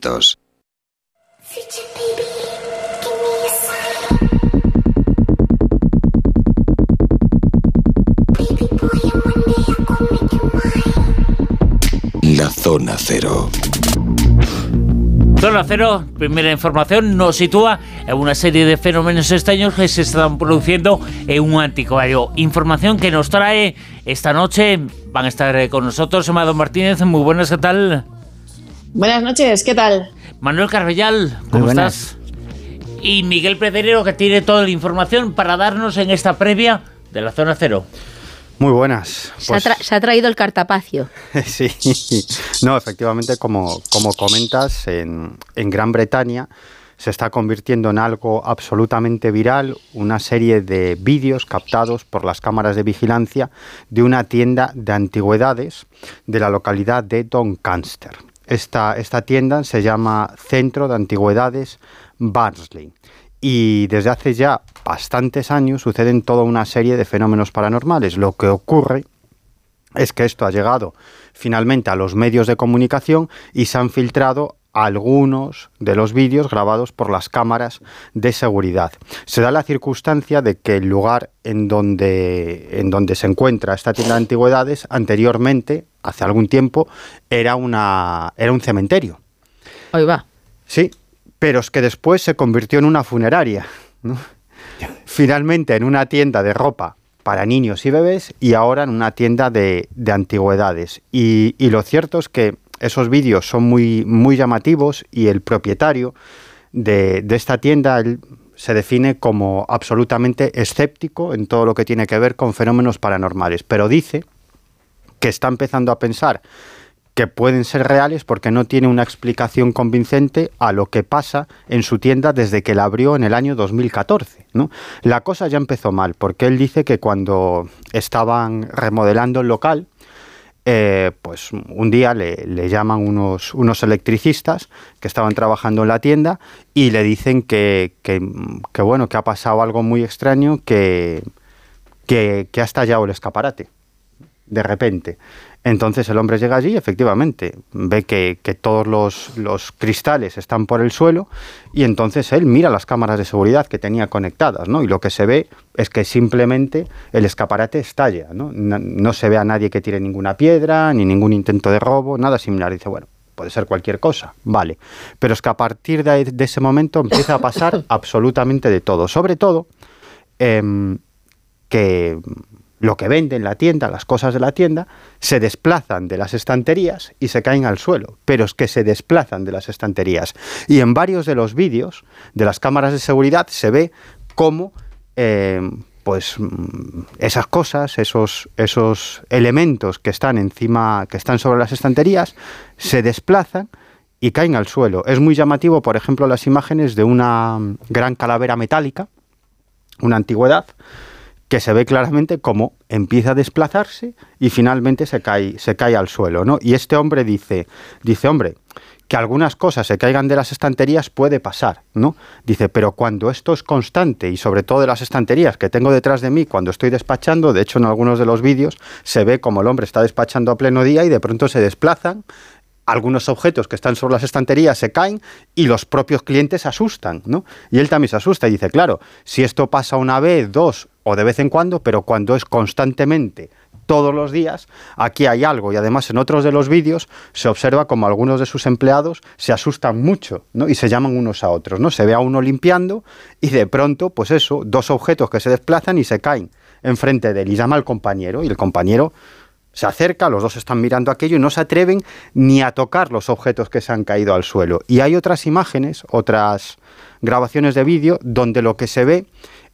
momentos. La zona cero. Zona Cero, primera información, nos sitúa en una serie de fenómenos extraños que se están produciendo en un anticuario. Información que nos trae esta noche. Van a estar con nosotros Amado Martínez. Muy buenas, ¿qué tal? Buenas noches, ¿qué tal? Manuel Carvellal, ¿cómo estás? Y Miguel Pedrero, que tiene toda la información para darnos en esta previa de la Zona Cero. Muy buenas. Se, ha pues se, ha traído el cartapacio. sí, no, efectivamente, como, como comentas, en, en, Gran Bretaña se está convirtiendo en algo absolutamente viral una serie de vídeos captados por las cámaras de vigilancia de una tienda de antigüedades de la localidad de Doncaster. Esta, esta tienda se llama Centro de Antigüedades Barnsley y desde hace ya bastantes años suceden toda una serie de fenómenos paranormales. Lo que ocurre es que esto ha llegado finalmente a los medios de comunicación y se han filtrado algunos de los vídeos grabados por las cámaras de seguridad. Se da la circunstancia de que el lugar en donde, en donde se encuentra esta tienda de antigüedades anteriormente, hace algún tiempo, era, una, era un cementerio. Ahí va. Sí, pero es que después se convirtió en una funeraria. Finalmente en una tienda de ropa para niños y bebés y ahora en una tienda de, antigüedades. Y, lo cierto es que esos vídeos son muy, muy llamativos y el propietario de, de esta tienda se define como absolutamente escéptico en todo lo que tiene que ver con fenómenos paranormales, pero dice que está empezando a pensar que pueden ser reales porque no tiene una explicación convincente a lo que pasa en su tienda desde que la abrió en el año 2014. ¿no? La cosa ya empezó mal porque él dice que cuando estaban remodelando el local, eh, pues un día le, llaman unos, unos, electricistas que estaban trabajando en la tienda y le dicen que, que, bueno, que ha pasado algo muy extraño, que, que, que ha estallado el escaparate de repente. Entonces el hombre llega allí, efectivamente, ve que, todos los, cristales están por el suelo y entonces él mira las cámaras de seguridad que tenía conectadas, ¿no? Y lo que se ve es que simplemente el escaparate estalla, ¿no? No, se ve a nadie que tire ninguna piedra, ni ningún intento de robo, nada similar. Dice, bueno, puede ser cualquier cosa, vale. Pero es que a partir de, de ese momento empieza a pasar absolutamente de todo. Sobre todo em, que lo que vende en la tienda, las cosas de la tienda, se desplazan de las estanterías y se caen al suelo, pero es que se desplazan de las estanterías. Y en varios de los vídeos de las cámaras de seguridad se ve cómo eh, pues mm, esas cosas, esos, esos elementos que están encima, que están sobre las estanterías, se desplazan y caen al suelo. Es muy llamativo, por ejemplo, las imágenes de una gran calavera metálica, una antigüedad, que se ve claramente cómo empieza a desplazarse y finalmente se cae, se cae al suelo, ¿no? Y este hombre dice, dice, hombre, que algunas cosas se caigan de las estanterías puede pasar, ¿no? Dice, pero cuando esto es constante y sobre todo de las estanterías que tengo detrás de mí cuando estoy despachando, de hecho en algunos de los vídeos se ve como el hombre está despachando a pleno día y de pronto se desplazan algunos objetos que están sobre las estanterías se caen y los propios clientes se asustan, ¿no? Y él también se asusta y dice, claro, si esto pasa una vez, dos o de vez en cuando, pero cuando es constantemente todos los días, aquí hay algo. Y además en otros de los vídeos se observa como algunos de sus empleados se asustan mucho, ¿no? Y se llaman unos a otros, ¿no? Se ve a uno limpiando y de pronto, pues eso, dos objetos que se desplazan y se caen enfrente de él y llama al compañero y el compañero se acerca, los dos están mirando aquello y no se atreven ni a tocar los objetos que se han caído al suelo. Y hay otras imágenes, otras grabaciones de vídeo, donde lo que se ve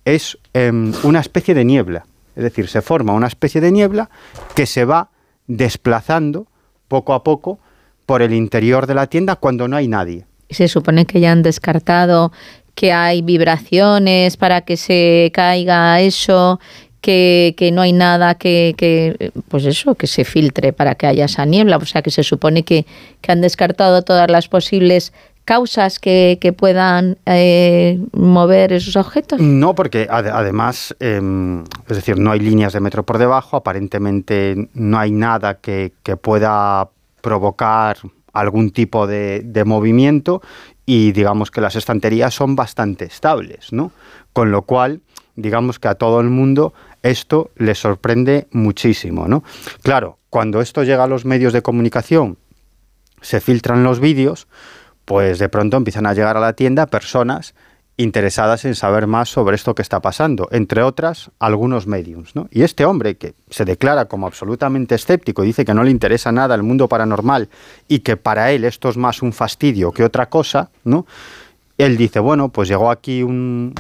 es em, una especie de niebla. Es decir, se forma una especie de niebla que se va desplazando poco a poco por el interior de la tienda cuando no hay nadie. Se supone que ya han descartado que hay vibraciones para que se caiga eso que, no hay nada que, pues eso, que se filtre para que haya esa niebla. O sea, que se supone que, han descartado todas las posibles causas que, puedan eh, mover esos objetos? No, porque además, em, es decir, no hay líneas de metro por debajo, aparentemente no hay nada que, pueda provocar algún tipo de, de movimiento y digamos que las estanterías son bastante estables, ¿no? Con lo cual, digamos que a todo el mundo esto le sorprende muchísimo, ¿no? Claro, cuando esto llega a los medios de comunicación, se filtran los vídeos, pues de pronto empiezan a llegar a la tienda personas interesadas en saber más sobre esto que está pasando, entre otras algunos mediums. ¿no? Y este hombre que se declara como absolutamente escéptico, dice que no le interesa nada el mundo paranormal y que para él esto es más un fastidio que otra cosa, ¿no? él dice, bueno, pues llegó aquí un,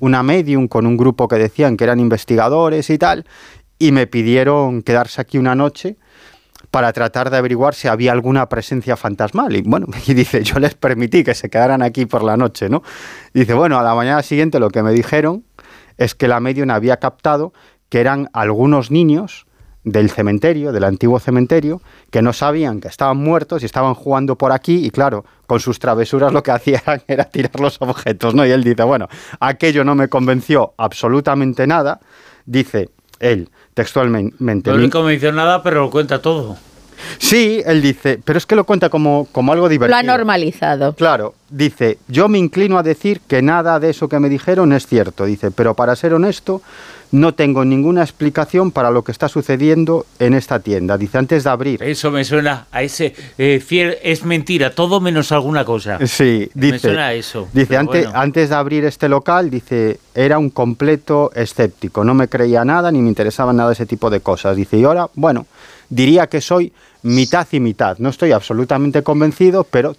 una medium con un grupo que decían que eran investigadores y tal, y me pidieron quedarse aquí una noche para tratar de averiguar si había alguna presencia fantasmal. Y bueno, y dice, yo les permití que se quedaran aquí por la noche, ¿no? dice, bueno, a la mañana siguiente lo que me dijeron es que la medium había captado que eran algunos niños del cementerio, del antiguo cementerio, que no sabían que estaban muertos y estaban jugando por aquí y claro, con sus travesuras lo que hacían era tirar los objetos, ¿no? Y él dice, bueno, aquello no me convenció absolutamente nada, dice él textualmente. No le convenció nada, pero lo cuenta todo. Sí, él dice, pero es que lo cuenta como, como algo divertido. Lo ha normalizado. Claro, dice, yo me inclino a decir que nada de eso que me dijeron es cierto, dice, pero para ser honesto, no tengo ninguna explicación para lo que está sucediendo en esta tienda. Dice, antes de abrir... Eso me suena a ese eh, fiel, es mentira, todo menos alguna cosa. Sí, dice... Me suena a eso. Dice, antes, antes de abrir este local, dice, era un completo escéptico, no me creía nada ni me interesaba nada ese tipo de cosas. Dice, y ahora, bueno, diría que soy mitad y mitad. No estoy absolutamente convencido, pero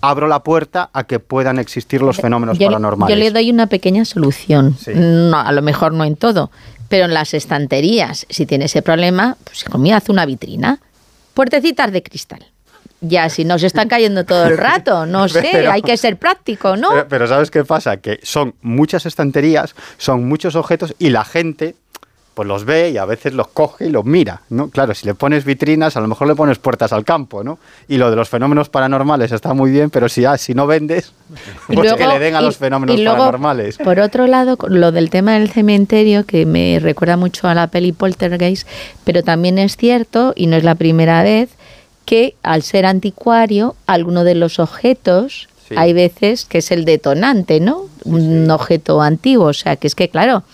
abro la puerta a que puedan existir los fenómenos paranormales. Yo le doy una pequeña solución. No, a lo mejor no en todo, pero en las estanterías, si tiene ese problema, pues comía hace una vitrina. Puertecitas de cristal. Ya, si nos están cayendo todo el rato, no sé, hay que ser práctico, ¿no? pero, ¿sabes qué pasa? Que son muchas estanterías, son muchos objetos y la gente pues los ve y a veces los coge y los mira, ¿no? Claro, si le pones vitrinas, a lo mejor le pones puertas al campo, ¿no? Y lo de los fenómenos paranormales está muy bien, pero si, ah, si no vendes, pues que le den a los fenómenos paranormales. Por otro lado, lo del tema del cementerio, que me recuerda mucho a la peli Poltergeist, pero también es cierto, y no es la primera vez, que al ser anticuario, alguno de los objetos, hay veces que es el detonante, ¿no? Un objeto antiguo, o sea, que es que, claro,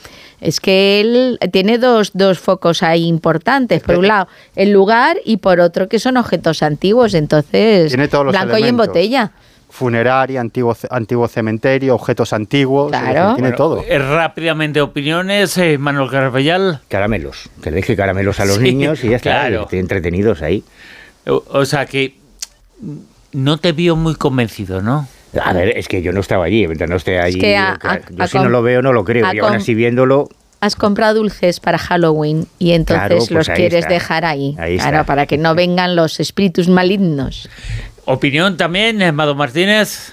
es que él tiene dos, dos focos ahí importantes. Por un lado, el lugar y por otro que son objetos antiguos. Entonces, tiene todos los blanco y en botella funeraria, antiguo, antiguo cementerio, objetos antiguos, claro. tiene todo. Eh, rápidamente, opiniones, eh, Manuel Carvallal. Caramelos, que le deje caramelos a los niños y ya está, claro. entretenidos ahí. O, sea que no te vio muy convencido, ¿no? A ver, es que yo no estaba allí, no esté allí. yo si no lo veo, no lo creo. Y aún así viéndolo. Has comprado dulces para Halloween y entonces pues los quieres dejar ahí. claro, para que no vengan los espíritus malignos. Opinión también, Amado Martínez.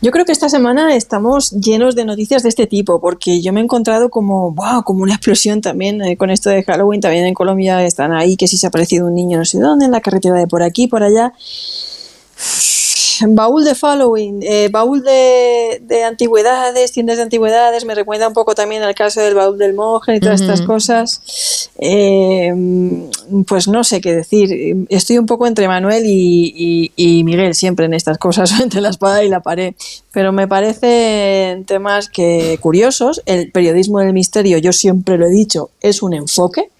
Yo creo que esta semana estamos llenos de noticias de este tipo, porque yo me he encontrado como, wow, como una explosión también eh, con esto de Halloween. También en Colombia están ahí, que si se ha aparecido un niño no sé dónde, en la carretera de por aquí, por allá baúl de following, eh, baúl de, antigüedades, tiendas de antigüedades, me recuerda un poco también al caso del baúl del monje y todas estas cosas. Eh, pues no sé qué decir. Estoy un poco entre Manuel y, Miguel siempre en estas cosas, entre la espada y la pared. Pero me parecen temas que curiosos. El periodismo del misterio, yo siempre lo he dicho, es un enfoque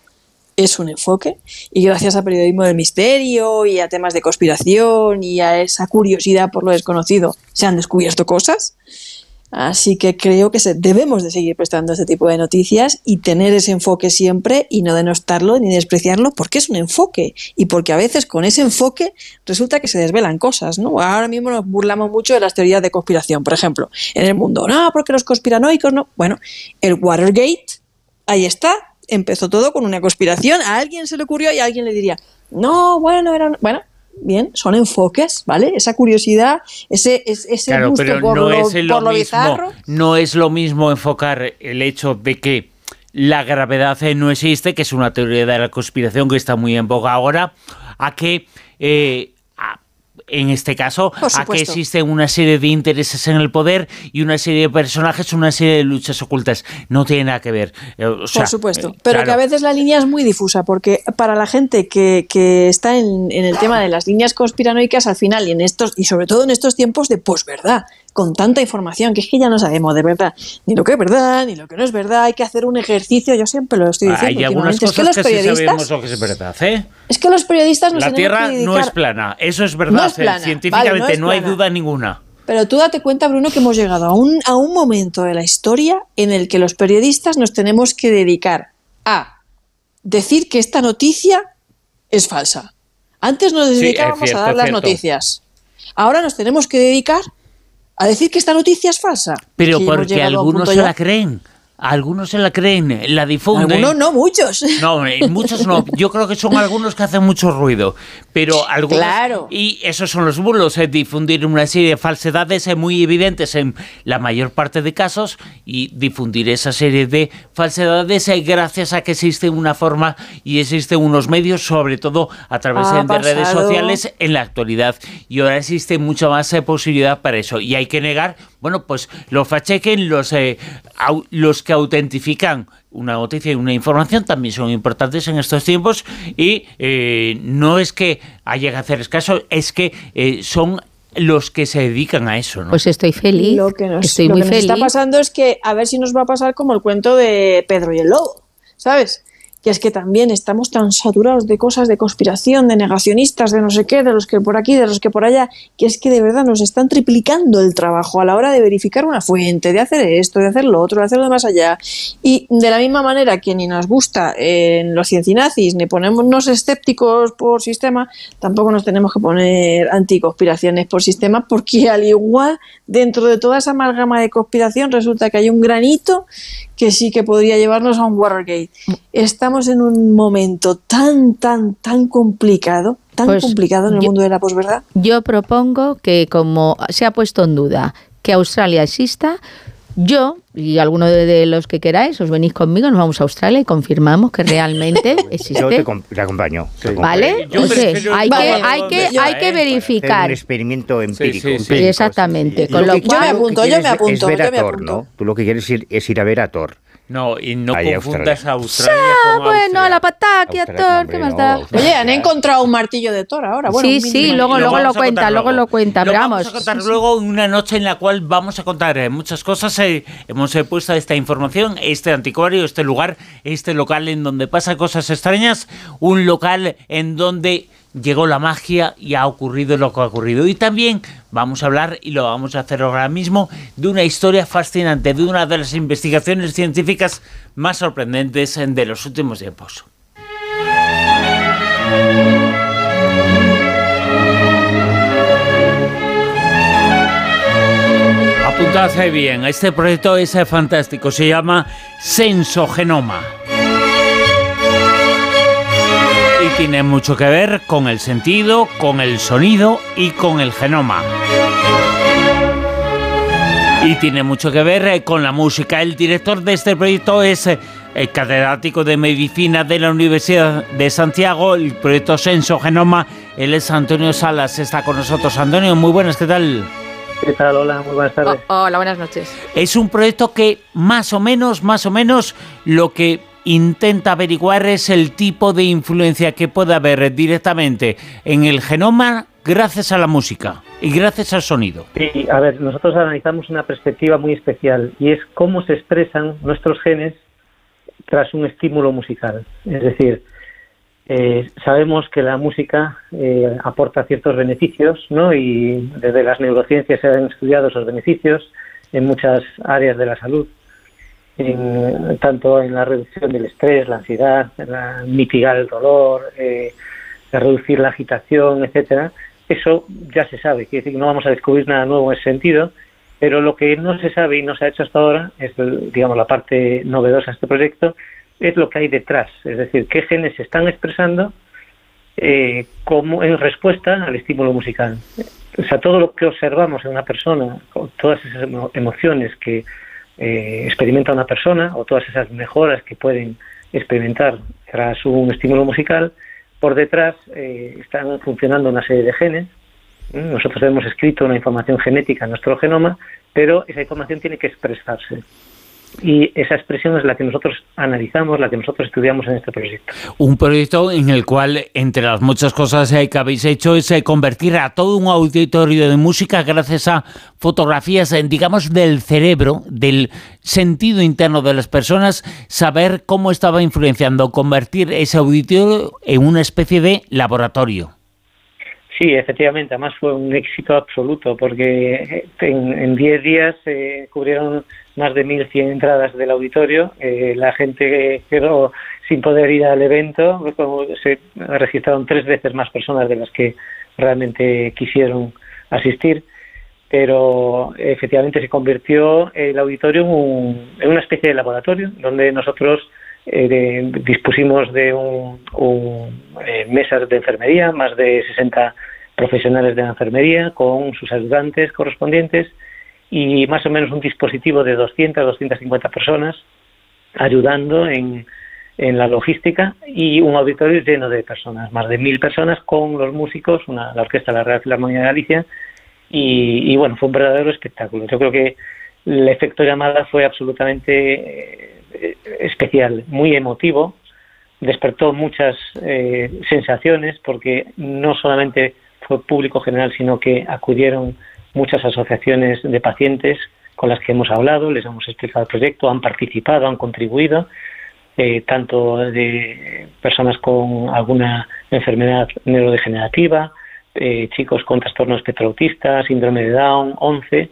es un enfoque y gracias a periodismo del misterio y a temas de conspiración y a esa curiosidad por lo desconocido se han descubierto cosas. Así que creo que debemos de seguir prestando este tipo de noticias y tener ese enfoque siempre y no denostarlo ni despreciarlo porque es un enfoque y porque a veces con ese enfoque resulta que se desvelan cosas, ¿no? Ahora mismo nos burlamos mucho de las teorías de conspiración, por ejemplo, en el mundo, no, porque los conspiranoicos no. Bueno, el Watergate, ahí está, empezó todo con una conspiración. A alguien se le ocurrió y a alguien le diría, no, bueno, era. Bueno, bien, son enfoques, ¿vale? Esa curiosidad, ese, ese gusto por, no lo, es lo, mismo, bizarro. No es lo mismo enfocar el hecho de que la gravedad no existe, que es una teoría de la conspiración que está muy en boga ahora, a que. Eh, en este caso a que existe una serie de intereses en el poder y una serie de personajes, una serie de luchas ocultas. No tiene nada que ver. Eh, Por supuesto, eh, pero que a veces la línea es muy difusa, porque para la gente que, que está en, en, el tema de las líneas conspiranoicas, al final, y en estos, y sobre todo en estos tiempos de posverdad, con tanta información, que es que ya no sabemos de verdad ni lo que es verdad, ni lo que no es verdad, hay que hacer un ejercicio, yo siempre lo estoy diciendo. Hay algunas cosas que, los periodistas, sí sabemos lo que es verdad, ¿eh? Es que los periodistas La Tierra no es plana, eso es verdad, científicamente no, hay duda ninguna. Pero tú date cuenta, Bruno, que hemos llegado a un, a un momento de la historia en el que los periodistas nos tenemos que dedicar a decir que esta noticia es falsa. Antes nos dedicábamos a dar las noticias. Ahora nos tenemos que dedicar a decir que esta noticia es falsa. Pero porque algunos se la creen. Algunos se la creen, la difunden. Algunos no, muchos. No, muchos no. Yo creo que son algunos que hacen mucho ruido. Pero algunos. Claro. Y esos son los bulos, es difundir una serie de falsedades eh, muy evidentes en la mayor parte de casos y difundir esa serie de falsedades eh, gracias a que existe una forma y existen unos medios, sobre todo a través de redes sociales en la actualidad. Y ahora existe mucha más eh, posibilidad para eso. Y hay que negar bueno, pues lo fachequen los, eh, los que autentifican una noticia y una información también son importantes en estos tiempos y eh, no es que haya que hacer escaso, es que eh, son los que se dedican a eso, ¿no? Pues estoy feliz. Lo que nos, estoy muy feliz. está pasando es que a ver si nos va a pasar como el cuento de Pedro y el lobo, ¿sabes? Que es que también estamos tan saturados de cosas de conspiración, de negacionistas, de no sé qué, de los que por aquí, de los que por allá, que es que de verdad nos están triplicando el trabajo a la hora de verificar una fuente, de hacer esto, de hacer lo otro, de hacerlo más allá. Y de la misma manera que ni nos gusta en los ciencinazis, ni ponemos escépticos por sistema, tampoco nos tenemos que poner anticonspiraciones por sistema, porque al igual, dentro de toda esa amalgama de conspiración, resulta que hay un granito que sí que podría llevarnos a un Watergate. Estamos en un momento tan, tan, tan complicado, tan pues complicado en el mundo de la posverdad. Yo propongo que como se ha puesto en duda que Australia exista, yo y alguno de, los que queráis, os venís conmigo, nos vamos a Australia y confirmamos que realmente existe. Yo te, acompaño. ¿Vale? hay, que, hay, que, hay que verificar. un experimento empírico. Exactamente. Con lo, cual, yo me apunto, yo me apunto. A Thor, ¿no? Tú lo que quieres es ir a ver a Thor. No, y no confundas a Australia con bueno, a la pataquia, Thor, ¿qué más da? Oye, han encontrado un martillo de Thor ahora. Bueno, sí, sí, luego, luego lo, cuenta, luego lo cuenta. Lo vamos. a contar luego una noche en la cual vamos a contar eh, muchas cosas. Eh, hemos eh, puesto esta información, este anticuario, este lugar, este local en donde pasan cosas extrañas, un local en donde llegó la magia y ha ocurrido lo que ha ocurrido. Y también vamos a hablar, y lo vamos a hacer ahora mismo, de una historia fascinante, de una de las investigaciones científicas más sorprendentes de los últimos tiempos. Apuntad bien, este proyecto es fantástico, se llama Sensogenoma. Tiene mucho que ver con el sentido, con el sonido y con el genoma. Y tiene mucho que ver eh, con la música. El director de este proyecto es eh, el catedrático de medicina de la Universidad de Santiago, el proyecto Senso Genoma. Él es Antonio Salas, está con nosotros. Antonio, muy buenas, ¿qué tal? ¿Qué tal? Hola, muy buenas tardes. Oh, hola, buenas noches. Es un proyecto que más o menos, más o menos, lo que intenta averiguar es el tipo de influencia que puede haber directamente en el genoma gracias a la música y gracias al sonido. Sí, a ver, nosotros analizamos una perspectiva muy especial y es cómo se expresan nuestros genes tras un estímulo musical. Es decir, eh, sabemos que la música eh, aporta ciertos beneficios, ¿no? Y desde las neurociencias se han estudiado esos beneficios en muchas áreas de la salud tanto en la reducción del estrés, la ansiedad, la, mitigar el dolor, eh, reducir la agitación, etcétera. Eso ya se sabe, quiere decir no vamos a descubrir nada nuevo en ese sentido, pero lo que no se sabe y no se ha hecho hasta ahora, es digamos la parte novedosa de este proyecto, es lo que hay detrás, es decir, qué genes se están expresando eh, como en respuesta al estímulo musical. O sea, todo lo que observamos en una persona, todas esas emociones que eh, experimenta una persona o todas esas mejoras que pueden experimentar tras un estímulo musical, por detrás eh, están funcionando una serie de genes. Nosotros hemos escrito una información genética en nuestro genoma, pero esa información tiene que expresarse y esa expresión es la que nosotros analizamos, la que nosotros estudiamos en este proyecto. Un proyecto en el cual, entre las muchas cosas que habéis hecho, es eh, convertir a todo un auditorio de música gracias a fotografías, eh, digamos, del cerebro, del sentido interno de las personas, saber cómo estaba influenciando, convertir ese auditorio en una especie de laboratorio. Sí, efectivamente, además fue un éxito absoluto porque en 10 días se cubrieron más de 1.100 entradas del auditorio. Eh, la gente quedó sin poder ir al evento, se registraron tres veces más personas de las que realmente quisieron asistir, pero efectivamente se convirtió el auditorio en, una especie de laboratorio donde nosotros eh, dispusimos de un, eh, mesas de enfermería, más de 60 profesionales de la enfermería con sus ayudantes correspondientes y más o menos un dispositivo de 200 250 personas ayudando en, en la logística y un auditorio lleno de personas, más de mil personas con los músicos, una, la orquesta de la Real Filarmonía de Galicia y, bueno, fue un verdadero espectáculo. Yo creo que el efecto llamada fue absolutamente eh, especial, muy emotivo, despertó muchas eh, sensaciones porque no solamente fue público general, sino que acudieron muchas asociaciones de pacientes con las que hemos hablado, les hemos explicado el proyecto, han participado, han contribuido, eh, tanto de personas con alguna enfermedad neurodegenerativa, eh, chicos con trastorno espectro síndrome de Down, 11.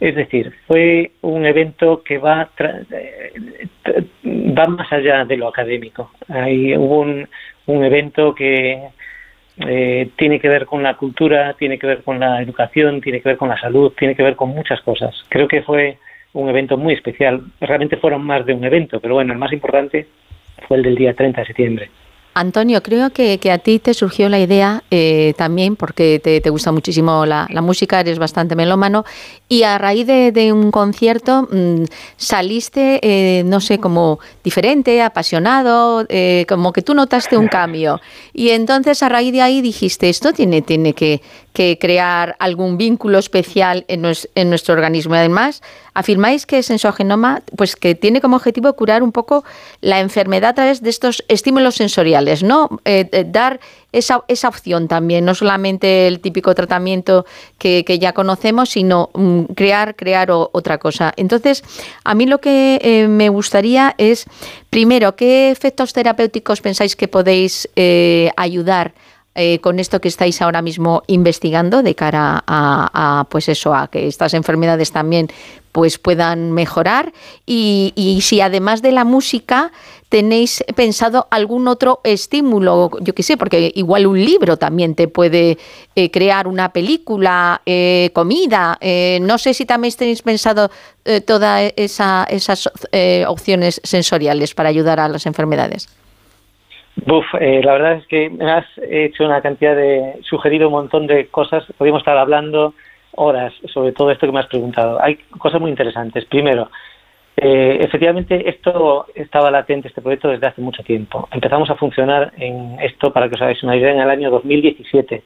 Es decir, fue un evento que va, eh, va más allá de lo académico. Hay, hubo un, un evento que eh, tiene que ver con la cultura, tiene que ver con la educación, tiene que ver con la salud, tiene que ver con muchas cosas. Creo que fue un evento muy especial. Realmente fueron más de un evento, pero bueno, el más importante fue el del día 30 de septiembre. Antonio, creo que, a ti te surgió la idea eh, también, porque te, gusta muchísimo la, música, eres bastante melómano, y a raíz de, un concierto mm, saliste, eh, no sé, como diferente, apasionado, eh, como que tú notaste un cambio. Y entonces a raíz de ahí dijiste, esto tiene, tiene que, crear algún vínculo especial en, en nuestro organismo. Además, afirmáis que Sensogenoma, pues que tiene como objetivo curar un poco la enfermedad a través de estos estímulos sensoriales, ¿no? Eh, eh, dar esa, esa opción también, no solamente el típico tratamiento que, ya conocemos, sino mm, crear, crear otra cosa. Entonces, a mí lo que eh, me gustaría es, primero, ¿qué efectos terapéuticos pensáis que podéis ayudar con esto que estáis ahora mismo investigando de cara a, pues eso, a que estas enfermedades también pues puedan mejorar y, si además de la música tenéis pensado algún otro estímulo, yo qué sé, porque igual un libro también te puede eh, crear una película, eh, comida, no sé si también tenéis pensado todas esa, esas opciones sensoriales para ayudar a las enfermedades. Buf, eh, la verdad es que me has hecho una cantidad de, sugerido un montón de cosas. Podríamos estar hablando horas sobre todo esto que me has preguntado. Hay cosas muy interesantes. Primero, eh, efectivamente, esto estaba latente, este proyecto, desde hace mucho tiempo. Empezamos a funcionar en esto, para que os hagáis una idea, en el año 2017,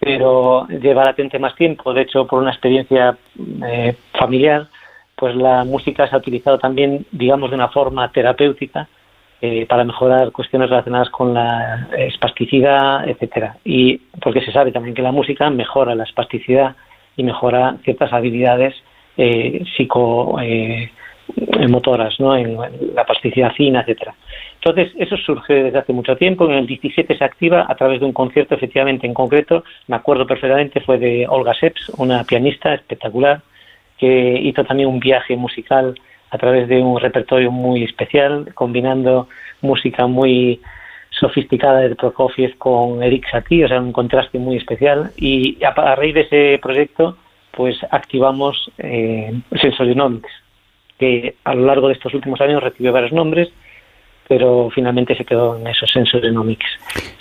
pero lleva latente más tiempo. De hecho, por una experiencia eh, familiar, pues la música se ha utilizado también, digamos, de una forma terapéutica eh, para mejorar cuestiones relacionadas con la espasticidad, etcétera. Y porque se sabe también que la música mejora la espasticidad y mejora ciertas habilidades eh, psicomotoras, eh, ¿no? En la plasticidad fina, etcétera. Entonces, eso surge desde hace mucho tiempo. En el 17 se activa a través de un concierto, efectivamente, en concreto, me acuerdo perfectamente, fue de Olga Seps, una pianista espectacular, que hizo también un viaje musical a través de un repertorio muy especial, combinando música muy sofisticada de Prokofiev con Eric Satie, o sea, un contraste muy especial. Y a, raíz de ese proyecto, pues activamos eh, Sensorionomics, que a lo largo de estos últimos años recibió varios nombres, pero finalmente se quedó en eso, Sensorionomics.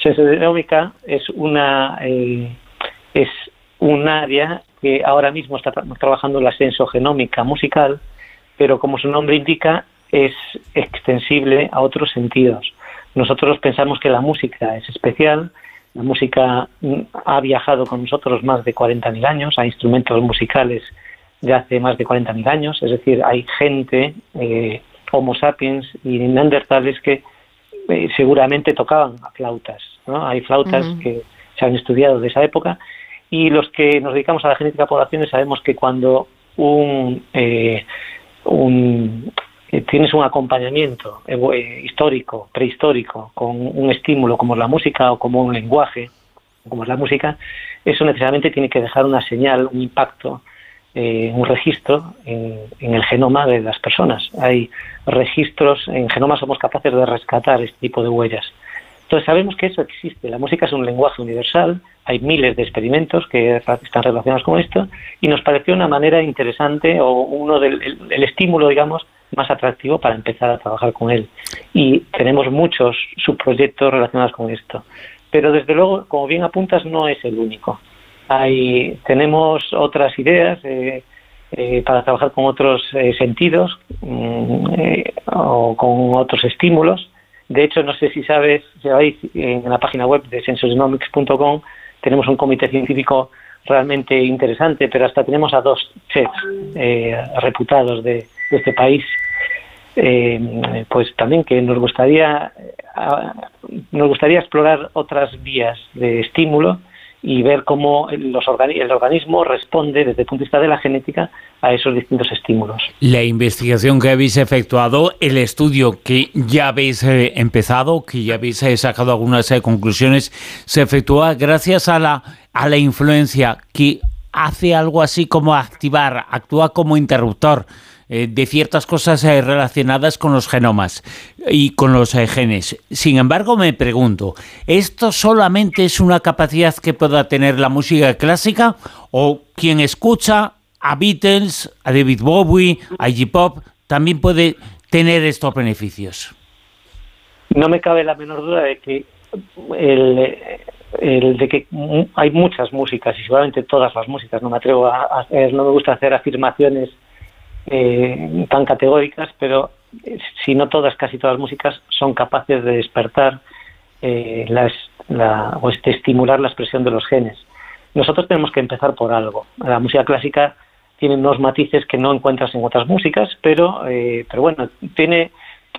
Sensorionomica es una eh, es un área que ahora mismo está trabajando la sensogenómica musical, pero como su nombre indica, es extensible a otros sentidos. Nosotros pensamos que la música es especial, La música ha viajado con nosotros más de 40.000 años, hay instrumentos musicales de hace más de 40.000 años, es decir, hay gente, eh, Homo sapiens y neandertales que eh, seguramente tocaban flautas, ¿no? Hay flautas que se han estudiado de esa época y los que nos dedicamos a la genética de poblaciones sabemos que cuando un, eh, un tienes un acompañamiento histórico, prehistórico, con un estímulo como la música o como un lenguaje, como es la música, eso necesariamente tiene que dejar una señal, un impacto eh, un registro en, el genoma de las personas. Hay registros, en genoma somos capaces de rescatar este tipo de huellas. Entonces sabemos que eso existe. La música es un lenguaje universal, hay miles de experimentos que están relacionados con esto y nos pareció una manera interesante o uno del el, estímulo, digamos, más atractivo para empezar a trabajar con él. Y tenemos muchos subproyectos relacionados con esto. Pero desde luego, como bien apuntas, no es el único. Hay, tenemos otras ideas eh, eh, para trabajar con otros eh, sentidos mm, o con otros estímulos. De hecho, no sé si sabes, si sabéis, en la página web de sensorynomics.com tenemos un comité científico realmente interesante, pero hasta tenemos a dos chefs reputados de, este país pues también que nos gustaría nos gustaría explorar otras vías de estímulo y ver cómo los el organismo responde desde el punto de vista de la genética a esos distintos estímulos. La investigación que habéis efectuado, el estudio que ya habéis eh, empezado, que ya habéis eh, sacado algunas eh, conclusiones, se efectúa gracias a la, a la influencia que hace algo así como activar, actúa como interruptor eh, de ciertas cosas eh, relacionadas con los genomas y con los eh, genes. Sin embargo, me pregunto, ¿esto solamente es una capacidad que pueda tener la música clásica o quien escucha a Beatles, a David Bowie, a Iggy Pop, también puede tener estos beneficios? No me cabe la menor duda de que el, de que hay muchas músicas y seguramente todas las músicas, no me atrevo a no me gusta hacer afirmaciones eh, tan categóricas, pero eh, si no todas, casi todas las músicas son capaces de despertar eh, las, la, o de estimular la expresión de los genes. Nosotros tenemos que empezar por algo. La música clásica tiene unos matices que no encuentras en otras músicas, pero, eh, pero bueno, tiene,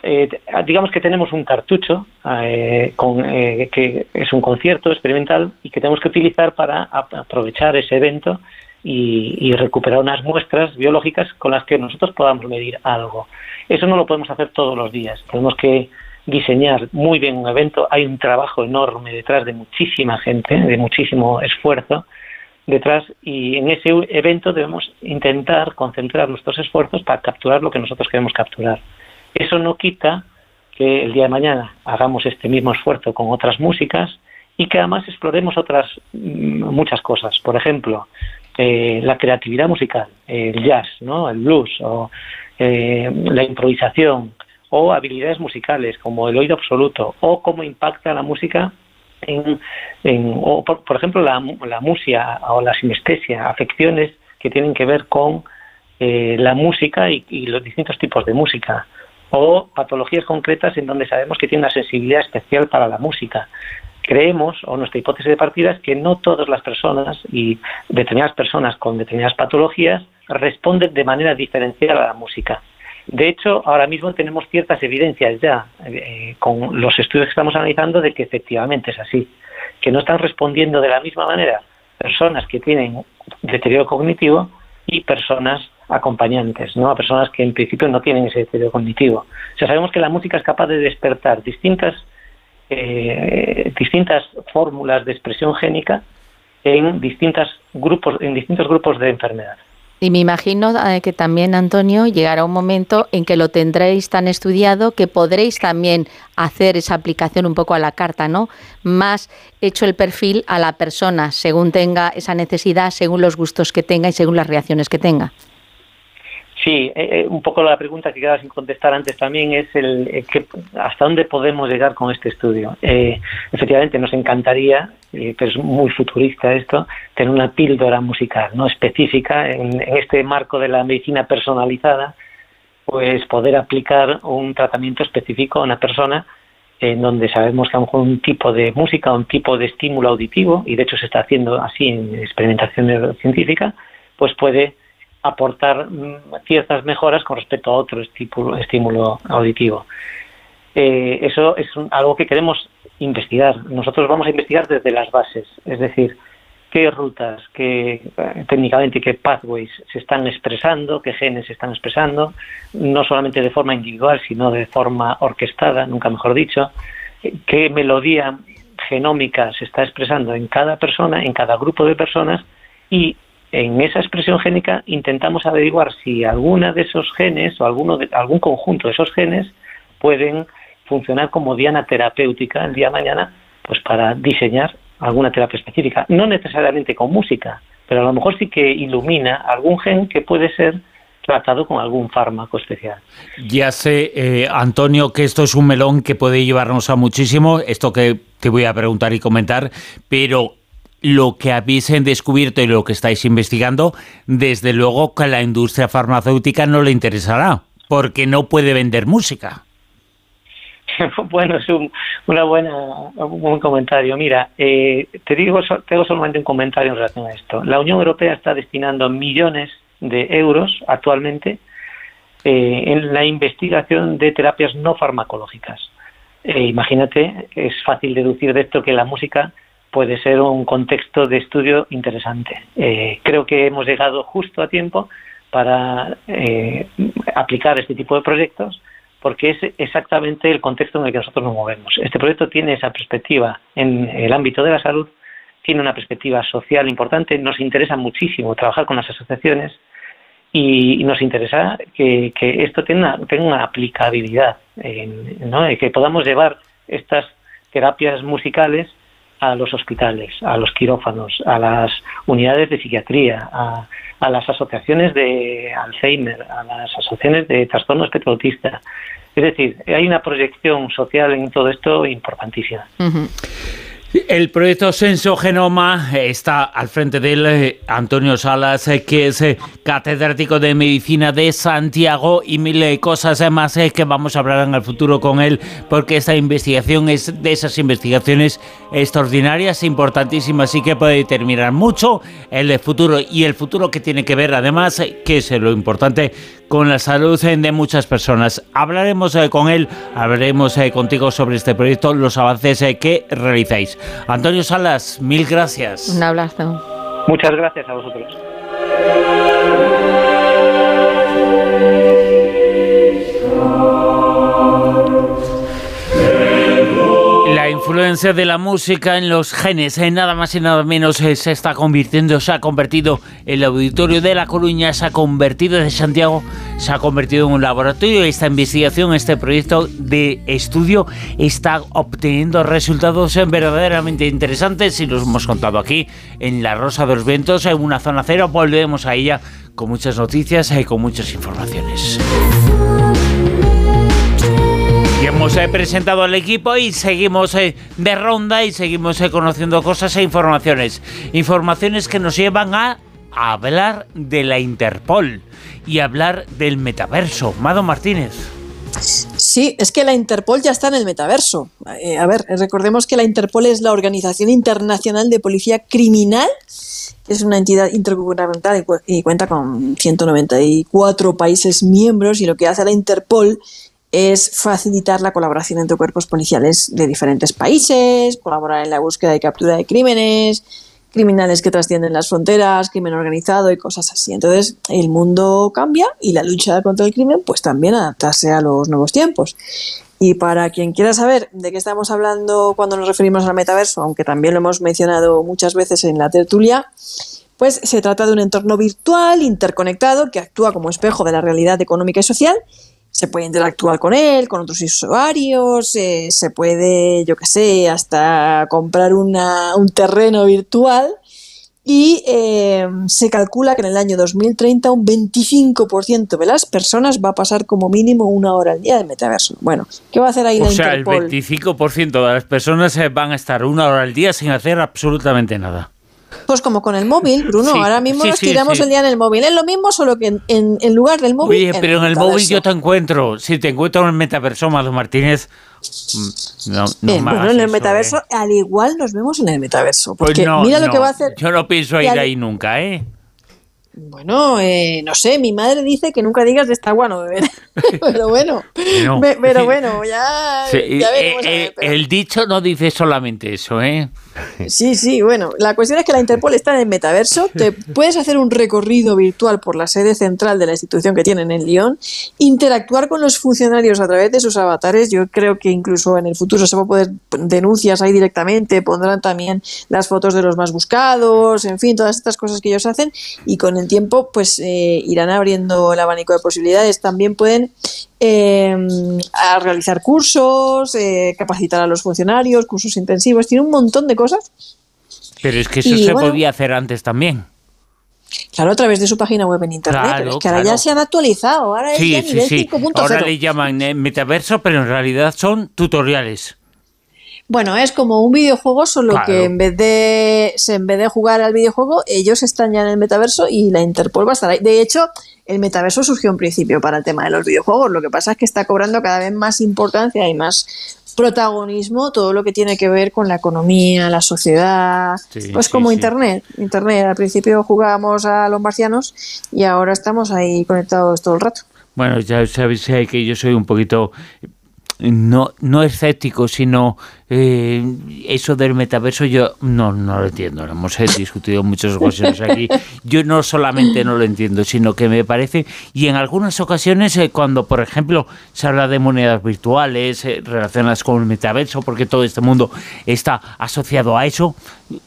eh, digamos que tenemos un cartucho eh, con, que es un concierto experimental y que tenemos que utilizar para aprovechar ese evento y, recuperar unas muestras biológicas con las que nosotros podamos medir algo. Eso no lo podemos hacer todos los días. Tenemos que diseñar muy bien un evento. Hay un trabajo enorme detrás de muchísima gente, de muchísimo esfuerzo detrás y en ese evento debemos intentar concentrar nuestros esfuerzos para capturar lo que nosotros queremos capturar. Eso no quita que el día de mañana hagamos este mismo esfuerzo con otras músicas y que además exploremos otras mm, muchas cosas. Por ejemplo, eh, la creatividad musical, el jazz, ¿no? el blues o eh, la improvisación o habilidades musicales como el oído absoluto o cómo impacta la música en, o por, ejemplo la, la musia o la sinestesia, afecciones que tienen que ver con eh, la música y, y, los distintos tipos de música o patologías concretas en donde sabemos que tiene una sensibilidad especial para la música creemos, o nuestra hipótesis de partida es que no todas las personas y determinadas personas con determinadas patologías responden de manera diferencial a la música. De hecho, ahora mismo tenemos ciertas evidencias ya eh, con los estudios que estamos analizando de que efectivamente es así, que no están respondiendo de la misma manera personas que tienen deterioro cognitivo y personas acompañantes, ¿no? A personas que en principio no tienen ese deterioro cognitivo. O sea, sabemos que la música es capaz de despertar distintas eh, distintas fórmulas de expresión génica en distintas grupos en distintos grupos de enfermedad. Y me imagino eh, que también, Antonio, llegará un momento en que lo tendréis tan estudiado que podréis también hacer esa aplicación un poco a la carta, ¿no? Más hecho el perfil a la persona, según tenga esa necesidad, según los gustos que tenga y según las reacciones que tenga. Sí, eh, eh, un poco la pregunta que quedaba sin contestar antes también es el eh, que, hasta dónde podemos llegar con este estudio. efectivamente, nos encantaría, pero es muy futurista esto, tener una píldora musical no específica en, este marco de la medicina personalizada, pues poder aplicar un tratamiento específico a una persona en donde sabemos que a lo mejor un tipo de música, un tipo de estímulo auditivo, y de hecho se está haciendo así en experimentación científica, pues puede aportar mm, ciertas mejoras con respecto a otro estímulo, auditivo. Eh, eso es algo que queremos investigar. Nosotros vamos a investigar desde las bases, es decir, qué rutas, qué técnicamente qué pathways se están expresando, qué genes se están expresando, no solamente de forma individual, sino de forma orquestada, nunca mejor dicho, qué melodía genómica se está expresando en cada persona, en cada grupo de personas y en esa expresión génica intentamos averiguar si alguna de esos genes o alguno de, algún conjunto de esos genes pueden funcionar como diana terapéutica el día de mañana pues para diseñar alguna terapia específica, no necesariamente con música, pero a lo mejor sí que ilumina algún gen que puede ser tratado con algún fármaco especial. Ya sé, eh, Antonio, que esto es un melón que puede llevarnos a muchísimo, esto que te voy a preguntar y comentar, pero lo que habéis descubierto y lo que estáis investigando, desde luego que a la industria farmacéutica no le interesará, porque no puede vender música. bueno, es un, una buena, buen comentario. Mira, eh, te digo, tengo solamente un comentario en relación a esto. La Unión Europea está destinando millones de euros actualmente eh, en la investigación de terapias no farmacológicas. Eh, imagínate, es fácil deducir de esto que la música puede ser un contexto de estudio interesante. creo que hemos llegado justo a tiempo para aplicar este tipo de proyectos porque es exactamente el contexto en el que nosotros nos movemos. Este proyecto tiene esa perspectiva en el ámbito de la salud, tiene una perspectiva social importante, nos interesa muchísimo trabajar con las asociaciones y nos interesa que, esto tenga, una aplicabilidad, en, que podamos llevar estas terapias musicales a los hospitales, a los quirófanos, a las unidades de psiquiatría, a, las asociaciones de Alzheimer, a las asociaciones de trastorno espectro autista, es decir, hay una proyección social en todo esto importantísima. El proyecto Senso Genoma está al frente de él eh, Antonio Salas, eh, que es eh, catedrático de medicina de Santiago y mil cosas más que vamos a hablar en el futuro con él, porque esta investigación es de esas investigaciones extraordinarias, importantísimas y que puede determinar mucho el futuro y el futuro que tiene que ver además, que es lo importante, con la salud de muchas personas. Hablaremos con él, hablaremos contigo sobre este proyecto, los avances que realizáis. Antonio Salas, mil gracias. Un abrazo. Muchas gracias a vosotros. Influencia de la música en los genes, en nada más y nada menos, eh, se está convirtiendo, se ha convertido el auditorio de La Coruña, se ha convertido de Santiago, se ha convertido en un laboratorio. Esta investigación, este proyecto de estudio está obteniendo resultados verdaderamente interesantes y los hemos contado aquí en La Rosa de los Vientos, en una zona cero. Volvemos a ella con muchas noticias y con muchas informaciones. Hemos eh, presentado al equipo y seguimos eh, de ronda y seguimos eh, conociendo cosas e informaciones. Informaciones que nos llevan a, hablar de la Interpol y hablar del metaverso. Mado Martínez. Sí, es que la Interpol ya está en el metaverso. a ver, recordemos que la Interpol es la Organización Internacional de Policía Criminal, es una entidad intergubernamental y, cuenta con 194 países miembros y lo que hace la Interpol facilitar la colaboración entre cuerpos policiales de diferentes países, colaborar en la búsqueda y captura de crímenes, criminales que trascienden las fronteras, crimen organizado y cosas así. Entonces, el mundo cambia y la lucha contra el crimen, pues también adaptarse a los nuevos tiempos. Y para quien quiera saber de qué estamos hablando cuando nos referimos al metaverso, aunque también lo hemos mencionado muchas veces en la tertulia, pues se trata de un entorno virtual, interconectado, que actúa como espejo de la realidad económica y social se puede interactuar con él, con otros usuarios, eh, se puede, yo qué sé, hasta comprar una, un terreno virtual y eh, se calcula que en el año 2030 un 25% de las personas va a pasar como mínimo una hora al día de metaverso. Bueno, ¿qué va a hacer ahí o sea, el 25% de las personas eh, van a estar una hora al día sin hacer absolutamente nada. Pues como con el móvil, Bruno, ahora mismo nos tiramos el día en el móvil. Es lo mismo, solo que en, en, lugar del móvil. Oye, pero en el móvil yo te encuentro. Si te encuentro en el metaverso, Mado Martínez. Mm, no, no bueno, en el metaverso, ¿eh? al igual nos vemos en el metaverso. Pues porque mira lo que va a hacer. Yo no pienso ir ahí nunca, ¿eh? Bueno, eh, no sé, mi madre dice que nunca digas de esta agua no beber. pero bueno, pero bueno, ya, veremos. Eh, el dicho no dice solamente eso, ¿eh? Sí, sí, bueno, la cuestión es que la Interpol está en el metaverso, te puedes hacer un recorrido virtual por la sede central de la institución que tienen en Lyon, interactuar con los funcionarios a través de sus avatares, yo creo que incluso en el futuro se va a poder denuncias ahí directamente, pondrán también las fotos de los más buscados, en fin, todas estas cosas que ellos hacen y con el tiempo pues eh, irán abriendo el abanico de posibilidades. También pueden eh, realizar cursos, eh, capacitar a los funcionarios, cursos intensivos, tiene un montón de cosas. Pero es que eso se podía hacer antes también. Claro, a través de su página web en internet, pero es que ahora ya se han actualizado, ahora es ya nivel sí. Ahora le llaman metaverso, pero en realidad son tutoriales. Bueno, es como un videojuego, solo que en vez de en vez de jugar al videojuego, ellos están ya en el metaverso y la Interpol va a estar ahí. De hecho, el metaverso surgió en principio para el tema de los videojuegos. Lo que pasa es que está cobrando cada vez más importancia y más protagonismo todo lo que tiene que ver con la economía, la sociedad, pues como Internet. Internet, al principio jugábamos a los marcianos y ahora estamos ahí conectados todo el rato. Bueno, ya sabéis que yo soy un poquito no, no escéptico, sino eh, eso del metaverso yo no, no lo entiendo. Lo hemos discutido en muchas ocasiones aquí. Yo no solamente no lo entiendo, sino que me parece, y en algunas ocasiones eh, cuando, por ejemplo, se habla de monedas virtuales eh, relacionadas con el metaverso, porque todo este mundo está asociado a eso,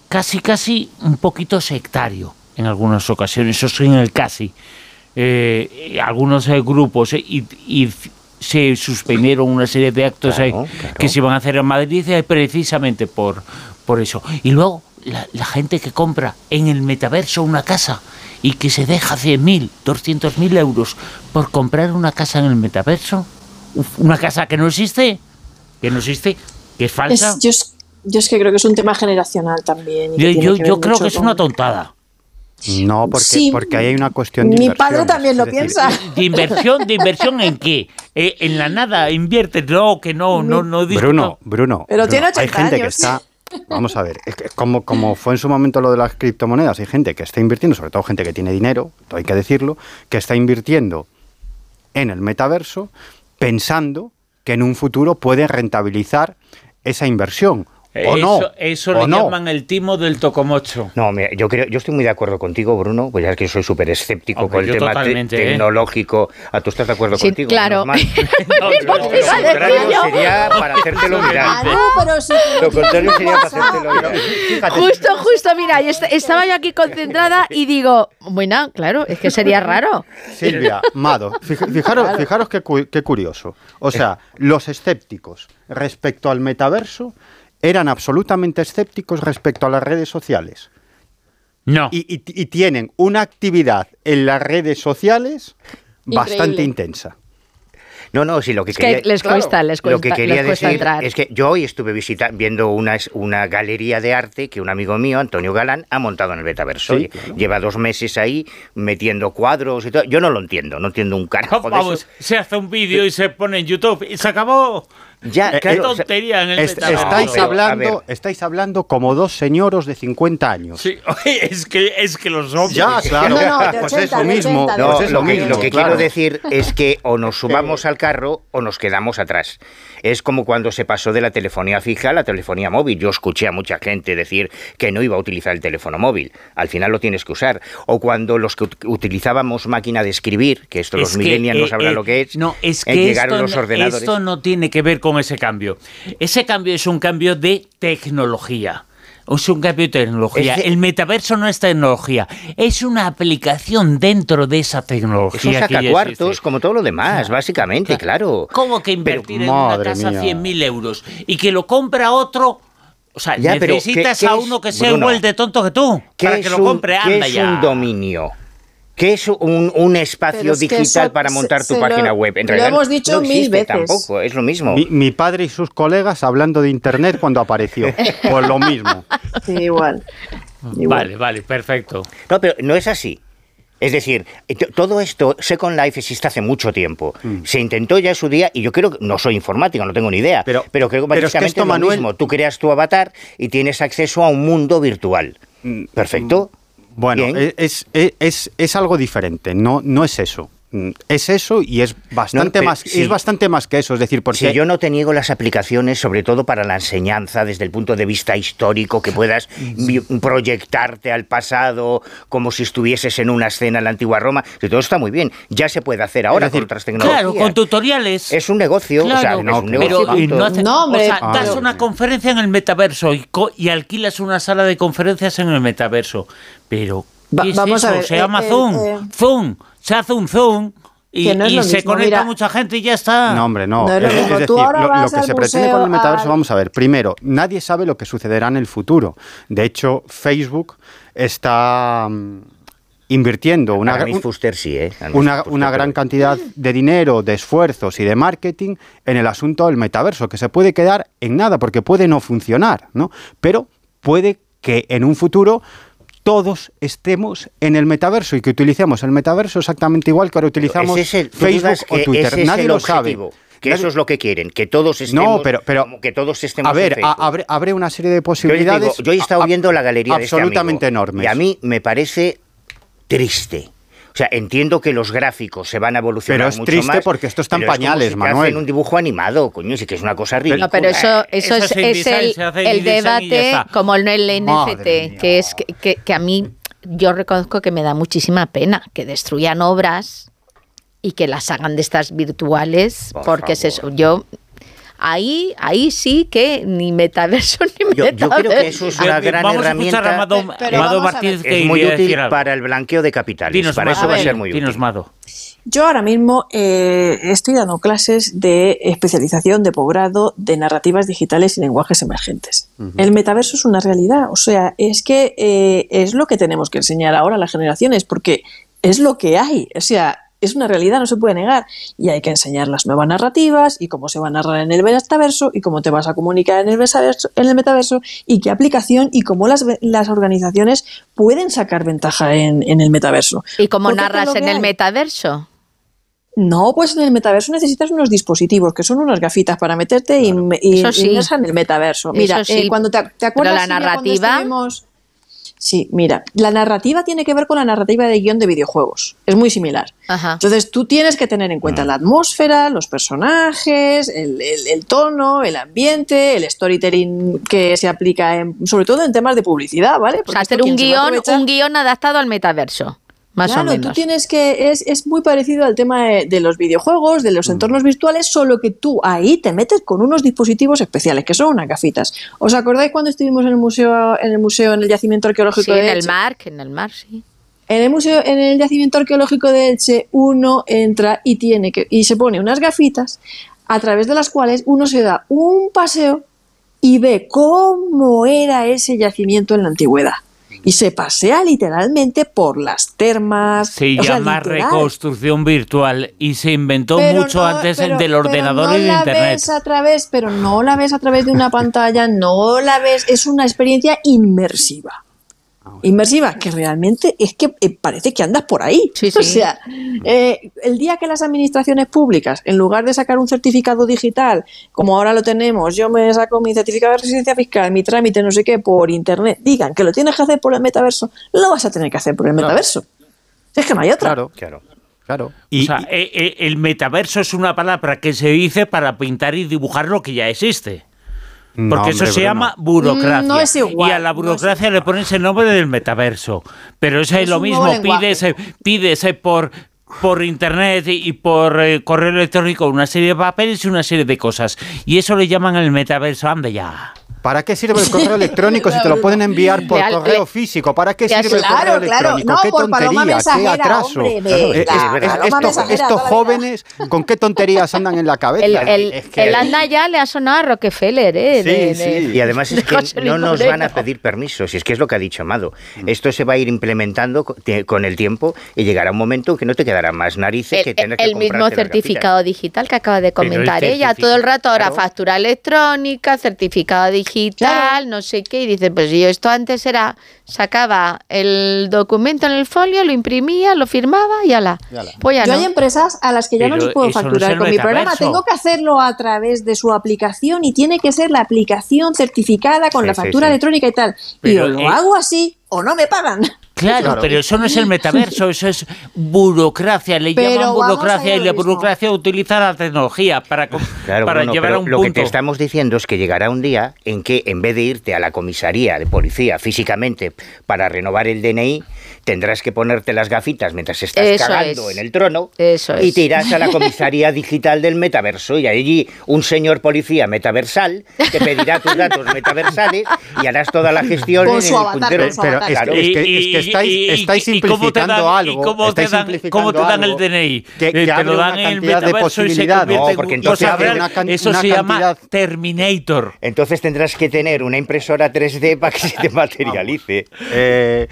casi, casi un poquito sectario en algunas ocasiones, eso sí en el casi. algunos grupos y, y se suspendieron una serie de actos que se iban a hacer en Madrid precisamente por, por eso. Y luego la, gente que compra en el metaverso una casa y que se deja 100.000, 200.000 euros por comprar una casa en el metaverso, una casa que no existe, que no existe, que es falsa. yo, es, que creo que es un tema generacional también. yo, yo creo que es una tontada. No, porque, porque ahí hay una cuestión de Mi padre también lo piensa. ¿De inversión? ¿De inversión en qué? Eh, en la nada, invierte. No, que no, no, no. Bruno, Bruno. Pero tiene 80 Hay gente que está... Vamos a ver, es como, como fue en su momento lo de las criptomonedas, hay gente que está invirtiendo, sobre todo gente que tiene dinero, hay que decirlo, que está invirtiendo en el metaverso pensando que en un futuro puede rentabilizar esa inversión eso, eso le llaman el timo del tocomocho. No, mira, yo creo, yo estoy muy de acuerdo contigo, Bruno, pues ya es que yo soy súper escéptico con el tema ¿eh? tecnológico. ¿A ¿Tú estás de acuerdo sí, contigo? Claro. No, lo, contrario sería para hacértelo mirar. lo contrario sería para hacértelo mirar. justo, justo, mira, estaba yo aquí concentrada y digo, bueno, claro, es que sería raro. Silvia, Mado, fijaros, fijaros qué, qué curioso. O sea, los escépticos respecto al metaverso eran absolutamente escépticos respecto a las redes sociales. No. Y, tienen una actividad en las redes sociales bastante intensa. No, no, sí, lo que, quería, les cuesta, les cuesta, lo que quería decir es que yo hoy estuve visitando, viendo una, una galería de arte que un amigo mío, Antonio Galán, ha montado en el Betaverso. Lleva dos meses ahí metiendo cuadros y todo. Yo no lo entiendo, no entiendo un carajo Vamos, se hace un vídeo y se pone en YouTube y se acabó. Ya, eh, Qué tontería en el estáis hablando, estáis hablando como dos señoros de 50 años. Sí, es que es que los hombres. Ya, claro. pues es lo mismo. lo mismo. Lo que quiero decir es que o nos subamos al carro o nos quedamos atrás. Es como cuando se pasó de la telefonía fija a la telefonía móvil. Yo escuché a mucha gente decir que no iba a utilizar el teléfono móvil. Al final lo tienes que usar. O cuando los que utilizábamos máquina de escribir, que esto los millennials no eh, sabrán eh, lo que es, no, es que llegaron los ordenadores. Esto no tiene que ver con con ese cambio. Ese cambio es un cambio de tecnología. Es un cambio de tecnología. El metaverso no es tecnología, es una aplicación dentro de esa tecnología. Es un cuartos como todo lo demás, básicamente, claro. ¿Cómo que invertir en una casa 100.000 euros y que lo compra otro o sea, necesitas a uno que sea igual de tonto que tú para que lo compre. Anda ¿qué es un dominio? ¿Qué es un, espacio digital para montar tu página web? En realidad, lo hemos dicho mil veces. Tampoco, es lo mismo. Mi, padre y sus colegas hablando de Internet cuando apareció. pues lo mismo. Sí, igual. Vale, vale, perfecto. No, pero no es así. Es decir, todo esto, Second Life existe hace mucho tiempo. Mm. Se intentó ya en su día, y yo creo que no soy informático, no tengo ni idea, pero, pero creo que básicamente es, lo mismo. Tú creas tu avatar y tienes acceso a un mundo virtual. Mm, Perfecto. Bueno, es, es, es, algo diferente, no, no es eso. Mm, es eso y es bastante más es bastante más que eso es decir porque si yo no te niego las aplicaciones sobre todo para la enseñanza desde el punto de vista histórico que puedas proyectarte al pasado como si estuvieses en una escena en la antigua Roma. Que todo está muy bien ya se puede hacer ahora con otras tecnologías. claro con tutoriales. Es un negocio o sea, no, es un negocio no, o sea, das una conferencia en el metaverso y, y alquilas una sala de conferencias en el metaverso. Pero vamos a ver se llama eh, Zoom eh, Zoom se hace un zoom y, se conecta mucha gente y ya está. No, hombre, no. es, decir, lo, que se pretende con el metaverso, vamos a ver, primero, nadie sabe lo que sucederá en el futuro. De hecho, Facebook está mm, invirtiendo una, ¿eh? una, una gran cantidad de dinero, de esfuerzos y de marketing en el asunto del metaverso, que se puede quedar en nada, porque puede no funcionar, ¿no? Pero puede que en un futuro todos estemos en el metaverso y que utilicemos el metaverso exactamente igual que ahora utilizamos Facebook o Twitter. Nadie lo sabe. Que eso es lo que quieren, que todos estemos, no, pero, pero, que todos estemos A ver, abre, una serie de posibilidades. Yo, he estado viendo la galería de este absolutamente enormes. Y a mí me parece triste sea, entiendo que los gráficos se van a evolucionar pero es triste porque esto está en pañales, Manuel. un dibujo animado, coño, sí que es una cosa ridícula. No, pero eso, eso, es, el, debate como el, el NFT, que es que, que, a mí yo reconozco que me da muchísima pena que destruyan obras y que las hagan de estas virtuales, porque es eso. Yo ahí, ahí sí que ni metaverso ni metaverso. Yo creo que eso es una gran herramienta. A Amado, Martínez es muy útil para el blanqueo de capitales. para eso va a ser muy útil. Mado. Yo ahora mismo eh, estoy dando clases de especialización de posgrado de narrativas digitales y lenguajes emergentes. El metaverso es una realidad, o sea, es que eh, es lo que tenemos que enseñar ahora a las generaciones, porque es lo que hay, o sea, es una realidad, no se puede negar. Y hay que enseñar las nuevas narrativas y cómo se va a narrar en el metaverso y cómo te vas a comunicar en el metaverso, en el metaverso y qué aplicación y cómo las, las organizaciones pueden sacar ventaja en, el metaverso. ¿Y cómo narras en el metaverso? No, pues en el metaverso necesitas unos dispositivos que son unas gafitas para meterte y, y, en el metaverso. Mira, eh, cuando te, acuerdas la narrativa Sí, mira, la narrativa tiene que ver con la narrativa de guion de videojuegos. Es muy similar. Entonces tú tienes que tener en cuenta mm. la atmósfera, los personajes, el, tono, el ambiente, el storytelling que se aplica sobre todo en temas de publicidad, ¿vale? o sea, hacer un guion, un guion adaptado al metaverso. Más claro, o menos. tú tienes que. Es, es muy parecido al tema de, los videojuegos, de los mm. entornos virtuales, solo que tú ahí te metes con unos dispositivos especiales, que son unas gafitas. ¿Os acordáis cuando estuvimos en el museo, en el museo, en el yacimiento arqueológico de Elche? En el mar, en el mar, sí. En el museo, en el yacimiento arqueológico de Elche, uno entra y tiene que. y se pone unas gafitas a través de las cuales uno se da un paseo y ve cómo era ese yacimiento en la antigüedad y se pasea literalmente por las termas. Se llama reconstrucción virtual y se inventó mucho antes del ordenador y de internet. Ves a través, pero no la ves a través de una pantalla, no la ves, es una experiencia inmersiva. Ah, inmersiva, que realmente es que eh, parece que andas por ahí. O sea, eh, el día que las administraciones públicas, en lugar de sacar un certificado digital, como ahora lo tenemos, yo me saco mi certificado de residencia fiscal, mi trámite, no sé qué, por internet, digan que lo tienes que hacer por el metaverso, lo vas a tener que hacer por el metaverso. Es que no hay otra. Claro, claro. Claro. o sea, eh, el metaverso es una palabra que se dice para pintar y dibujar lo que ya existe. Porque eso se llama burocracia. No es igual, y a la burocracia le pones el nombre del metaverso. Pero eso es, lo mismo. Pides, pides por, por internet y por eh, correo electrónico una serie de papeles y una serie de cosas. Y eso le llaman el metaverso. Anda ya. ¿Para qué sirve el correo electrónico si te lo pueden enviar por correo físico? ¿Para qué sirve el correo electrónico? ¿Qué tontería? ¿Qué atraso? estos jóvenes, ¿con qué tonterías andan en la cabeza? El, anda ya le ha sonado a Rockefeller, ¿eh? Sí, sí. y además es que no nos van a pedir permiso, si es que es lo que ha dicho Amado. Mm. Esto se va a ir implementando con el tiempo y llegará un momento que no te quedará más narices que tener que El mismo certificado digital que acaba de comentar ella, todo el rato ahora factura electrónica, certificado digital digital, no sé qué, y dice, pues yo esto antes era, sacaba el documento en el folio, lo imprimía, lo firmaba y ala. Pues ya yo no. hay empresas a las que ya no les puedo no facturar con mi programa, tengo que hacerlo a través de su aplicación y tiene que ser la aplicación certificada con Sí, la factura sí. electrónica y tal. y Pero, o lo eh, hago así o no me pagan. Claro, Claro. pero eso no es el metaverso, eso es burocracia, le Pero llaman burocracia y lo la burocracia utiliza la tecnología para, Claro, para llevar a un lo punto. que te estamos diciendo es que llegará un día en que en vez de irte a la comisaría de policía físicamente para renovar el DNI, tendrás que ponerte las gafitas mientras estás Eso cagando es. en el trono Eso y te irás a la comisaría digital del metaverso y allí un señor policía metaversal te pedirá tus datos metaversales y harás toda la gestión Con en su el avatar, puntero. con su Pero avatar. es, Claro. es que, Y- es que y- estáis, y- estáis y simplificando dan- algo. y cómo te dan- cómo te dan el DNI. Que, Eh, que te lo dan en el metaverso y se posibilidades. convierte No, en porque entonces cosa abre real. una can- Eso una se llama cantidad- Terminator. Entonces tendrás que tener una impresora 3D para que se te materialice. Eh,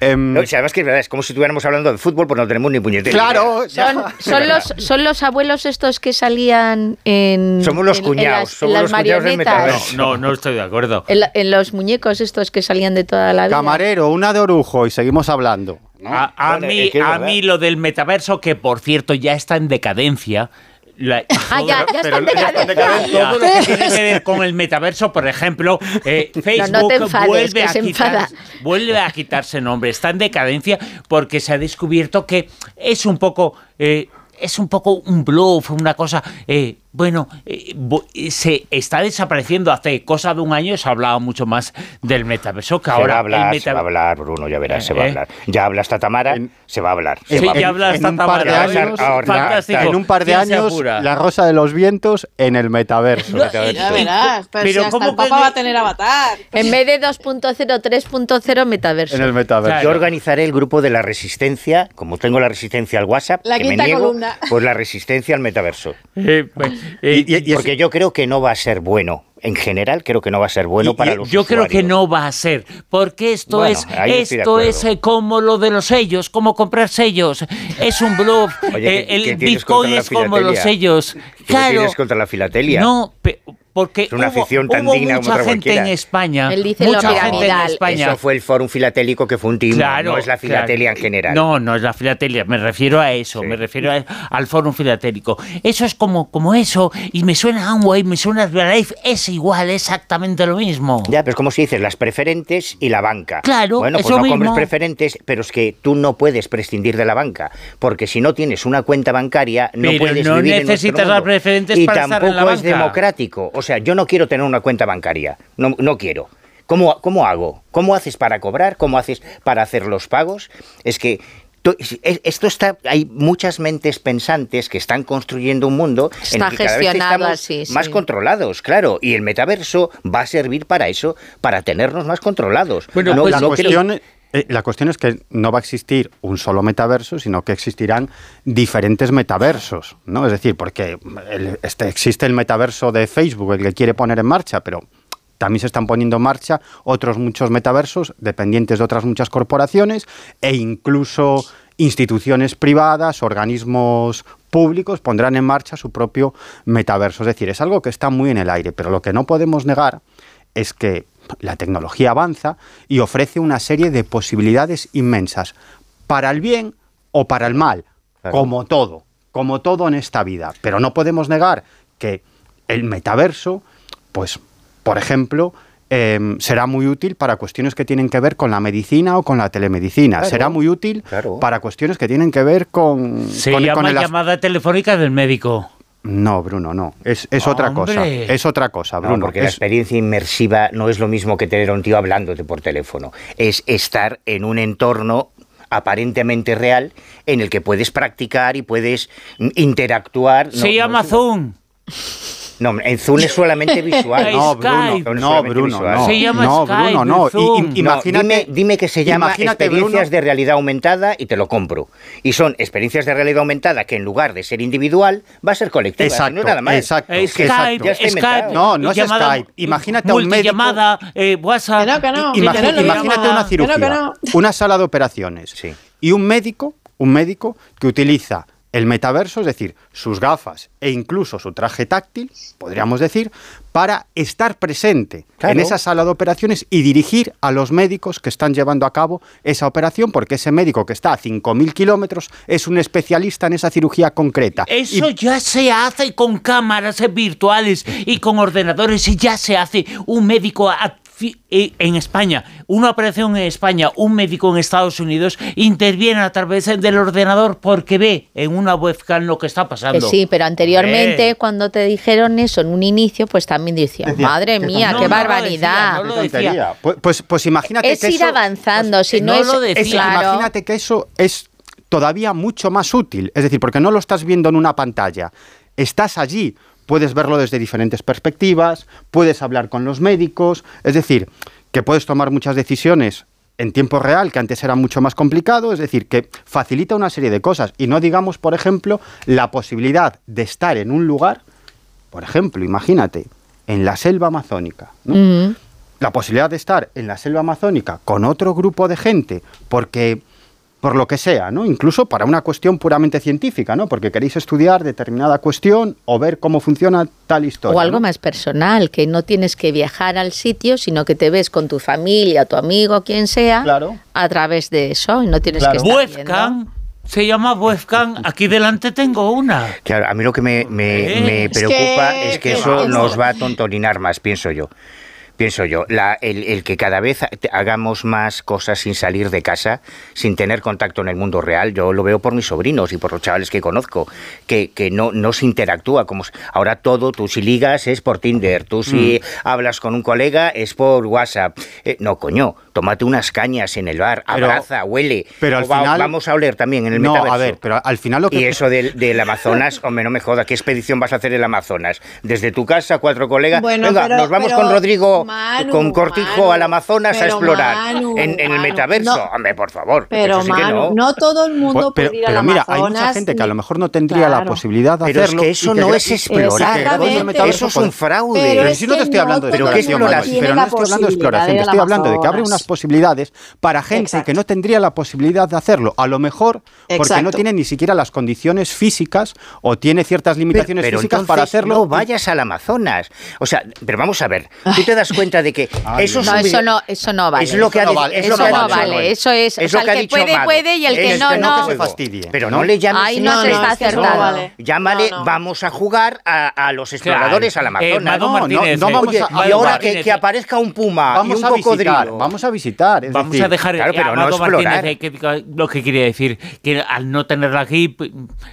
em, No, si además que es verdad, es como si estuviéramos hablando de fútbol, pues no tenemos ni puñetera. claro. Son, son los, son los abuelos estos que salían en. Somos los en- cuñados, en las, somos las los cuñados del marionetas. metaverso. No, no estoy de acuerdo. En, la- en los muñecos estos que salían de toda la vida. Camarero, una de orujo y seguimos hablando. ¿no? A, a Bueno, mí, a mí lo del metaverso, que por cierto ya está en decadencia. La- Ah, ya, ya Pero están ya están decadencia. todo lo que tiene que ver con el metaverso, por ejemplo, eh, Facebook enfades, a quitar- vuelve a quitarse nombre. Está en decadencia porque se ha descubierto que es un poco... eh, es un poco un bluff, una cosa, eh, bueno, eh, eh, se está desapareciendo. Hace cosa de un año se hablaba mucho más del metaverso que Se ahora va a hablar, se va a hablar, Bruno, ya verás, se va a Eh, hablar. Ya habla esta Tamara, En- se va a hablar. se Sí, va a ya hablar. habla en esta un par de Tamara, ¿eh? años, ahora, Fantástico. en un par de ¿Quién se años, la rosa de los vientos en el metaverso. No, Ya eh, verás, pero, pero si hasta ¿cómo el Papa que- va a tener avatar. En vez de 2.0, 3.0 metaverso. En el metaverso. Claro. Yo organizaré el grupo de la resistencia, como tengo la resistencia al WhatsApp, La que me niego, columna. pues la resistencia al metaverso. Eh, pues, eh, Y- y- y- Porque yo creo que no va a ser bueno. En general, creo que no va a ser bueno Y- para los Yo creo que no va a ser, porque esto Bueno, es esto es eh, como lo de los sellos, como comprar sellos, es un bluff. Oye, Eh, ¿qué- el Bitcoin es como los sellos. ¿Qué Claro. tienes contra la filatelia? No, pe- porque Es una hubo, afición tan hubo digna como mucha otra gente cualquiera. en España, Él dice lo mucha gente en. España. Eso fue el fórum filatélico que fue un timo, Claro, no es la filatelia claro. en general. No, no es la filatelia, me refiero a eso, Sí. me refiero a- al foro filatélico. Eso es como, como eso, y me suena a Amway, me suena a Herbalife, es igual, exactamente lo mismo. Ya, pero es como si dices, las preferentes y la banca. Claro, Bueno, es pues lo no compres preferentes, pero es que tú no puedes prescindir de la banca, porque si no tienes una cuenta bancaria, no Pero puedes no vivir en necesitas mundo. las preferentes y para estar tampoco en la es banca. democrático. O sea, yo no quiero tener una cuenta bancaria. No, no quiero. ¿Cómo, ¿Cómo hago? ¿Cómo haces para cobrar? ¿Cómo haces para hacer los pagos? Es que to- es- esto está hay muchas mentes pensantes que están construyendo un mundo en Está el que cada vez gestionado estamos así, más sí. controlados, claro, y el metaverso va a servir para eso, para tenernos más controlados. Bueno, No- pues la, no creo- eh, la cuestión es que no va a existir un solo metaverso, sino que existirán diferentes metaversos, ¿no? Es decir, porque este, existe el metaverso de Facebook, el que quiere poner en marcha, pero también se están poniendo en marcha otros muchos metaversos dependientes de otras muchas corporaciones e incluso instituciones privadas, organismos públicos pondrán en marcha su propio metaverso. Es decir, es algo que está muy en el aire, pero lo que no podemos negar es que la tecnología avanza y ofrece una serie de posibilidades inmensas, para el bien o para el mal, Claro. como todo, como todo en esta vida. Pero no podemos negar que el metaverso, pues, por ejemplo, em, será muy útil para cuestiones que tienen que ver con la medicina o con la telemedicina. Claro, será muy útil claro. para cuestiones que tienen que ver con... Se con- llama con el as- llamada telefónica del médico. No, Bruno, no. Es, es otra cosa. Es otra cosa, No, Bruno. porque la experiencia inmersiva no es lo mismo que tener a un tío hablándote por teléfono. Es estar en un entorno aparentemente real en el que puedes practicar y puedes interactuar. Se no llama. Zoom. No, en Zoom es solamente visual. No. Bruno, no, Bruno, visual. no. Se llama no, Skype, Bruno, no. Zoom. I- i- No, imagínate, dime, dime que se llama imagínate, experiencias Bruno, de realidad aumentada y te lo compro. Y son experiencias de realidad aumentada que en lugar de ser individual va a ser colectiva. Exacto, no es nada más. exacto. Eh, Es que Skype. No, no es llamada- Skype. Imagínate a un médico- eh, WhatsApp. Que no, que no. Imagi- que no es lo imagínate mismo. una Que no, cirugía, que no. una sala de operaciones Sí. y un médico, un médico que utiliza el metaverso, es decir, sus gafas e incluso su traje táctil, podríamos decir, para estar presente en esa sala de operaciones y dirigir a los médicos que están llevando a cabo esa operación, porque ese médico que está a 5.000 kilómetros es un especialista en esa cirugía concreta. Eso ya se hace con cámaras virtuales y con ordenadores y ya se hace un médico a en España, una operación en España, un médico en Estados Unidos interviene a través del ordenador porque ve en una webcam lo que está pasando. sí, pero anteriormente cuando te dijeron eso en un inicio, pues también decía, madre mía, qué barbaridad. Pues, pues, pues, imagínate es ir avanzando, si no, es, lo Imagínate que eso es todavía mucho más útil, es decir, porque no lo estás viendo en una pantalla, estás allí puedes verlo desde diferentes perspectivas, puedes hablar con los médicos, es decir, que puedes tomar muchas decisiones en tiempo real, que antes era mucho más complicado, es decir, que facilita una serie de cosas. Y no digamos, por ejemplo, la posibilidad de estar en un lugar, por ejemplo, imagínate, en la selva amazónica, La posibilidad de estar en la selva amazónica con otro grupo de gente, porque por lo que sea, ¿no? Incluso para una cuestión puramente científica, ¿no? Porque queréis estudiar determinada cuestión o ver cómo funciona tal historia. O algo más personal, que no tienes que viajar al sitio, sino que te ves con tu familia, tu amigo, quien sea, a través de eso y no tienes que estar Webcam. Se llama webcam. Aquí delante tengo una. Claro, a mí lo que me, preocupa es que, eso nos va a tontolinar más, pienso yo pienso yo, el, que cada vez hagamos más cosas sin salir de casa, sin tener contacto en el mundo real, yo lo veo por mis sobrinos y por los chavales que conozco, que, que no, no se interactúa. como Ahora todo, tú si ligas es por Tinder, tú si mm. hablas con un colega es por WhatsApp. Eh, no, coño, tómate unas cañas en el bar, abraza, huele. Pero al final... Vamos a oler también en el no, a ver, pero al final lo que... Y eso del, del Amazonas, hombre, no me joda, ¿qué expedición vas a hacer en el Amazonas? Desde tu casa, cuatro colegas, venga, nos vamos con Rodrigo con Cortijo al Amazonas a explorar en, el metaverso. Hombre, por favor. Pero, no. todo el mundo puede ir pero, mira, hay mucha gente que a lo mejor no tendría la posibilidad de pero hacerlo. Es que eso no es explorar. Eso es un fraude. Pero, si no te estoy hablando de exploración, pero no estoy hablando de exploración, te estoy hablando de que abre posibilidades para gente que no tendría la posibilidad de hacerlo. A lo mejor porque no tiene ni siquiera las condiciones físicas o tiene ciertas limitaciones físicas para hacerlo. No vayas al Amazonas. O sea, pero vamos a ver, tú te das cuenta de que eso, no, eso no, eso no vale. Es lo que eso no vale. Eso no vale. Eso es, o sea, el que puede, puede y el que no, no. se fastidie. Pero no le llames. Ahí no, se está acertado. Llámale, vamos a jugar a, los exploradores al Amazonas. no, no, vamos a, y ahora que, aparezca un puma vamos y un cocodrilo. Vamos a visitar. vamos a dejar claro, pero no explorar. lo que quería decir, que al no tenerla aquí,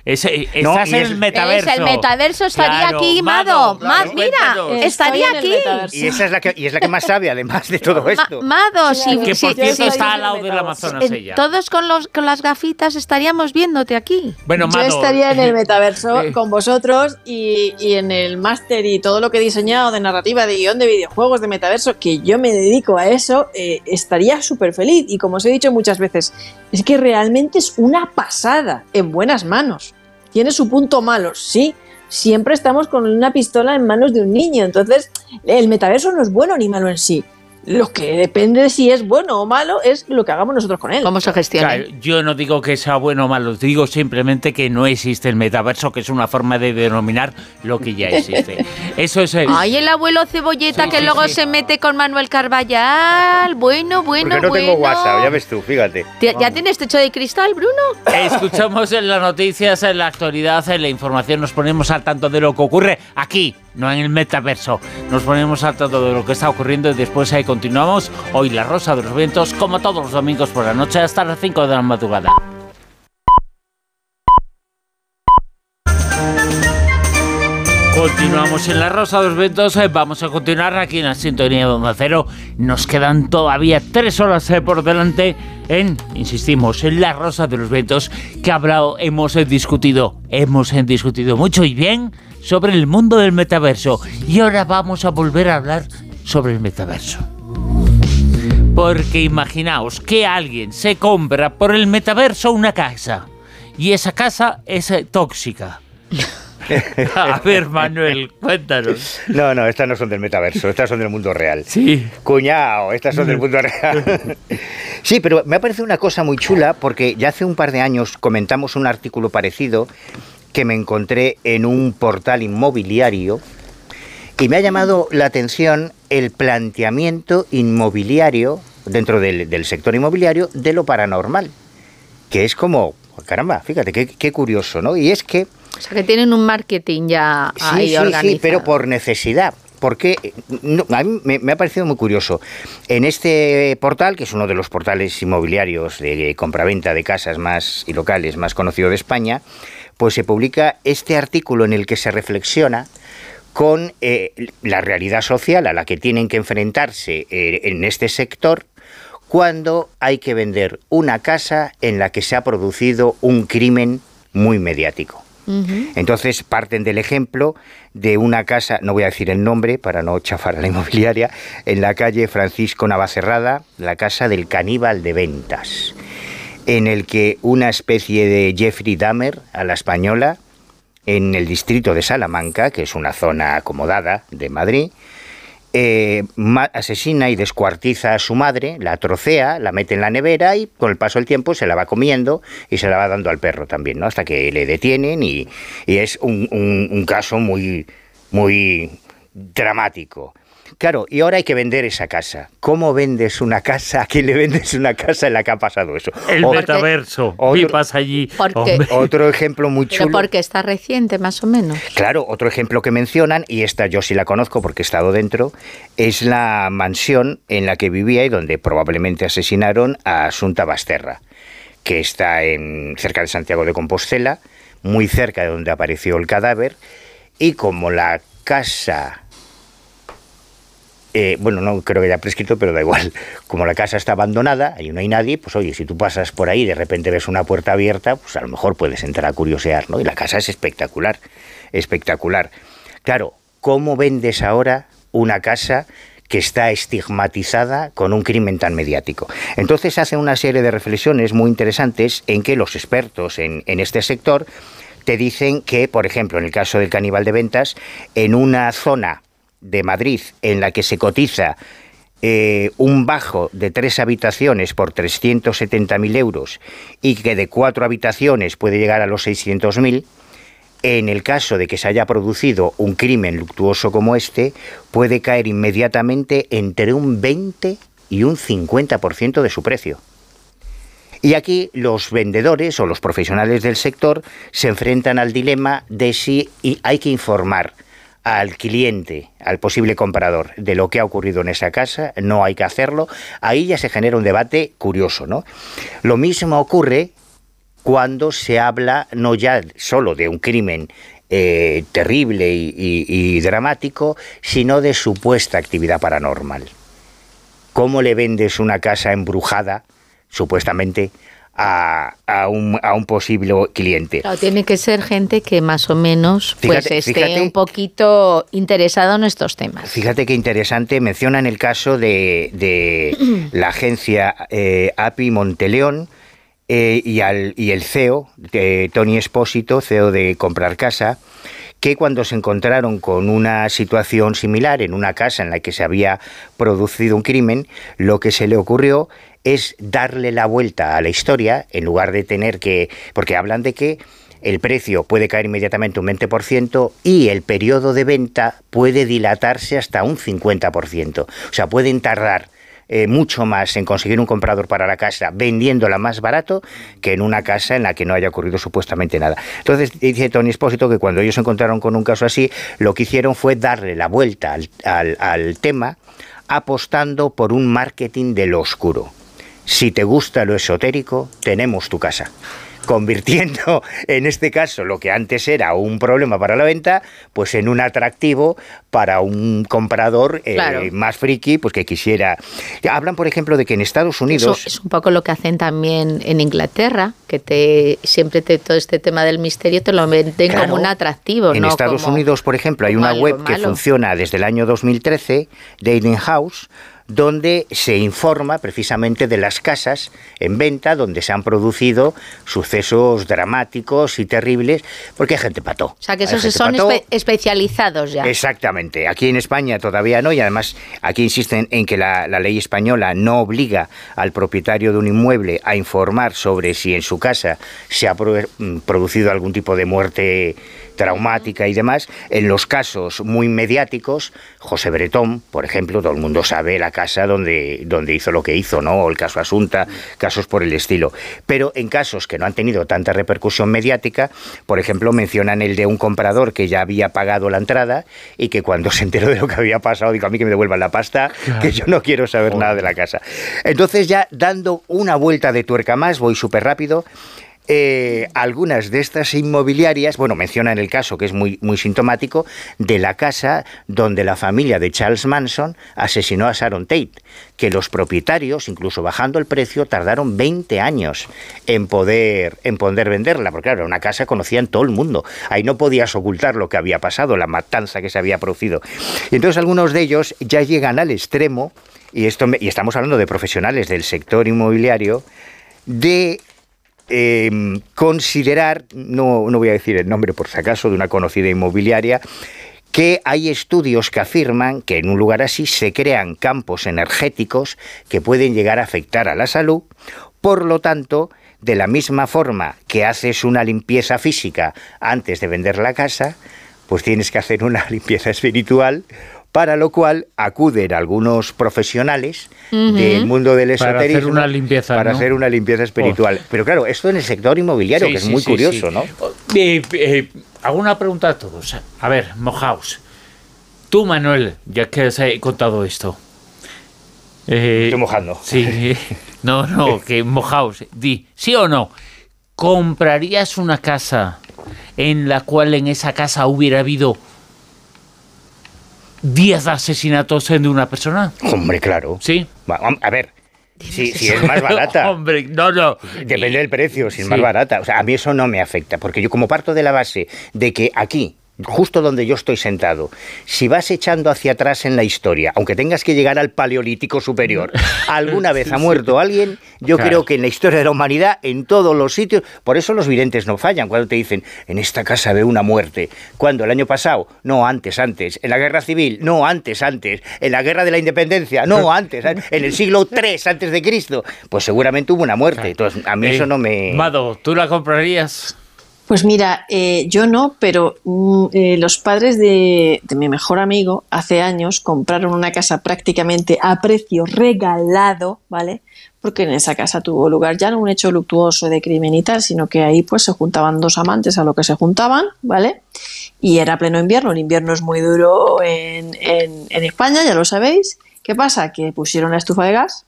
es, estás en el metaverso. el metaverso estaría aquí, Mado. Mira, estaría aquí. Y esa es la que y es la que más sabe además de todo esto. Mado, si, que por cierto está al lado del Amazonas ella. Todos con los con las gafitas estaríamos viéndote aquí. Bueno, Yo estaría en el metaverso con vosotros y, y en el máster y todo lo que he diseñado de narrativa, de guion de videojuegos, de metaverso, que yo me dedico a eso, eh, estaría súper feliz. Y como os he dicho muchas veces, es que realmente es una pasada en buenas manos. Tiene su punto malo, sí, siempre estamos con una pistola en manos de un niño. Entonces, el metaverso no es bueno ni malo en sí. Lo que depende de si es bueno o malo es lo que hagamos nosotros con él. ¿Cómo se gestiona? yo no digo que sea bueno o malo, digo simplemente que no existe el metaverso, que es una forma de denominar lo que ya existe. Eso es el... Ay, el abuelo cebolleta que luego se mete con Manuel Carballal. Bueno, bueno, Porque no tengo WhatsApp, ya ves tú, fíjate. ¿Ya tienes techo de cristal, Bruno? Escuchamos en las noticias, en la actualidad, en la información, nos ponemos al tanto de lo que ocurre aquí, no en el metaverso. Nos ponemos al tanto de lo que está ocurriendo y después hay continuamos. Hoy la Rosa de los Vientos, como todos los domingos por la noche, hasta las 5 de la madrugada. Continuamos en la Rosa de los Vientos, eh, vamos a continuar aquí en la sintonía de Onda Cero. Nos quedan todavía tres horas eh, por delante en, insistimos, en la Rosa de los Vientos, que habrá, hemos eh, discutido, hemos discutido mucho y bien sobre el mundo del metaverso. Y ahora vamos a volver a hablar sobre el metaverso. Porque imaginaos que alguien se compra por el metaverso una casa y esa casa es eh, tóxica. A ver, Manuel, cuéntanos. No, no, estas no son del metaverso, estas son del mundo real. Sí. Cuñado, estas son del mundo real. Sí, pero me ha parecido una cosa muy chula porque ya hace un par de años comentamos un artículo parecido que me encontré en un portal inmobiliario y me ha llamado la atención el planteamiento inmobiliario dentro del, sector inmobiliario de lo paranormal, que es como, caramba, fíjate, qué, curioso, ¿no? Y es que... O sea, que tienen un marketing ya ahí sí, sí, Sí, pero por necesidad. Porque a mí me, ha parecido muy curioso. En este portal, que es uno de los portales inmobiliarios de compraventa de casas más y locales más conocido de España, pues se publica este artículo en el que se reflexiona con eh, la realidad social a la que tienen que enfrentarse eh, en este sector cuando hay que vender una casa en la que se ha producido un crimen muy mediático. Entonces parten del ejemplo de una casa, no voy a decir el nombre para no chafar a la inmobiliaria, en la calle Francisco Navacerrada, la casa del caníbal de ventas, en el que una especie de Jeffrey Dahmer a la española, en el distrito de Salamanca, que es una zona acomodada de Madrid, eh, asesina y descuartiza a su madre, la trocea, la mete en la nevera y con el paso del tiempo se la va comiendo y se la va dando al perro también, ¿no? Hasta que le detienen y, es un, un, caso muy, muy dramático. Claro, y ahora hay que vender esa casa. ¿Cómo vendes una casa? ¿A quién le vendes una casa en la que ha pasado eso? El metaverso. Otro, pasa allí. otro ejemplo muy chulo. Pero porque está reciente, más o menos. Claro, otro ejemplo que mencionan, y esta yo sí la conozco porque he estado dentro, es la mansión en la que vivía y donde probablemente asesinaron a Asunta Basterra, que está en, cerca de Santiago de Compostela, muy cerca de donde apareció el cadáver, y como la casa eh, bueno, no creo que haya prescrito, pero da igual. Como la casa está abandonada y no hay nadie, pues oye, si tú pasas por ahí y de repente ves una puerta abierta, pues a lo mejor puedes entrar a curiosear, ¿no? Y la casa es espectacular, espectacular. Claro, ¿cómo vendes ahora una casa que está estigmatizada con un crimen tan mediático. Entonces hace una serie de reflexiones muy interesantes en que los expertos en, en, este sector te dicen que, por ejemplo, en el caso del caníbal de ventas, en una zona de Madrid en la que se cotiza eh, un bajo de tres habitaciones por 370.000 euros y que de cuatro habitaciones puede llegar a los 600.000, en el caso de que se haya producido un crimen luctuoso como este, puede caer inmediatamente entre un 20 y un 50% de su precio. Y aquí los vendedores o los profesionales del sector se enfrentan al dilema de si hay que informar al cliente, al posible comprador, de lo que ha ocurrido en esa casa, no hay que hacerlo, ahí ya se genera un debate curioso, ¿no? Lo mismo ocurre cuando se habla no ya solo de un crimen eh, terrible y dramático, sino de supuesta actividad paranormal. ¿Cómo le vendes una casa embrujada, supuestamente, a, un, a un posible cliente. Claro, tiene que ser gente que más o menos pues, esté un poquito interesado en estos temas. Fíjate qué interesante, mencionan el caso de, de la agencia eh, API Monteleón, eh, y, al, y el CEO, de Tony Espósito, CEO de Comprar Casa, que cuando se encontraron con una situación similar en una casa en la que se había producido un crimen, lo que se le ocurrió es darle la vuelta a la historia en lugar de tener que... porque hablan de que el precio puede caer inmediatamente un 20% y el periodo de venta puede dilatarse hasta un 50%. O sea, pueden tardar eh, mucho más en conseguir un comprador para la casa vendiéndola más barato que en una casa en la que no haya ocurrido supuestamente nada. Entonces dice Tony Espósito que cuando ellos se encontraron con un caso así, lo que hicieron fue darle la vuelta al, al tema apostando por un marketing de lo oscuro. Si te gusta lo esotérico, tenemos tu casa convirtiendo en este caso lo que antes era un problema para la venta, pues en un atractivo para un comprador eh, más friki, pues que quisiera. Hablan, por ejemplo, de que en Estados Unidos. Eso es un poco lo que hacen también en Inglaterra, que te siempre te, todo este tema del misterio te lo venden como un atractivo. En Estados Unidos, por ejemplo, hay una web que funciona desde el año 2013, Dating House donde se informa precisamente de las casas en venta donde se han producido sucesos dramáticos y terribles, porque hay gente pató. O sea, que esos son especializados ya. Exactamente. Aquí en España todavía no, y además aquí insisten en que la, la ley española no obliga al propietario de un inmueble a informar sobre si en su casa se ha mm, producido algún tipo de muerte traumática y demás. En los casos muy mediáticos, José Bretón, por ejemplo, todo el mundo sabe la casa donde, donde hizo lo que hizo, ¿no? O el caso Asunta, casos por el estilo. Pero en casos que no han tenido tanta repercusión mediática, por ejemplo, mencionan el de un comprador que ya había pagado la entrada y que cuando se enteró de lo que había pasado, dijo a mí que me devuelvan la pasta, que yo no quiero saber nada de la casa. Entonces ya dando una vuelta de tuerca más, voy súper rápido, eh, algunas de estas inmobiliarias, bueno, mencionan el caso que es muy, muy sintomático, de la casa donde la familia de Charles Manson asesinó a Sharon Tate, que los propietarios, incluso bajando el precio, tardaron 20 años en poder, en poder venderla, porque claro, era una casa conocida en todo el mundo. Ahí no podías ocultar lo que había pasado, la matanza que se había producido. Y entonces algunos de ellos ya llegan al extremo, y, esto y estamos hablando de profesionales del sector inmobiliario, de Em, considerar, no, no voy a decir el nombre por si acaso, de una conocida inmobiliaria, que hay estudios que afirman que en un lugar así se crean campos energéticos que pueden llegar a afectar a la salud. Por lo tanto, de la misma forma que haces una limpieza física antes de vender la casa, pues tienes que hacer una limpieza espiritual para lo cual acuden algunos profesionales del mundo del esoterismo para hacer una limpieza, para hacer una limpieza espiritual. Pero claro, esto en el sector inmobiliario, que es muy curioso, ¿no? Eh, eh, hago una pregunta a todos. A ver, mojaos. Tú, Manuel, ya que os he contado esto. Eh, Estoy mojando. Sí, no, no, que mojaos. Di, ¿sí o no? ¿Comprarías una casa en la cual en esa casa hubiera habido 10 asesinatos de una persona? Hombre, claro. Sí. A ver, si, si, es más barata. Hombre, no, no. Depende del precio, si es más barata. O sea, a mí eso no me afecta, porque yo como parto de la base de que aquí justo donde yo estoy sentado, si vas echando hacia atrás en la historia, aunque tengas que llegar al Paleolítico Superior, alguna vez ha muerto alguien, yo creo que en la historia de la humanidad, en todos los sitios, por eso los videntes no fallan, cuando te dicen, en esta casa ve una muerte, cuando el año pasado, no, antes, antes, en la guerra civil, no, antes, antes, en la guerra de la independencia, no, antes, en el siglo III antes de Cristo, pues seguramente hubo una muerte, entonces a mí eso no me... Mado, ¿tú la comprarías? Pues mira, eh, yo no, pero mm, eh, los padres de, mi mejor amigo hace años compraron una casa prácticamente a precio regalado, ¿vale? Porque en esa casa tuvo lugar ya no un hecho luctuoso de crimen y tal, sino que ahí pues se juntaban dos amantes a lo que se juntaban, ¿vale? Y era pleno invierno, el invierno es muy duro en, en, en España, ya lo sabéis. ¿Qué pasa? Que pusieron la estufa de gas,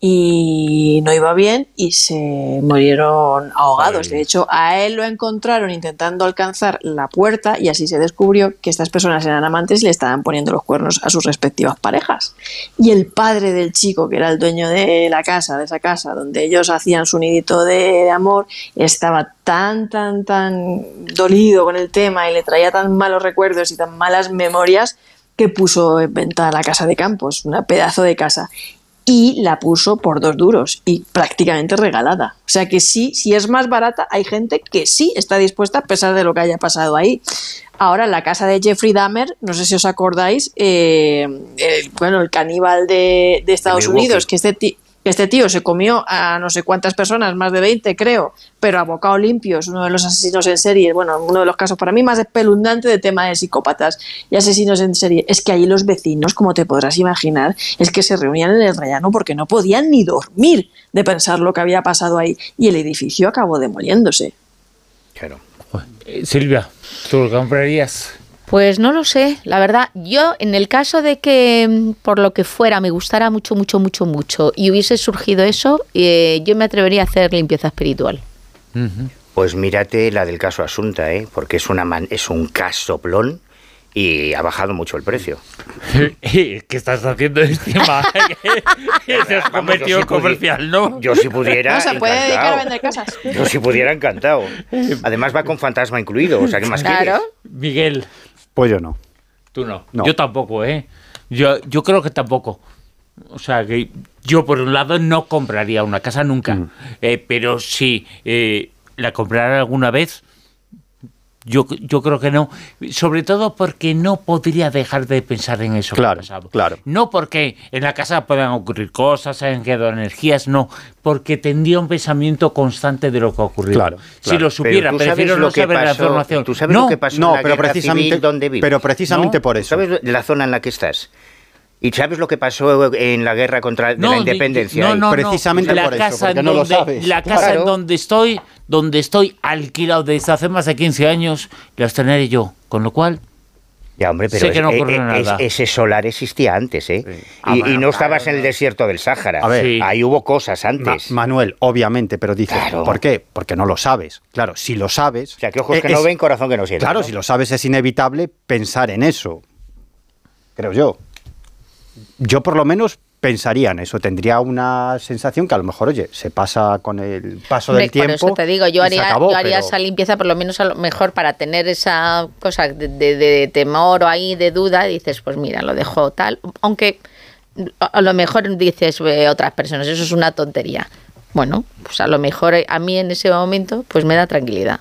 y no iba bien y se murieron ahogados. De hecho, a él lo encontraron intentando alcanzar la puerta y así se descubrió que estas personas eran amantes y le estaban poniendo los cuernos a sus respectivas parejas. Y el padre del chico, que era el dueño de la casa, de esa casa donde ellos hacían su nidito de amor, estaba tan, tan, tan dolido con el tema y le traía tan malos recuerdos y tan malas memorias que puso en venta la casa de campos, una pedazo de casa y la puso por dos duros y prácticamente regalada. O sea que sí, si es más barata, hay gente que sí está dispuesta a pesar de lo que haya pasado ahí. Ahora, la casa de Jeffrey Dahmer, no sé si os acordáis, eh, bueno, el caníbal de, Estados Unidos, que este este tío se comió a no sé cuántas personas, más de 20 creo, pero a bocado limpio, es uno de los asesinos en serie, bueno, uno de los casos para mí más espeluznante de tema de psicópatas y asesinos en serie. Es que ahí los vecinos, como te podrás imaginar, es que se reunían en el rellano porque no podían ni dormir de pensar lo que había pasado ahí y el edificio acabó demoliéndose. Claro. Eh, Silvia, ¿tú lo comprarías? Pues no lo sé, la verdad, yo en el caso de que mm, por lo que fuera me gustara mucho, mucho, mucho, mucho y hubiese surgido eso, eh, yo me atrevería a hacer limpieza espiritual. Pues mírate la del caso Asunta, ¿eh? porque es, una es un casoplón y ha bajado mucho el precio. ¿Qué estás haciendo encima? se has cometido comercial, ¿no? Yo si pudiera. No se puede dedicar a vender casas. Yo si pudiera, encantado. Además va con fantasma incluido, o sea, ¿qué más claro. Miguel. Pues yo no. Tú no. Yo tampoco, ¿eh? Yo, yo creo que tampoco. O sea, que yo por un lado no compraría una casa nunca, mm. eh, pero si eh, la comprara alguna vez, yo, yo creo que no, sobre todo porque no podría dejar de pensar en eso. Claro, claro. No porque en la casa puedan ocurrir cosas, hayan quedado energías, no, porque tendría un pensamiento constante de lo que ha ocurrido. Claro, Si lo supiera, prefiero no saber la información. ¿Tú sabes lo que pasó no, en la pero precisamente, donde vives? Pero precisamente por eso. ¿Sabes la zona en la que estás? ¿Y sabes lo que pasó en la guerra contra la independencia? No, no, Precisamente la por casa eso, porque no donde, lo sabes. La casa en donde estoy, donde estoy alquilado desde hace más de 15 años, la estrenaré yo. Con lo cual, ya, hombre, pero sé que no es, nada. ese solar existía antes, ¿eh? Sí. Y, Ah, y no estabas claro, en el desierto del Sáhara. A ver, Sí. ahí hubo cosas Ma- antes. Manuel, obviamente, pero dices, Claro. ¿por qué? Porque no lo sabes. Claro, si lo sabes. o sea, que ojos eh, que no es- ven, corazón que no siente. Claro, ¿no? si lo sabes es inevitable pensar en eso. Creo yo. Yo por lo menos pensaría en eso. Tendría una sensación que a lo mejor, oye, se pasa con el paso del tiempo. Por eso te digo, yo haría, acabó, yo haría pero- esa limpieza por lo menos a lo mejor para tener esa cosa de, de- de temor o ahí de duda, dices, pues mira, lo dejo tal, aunque a lo mejor dices eh, otras personas, eso es una tontería. Bueno, pues a lo mejor eh, a mí en ese momento pues me da tranquilidad.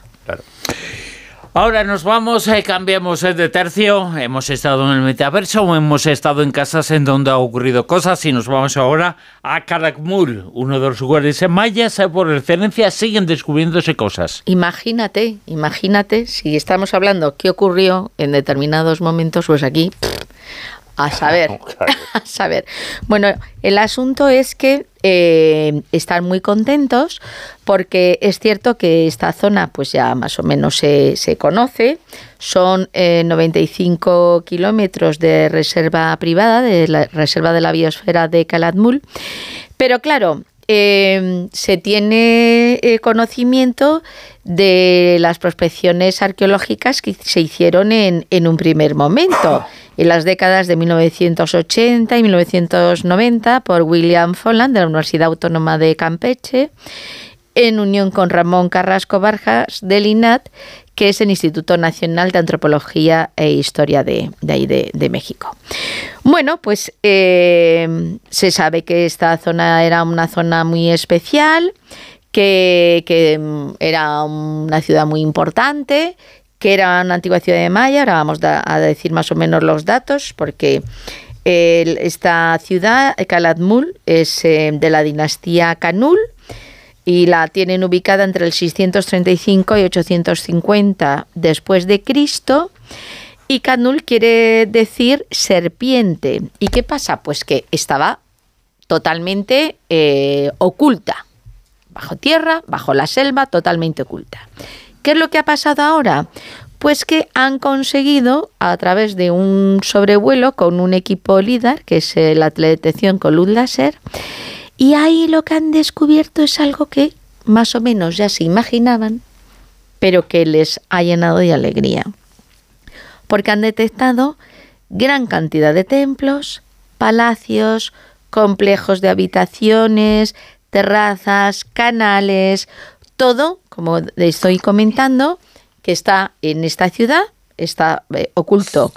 Ahora nos vamos, eh, cambiamos eh, de tercio. Hemos estado en el metaverso, hemos estado en casas en donde ha ocurrido cosas y nos vamos ahora a Calakmul, uno de los lugares en mayas eh, por excelencia. Siguen descubriéndose cosas. Imagínate, imagínate si estamos hablando qué ocurrió en determinados momentos, pues aquí a saber, a saber. Bueno, el asunto es que eh, están muy contentos porque es cierto que esta zona pues ya más o menos se, se conoce. Son eh, 95 kilómetros de reserva privada, de la reserva de la biosfera de Calatmul. Pero claro, eh, se tiene eh, conocimiento de las prospecciones arqueológicas que se hicieron en, en un primer momento, en las décadas de 1980 y 1990, por William Folland de la Universidad Autónoma de Campeche, en unión con Ramón Carrasco Barjas del INAT, que es el Instituto Nacional de Antropología e Historia de, de México. Bueno, pues eh, se sabe que esta zona era una zona muy especial, que, que, mm, era una ciudad muy importante, que era una antigua ciudad de Maya, ahora vamos a decir más o menos los datos, porque esta ciudad, Calatmul, es eh, de la dinastía Canul, y la tienen ubicada entre el 635 y 850 después de Cristo. Y Canul quiere decir serpiente. ¿Y qué pasa? Pues que estaba totalmente eh, oculta, bajo tierra, bajo la selva, totalmente oculta. ¿Qué es lo que ha pasado ahora? Pues que han conseguido, a través de un sobrevuelo con un equipo líder, que es la detección con luz láser, y ahí lo que han descubierto es algo que más o menos ya se imaginaban, pero que les ha llenado de alegría. Porque han detectado gran cantidad de templos, palacios, complejos de habitaciones, terrazas, canales, todo, como estoy comentando, que está en esta ciudad, está eh, oculto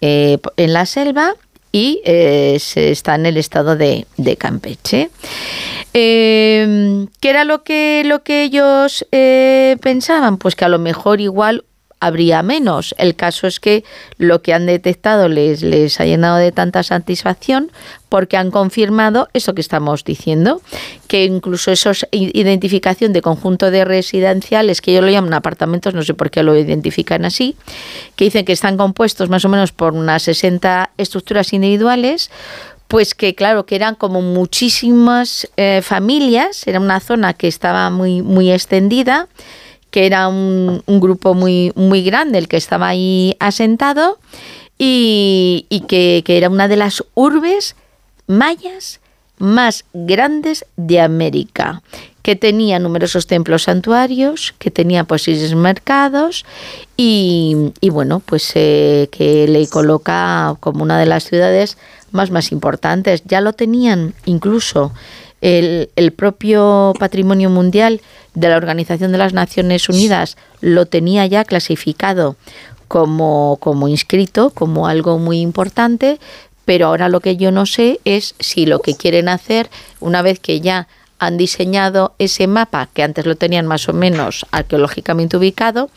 eh, en la selva y eh, se está en el estado de, Campeche. Eh, ¿Qué era lo que, lo que ellos eh, pensaban? Pues que a lo mejor igual habría menos. El caso es que lo que han detectado les, les ha llenado de tanta satisfacción porque han confirmado eso que estamos diciendo, que incluso esos identificación de conjunto de residenciales, que ellos lo llaman apartamentos, no sé por qué lo identifican así, que dicen que están compuestos más o menos por unas 60 estructuras individuales, pues que claro, que eran como muchísimas eh, familias, era una zona que estaba muy, muy extendida, que era un, un, grupo muy, muy grande el que estaba ahí asentado y, y que, que, era una de las urbes mayas más grandes de América, que tenía numerosos templos santuarios, que tenía posibles mercados y, y bueno, pues eh, que le coloca como una de las ciudades más, más importantes. Ya lo tenían incluso el, el, propio patrimonio mundial de la Organización de las Naciones Unidas lo tenía ya clasificado como, como inscrito, como algo muy importante, pero ahora lo que yo no sé es si lo que quieren hacer, una vez que ya han diseñado ese mapa, que antes lo tenían más o menos arqueológicamente ubicado,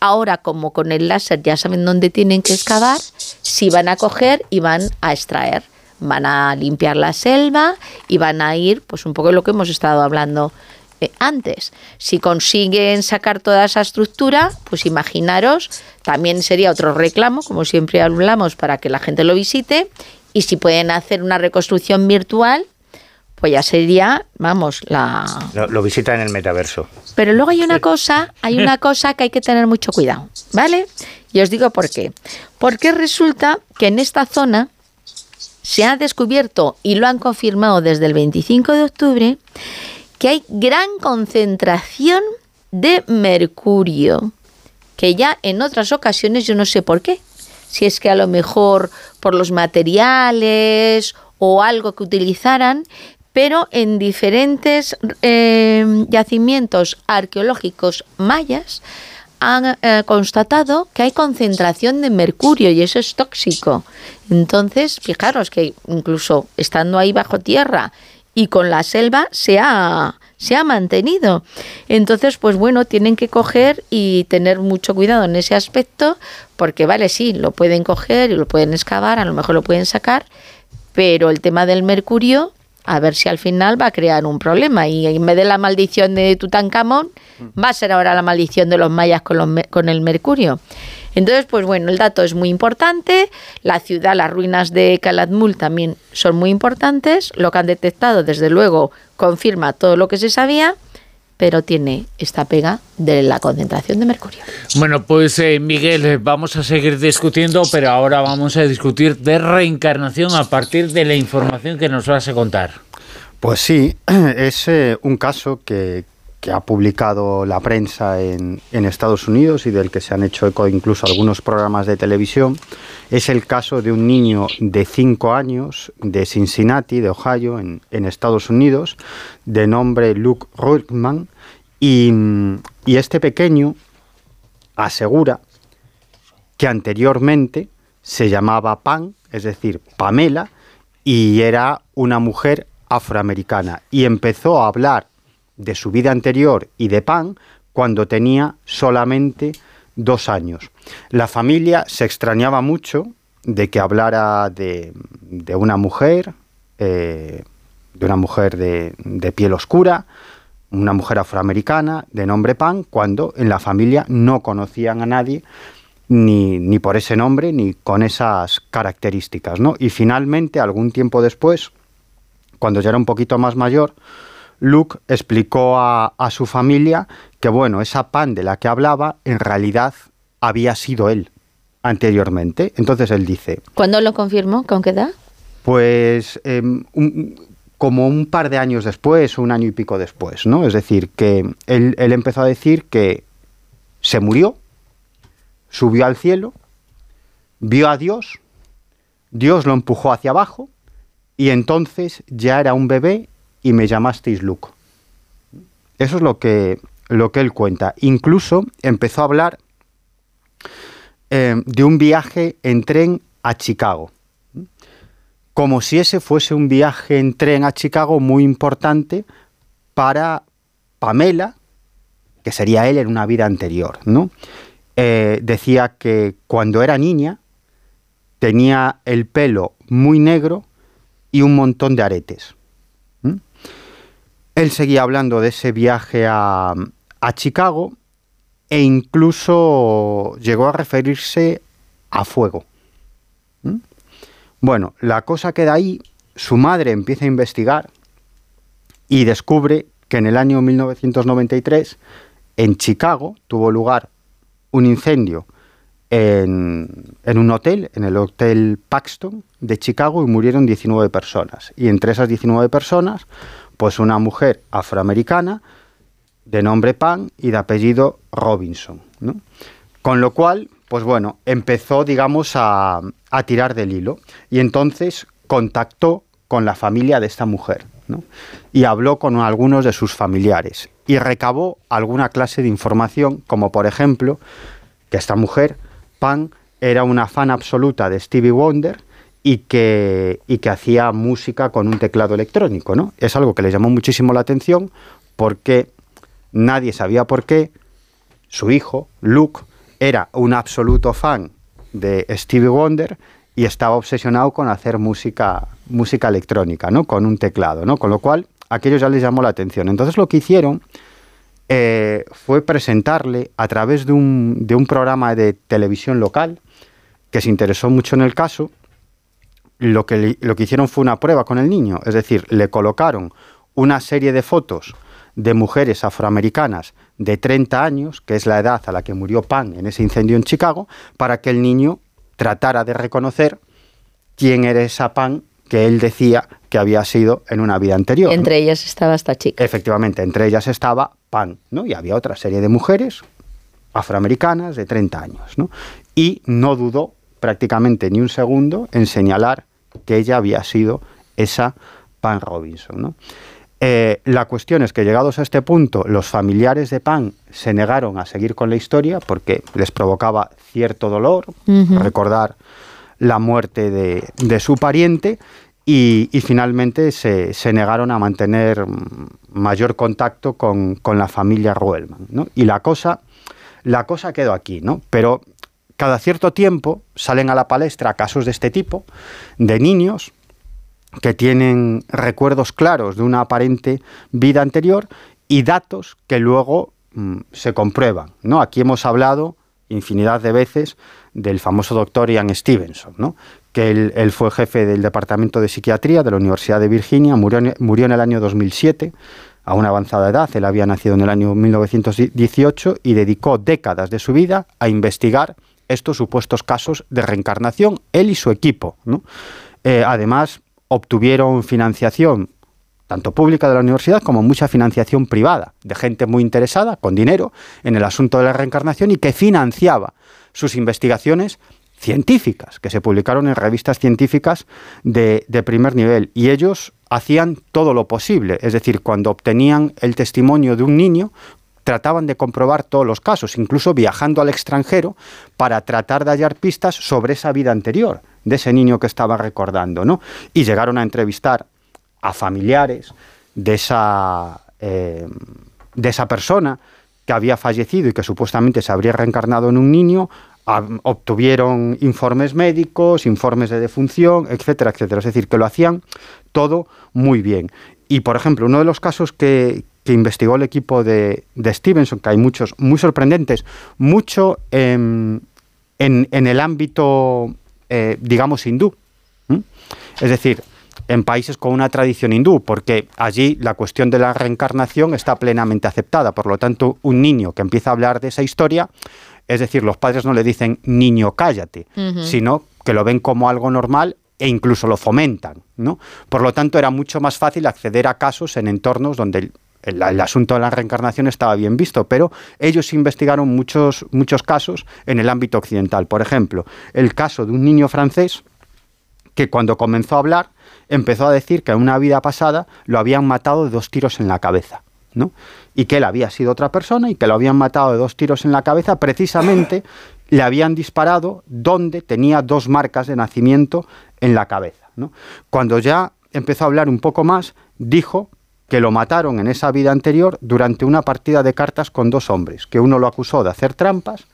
ahora como con el láser ya saben dónde tienen que excavar, si van a coger y van a extraer, van a limpiar la selva y van a ir, pues un poco lo que hemos estado hablando eh, antes. Si consiguen sacar toda esa estructura, pues imaginaros, también sería otro reclamo, como siempre hablamos, para que la gente lo visite, y si pueden hacer una reconstrucción virtual, pues ya sería, vamos, la... Lo, visita en el metaverso. Pero luego hay una cosa, hay una cosa que hay que tener mucho cuidado, ¿vale? Y os digo por qué. Porque resulta que en esta zona se ha descubierto, y lo han confirmado desde el 25 de octubre, que hay gran concentración de mercurio, que ya en otras ocasiones yo no sé por qué, si es que a lo mejor por los materiales o algo que utilizaran, pero en diferentes em, yacimientos arqueológicos mayas han eh, constatado que hay concentración de mercurio y eso es tóxico. Entonces, fijaros que incluso estando ahí bajo tierra y con la selva se ha, se ha mantenido. Entonces, pues bueno, tienen que coger y tener mucho cuidado en ese aspecto, porque vale, sí, lo pueden coger y lo pueden excavar, a lo mejor lo pueden sacar, pero el tema del mercurio a ver si al final va a crear un problema. Y en vez de la maldición de Tutankamón, va a ser ahora la maldición de los mayas con, con el mercurio. Entonces, pues bueno, el dato es muy importante. La ciudad, las ruinas de Calatmul también son muy importantes. Lo que han detectado, desde luego, confirma todo lo que se sabía pero tiene esta pega de la concentración de mercurio. Bueno, pues eh, Miguel, vamos a seguir discutiendo, pero ahora vamos a discutir de reencarnación a partir de la información que nos vas a contar. Pues sí, es eh, un caso que, que ha publicado la prensa en, Estados Unidos y del que se han hecho eco incluso algunos programas de televisión, es el caso de un niño de 5 años de Cincinnati, de Ohio, en, Estados Unidos, de nombre Luke Ruckman, y, y este pequeño asegura que anteriormente se llamaba Pan, es decir, Pamela, y era una mujer afroamericana, y empezó a hablar de su vida anterior y de Pan cuando tenía solamente dos años. La familia se extrañaba mucho de que hablara de, una mujer, eh, de una mujer de, de, piel oscura, una mujer afroamericana de nombre Pan, cuando en la familia no conocían a nadie ni, ni por ese nombre ni con esas características. ¿no? Y finalmente, algún tiempo después, cuando ya era un poquito más mayor, Luke explicó a, su familia que, bueno, esa pan de la que hablaba en realidad había sido él anteriormente. Entonces él dice... ¿Cuándo lo confirmó? ¿Con qué edad? Pues em, como un par de años después, un año y pico después, ¿no? Es decir, que él, él empezó a decir que se murió, subió al cielo, vio a Dios, Dios lo empujó hacia abajo y entonces ya era un bebé y me llamasteis Luke. Eso es lo que, lo que él cuenta. Incluso empezó a hablar eh, de un viaje en tren a Chicago. Como si ese fuese un viaje en tren a Chicago muy importante para Pamela, que sería él en una vida anterior. ¿no? Eh, decía que cuando era niña tenía el pelo muy negro y un montón de aretes. Él seguía hablando de ese viaje a, Chicago e incluso llegó a referirse a fuego. ¿Mm? Bueno, la cosa queda ahí, su madre empieza a investigar y descubre que en el año 1993 en Chicago tuvo lugar un incendio en, en, un hotel, en el Hotel Paxton de Chicago, y murieron 19 personas. Y entre esas 19 personas, pues una mujer afroamericana de nombre Pan y de apellido Robinson. Con lo cual, pues bueno, empezó, digamos, a, tirar del hilo y entonces contactó con la familia de esta mujer y habló con algunos de sus familiares y recabó alguna clase de información, como por ejemplo que esta mujer, Pan, era una fan absoluta de Stevie Wonder y que, y que hacía música con un teclado electrónico. ¿no? Es algo que le llamó muchísimo la atención porque nadie sabía por qué su hijo, Luke, era un absoluto fan de Stevie Wonder y estaba obsesionado con hacer música, música electrónica, ¿no? Con un teclado, ¿no? Con lo cual, aquello ya les llamó la atención. Entonces lo que hicieron eh, fue presentarle a través de un, de un programa de televisión local que se interesó mucho en el caso, lo que, lo que hicieron fue una prueba con el niño, es decir, le colocaron una serie de fotos de mujeres afroamericanas de 30 años, que es la edad a la que murió Pan en ese incendio en Chicago, para que el niño tratara de reconocer quién era esa Pan que él decía que había sido en una vida anterior. Entre ellas estaba esta chica. Efectivamente, entre ellas estaba Pan, ¿no? Y había otra serie de mujeres afroamericanas de 30 años, ¿no? Y no dudó prácticamente ni un segundo en señalar que ella había sido esa Pan Robinson, ¿no? Eh, la cuestión es que llegados a este punto, los familiares de Pan se negaron a seguir con la historia porque les provocaba cierto dolor recordar la muerte de, su pariente y, finalmente se, negaron a mantener mayor contacto con, la familia Ruelman. Y la cosa, la cosa quedó aquí, ¿no? Pero cada cierto tiempo salen a la palestra casos de este tipo, de niños que tienen recuerdos claros de una aparente vida anterior y datos que luego mm, se comprueban. ¿no? Aquí hemos hablado infinidad de veces del famoso doctor Ian Stevenson, ¿no? que él, fue jefe del Departamento de Psiquiatría de la Universidad de Virginia, murió en, murió en el año 2007 a una avanzada edad, él había nacido en el año 1918 y dedicó décadas de su vida a investigar estos supuestos casos de reencarnación, él y su equipo. Eh, además, obtuvieron financiación tanto pública de la universidad como mucha financiación privada, de gente muy interesada, con dinero, en el asunto de la reencarnación y que financiaba sus investigaciones científicas, que se publicaron en revistas científicas de, de, primer nivel. Y ellos hacían todo lo posible, es decir, cuando obtenían el testimonio de un niño, trataban de comprobar todos los casos, incluso viajando al extranjero para tratar de hallar pistas sobre esa vida anterior de ese niño que estaba recordando, ¿no? Y llegaron a entrevistar a familiares de esa, eh, de esa persona que había fallecido y que supuestamente se habría reencarnado en un niño, obtuvieron informes médicos, informes de defunción, etcétera, etcétera. Es decir, que lo hacían todo muy bien. Y, por ejemplo, uno de los casos que, investigó el equipo de, Stevenson, que hay muchos muy sorprendentes, mucho en el ámbito eh, digamos, hindú. Es decir, en países con una tradición hindú, porque allí la cuestión de la reencarnación está plenamente aceptada. Por lo tanto, un niño que empieza a hablar de esa historia, es decir, los padres no le dicen niño cállate, sino que lo ven como algo normal e incluso lo fomentan. ¿no? Por lo tanto, era mucho más fácil acceder a casos en entornos donde el, asunto de la reencarnación estaba bien visto, pero ellos investigaron muchos, muchos casos en el ámbito occidental. Por ejemplo, el caso de un niño francés que cuando comenzó a hablar empezó a decir que en una vida pasada lo habían matado de dos tiros en la cabeza. ¿no? Y que él había sido otra persona y que lo habían matado de dos tiros en la cabeza, precisamente le habían disparado donde tenía dos marcas de nacimiento en la cabeza. ¿no? Cuando ya empezó a hablar un poco más, dijo que lo mataron en esa vida anterior durante una partida de cartas con dos hombres, que uno lo acusó de hacer trampas,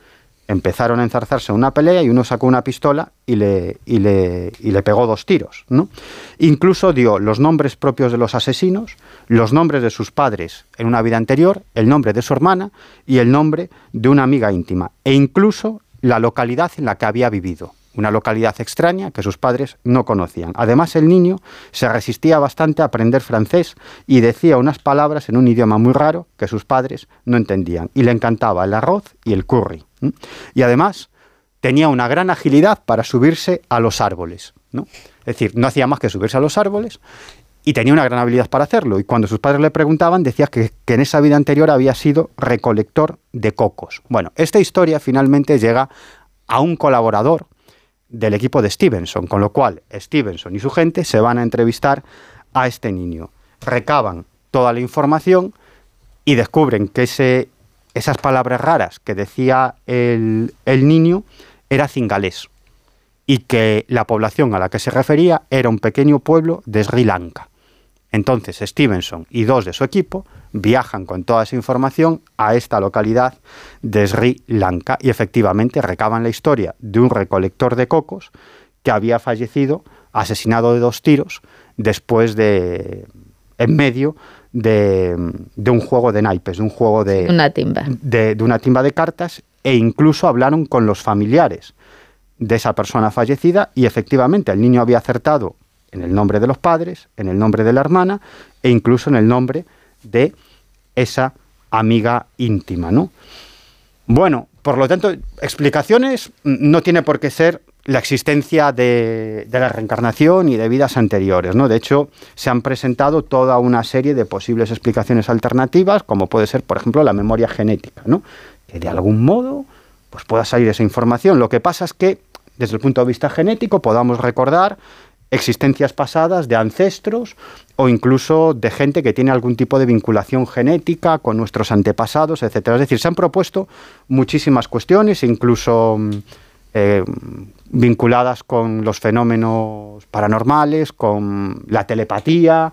empezaron a enzarzarse una pelea y uno sacó una pistola y le, y le, y le pegó dos tiros. ¿no? Incluso dio los nombres propios de los asesinos, los nombres de sus padres en una vida anterior, el nombre de su hermana y el nombre de una amiga íntima, e incluso la localidad en la que había vivido una localidad extraña que sus padres no conocían. Además, el niño se resistía bastante a aprender francés y decía unas palabras en un idioma muy raro que sus padres no entendían. Y le encantaba el arroz y el curry. Y además, tenía una gran agilidad para subirse a los árboles. ¿no? Es decir, no hacía más que subirse a los árboles y tenía una gran habilidad para hacerlo. Y cuando sus padres le preguntaban, decía que, que, en esa vida anterior había sido recolector de cocos. Bueno, esta historia finalmente llega a un colaborador del equipo de Stevenson, con lo cual Stevenson y su gente se van a entrevistar a este niño. Recaban toda la información y descubren que esas palabras raras que decía el, niño era cingalés. y que la población a la que se refería era un pequeño pueblo de Sri Lanka. Entonces Stevenson y dos de su equipo viajan con toda esa información a esta localidad de Sri Lanka y efectivamente recaban la historia de un recolector de cocos que había fallecido asesinado de dos tiros después de en medio de, un juego de naipes, de un juego de una timba. De, de una timba de cartas e incluso hablaron con los familiares de esa persona fallecida y efectivamente el niño había acertado en el nombre de los padres, en el nombre de la hermana e incluso en el nombre de esa amiga íntima, ¿no? Bueno, por lo tanto, explicaciones no tiene por qué ser la existencia de, de, la reencarnación y de vidas anteriores, ¿no? De hecho, se han presentado toda una serie de posibles explicaciones alternativas, como puede ser, por ejemplo, la memoria genética, ¿no? Que de algún modo pues pueda salir esa información. Lo que pasa es que, desde el punto de vista genético, podamos recordar existencias pasadas de ancestros o incluso de gente que tiene algún tipo de vinculación genética con nuestros antepasados, etcétera. Es decir, se han propuesto muchísimas cuestiones, incluso mm, eh, vinculadas con los fenómenos paranormales, con la telepatía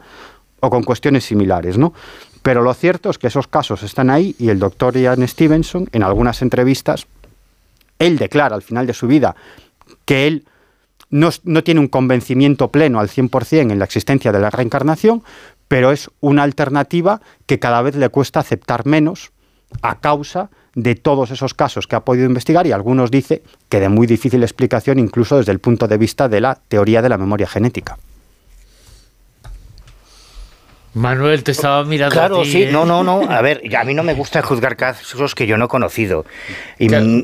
o con cuestiones similares, ¿no? Pero lo cierto es que esos casos están ahí y el doctor Ian Stevenson, en algunas entrevistas, él declara al final de su vida que él no, tiene un convencimiento pleno al 100% en la existencia de la reencarnación, pero es una alternativa que cada vez le cuesta aceptar menos a causa de todos esos casos que ha podido investigar y algunos dice que de muy difícil explicación incluso desde el punto de vista de la teoría de la memoria genética. Manuel, te estaba mirando. Claro, a ti, sí, ¿eh? no, no, no. A ver, a mí no me gusta juzgar casos que yo no he conocido.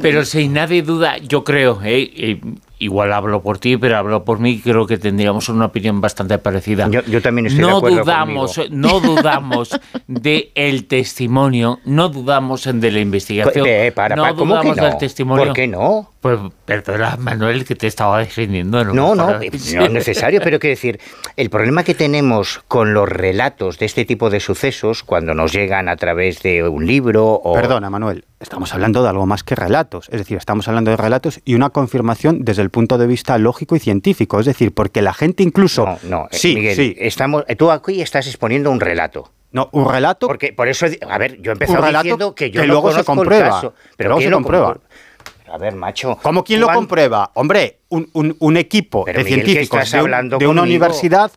pero sin nadie duda, yo creo, ¿eh? Igual hablo por ti, pero hablo por mí, creo que tendríamos una opinión bastante parecida. Yo, también estoy no de acuerdo dudamos, No dudamos de el testimonio, no dudamos en de la investigación, eh, para, no ¿cómo dudamos que no? del testimonio. ¿Por qué no? Pues perdona, Manuel, que te estaba defendiendo. No, no, no, no es necesario, pero quiero decir, el problema que tenemos con los relatos de este tipo de sucesos, cuando nos llegan a través de un libro o... Perdona, Manuel, estamos hablando de algo más que relatos, es decir, estamos hablando de relatos y una confirmación desde el punto de vista lógico y científico, es decir, porque la gente incluso... No, no, sí, Miguel, sí. Estamos, tú aquí estás exponiendo un relato. No, un relato. Porque por eso, a ver, yo he empezado diciendo que yo que no luego se conozco el comprueba, caso, pero luego ¿quién se comprueba. comprueba? A ver, macho. ¿Cómo quién lo ¿cuán- comprueba? Hombre, un, un- un equipo Pero, de Miguel, ¿qué científicos de, un- hablando de una universidad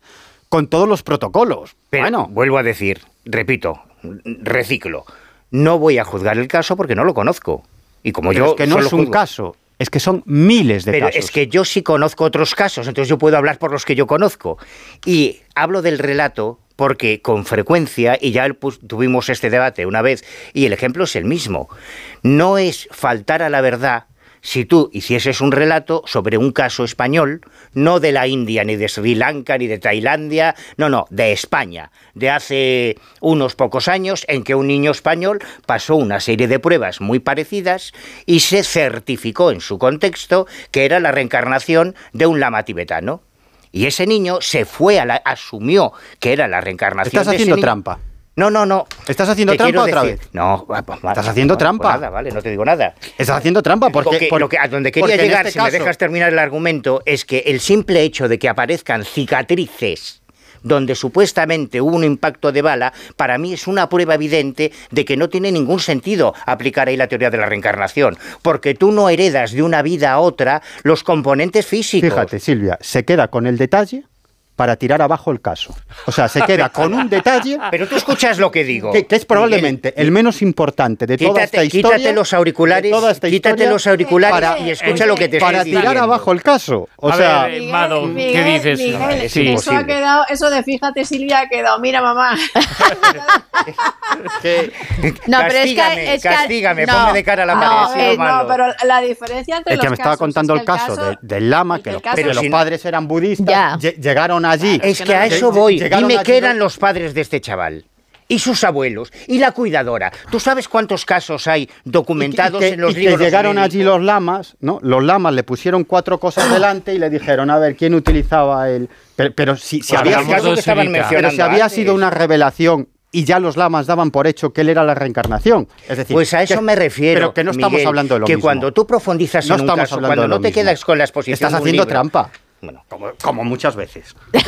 con todos los protocolos. Pero bueno, vuelvo a decir, repito, reciclo. No voy a juzgar el caso porque no lo conozco. Y como pero yo es que no solo es un juzgo- caso, es que son miles de Pero casos. es que yo sí conozco otros casos, entonces yo puedo hablar por los que yo conozco. Y hablo del relato porque con frecuencia, y ya tuvimos este debate una vez, y el ejemplo es el mismo, no es faltar a la verdad si tú hicieses un relato sobre un caso español, no de la India, ni de Sri Lanka, ni de Tailandia, no, no, de España, de hace unos pocos años en que un niño español pasó una serie de pruebas muy parecidas y se certificó en su contexto que era la reencarnación de un lama tibetano. Y ese niño se fue a la, asumió que era la reencarnación Estás de ese haciendo niño. trampa. No, no, no. ¿Estás haciendo Te trampa otra decir- vez? No, pues, Estás va, haciendo pues trampa. nada, vale, no te digo nada. Estás haciendo trampa porque, Lo que- por- lo que- a donde porque quería llegar, este si me dejas terminar el argumento, es que el simple hecho de que aparezcan cicatrices donde supuestamente hubo un impacto de bala, para mí es una prueba evidente de que no tiene ningún sentido aplicar ahí la teoría de la reencarnación, porque tú no heredas de una vida a otra los componentes físicos. Fíjate, Silvia, se queda con el detalle para tirar abajo el caso. O sea, se queda con un detalle Pero tú escuchas lo que digo. que, que es probablemente el menos importante de toda esta Quítate, historia. quítate los auriculares, de toda esta quítate los auriculares para- y escucha lo que te para estoy tirar diciendo. abajo el caso. O A sea, ver, eh, Mado, ¿qué Miguel, dices? Miguel, No, es eso ha quedado, eso de fíjate Silvia ha quedado, mira mamá. que- No, pero es que- castígame, es que- castígame, no, ponme de cara a la no, pared, eh, no, pero la diferencia entre el que los me estaba casos contando es el que caso, de- del lama, que, los, caso- que Pero los si- padres eran budistas, llegaron allí. Es que a eso voy. llegaron Dime qué eran los- padres de este chaval. Y sus abuelos, y la cuidadora. ¿Tú sabes cuántos casos hay documentados y que, en los y que libros? llegaron médicos? allí los lamas, ¿no? Los lamas le pusieron cuatro cosas delante y le dijeron, a ver, ¿quién utilizaba el...? Pero, pero si, si Pues había, caso que estaban pero si había sido una revelación y ya los lamas daban por hecho que él era la reencarnación. Es decir, pues a eso que- me refiero. Pero que no estamos Miguel, hablando de lo que mismo. cuando tú profundizas No en un estamos caso, hablando cuando de lo no te mismo. quedas con la exposición Estás haciendo libro- trampa. Bueno, Como, como muchas veces.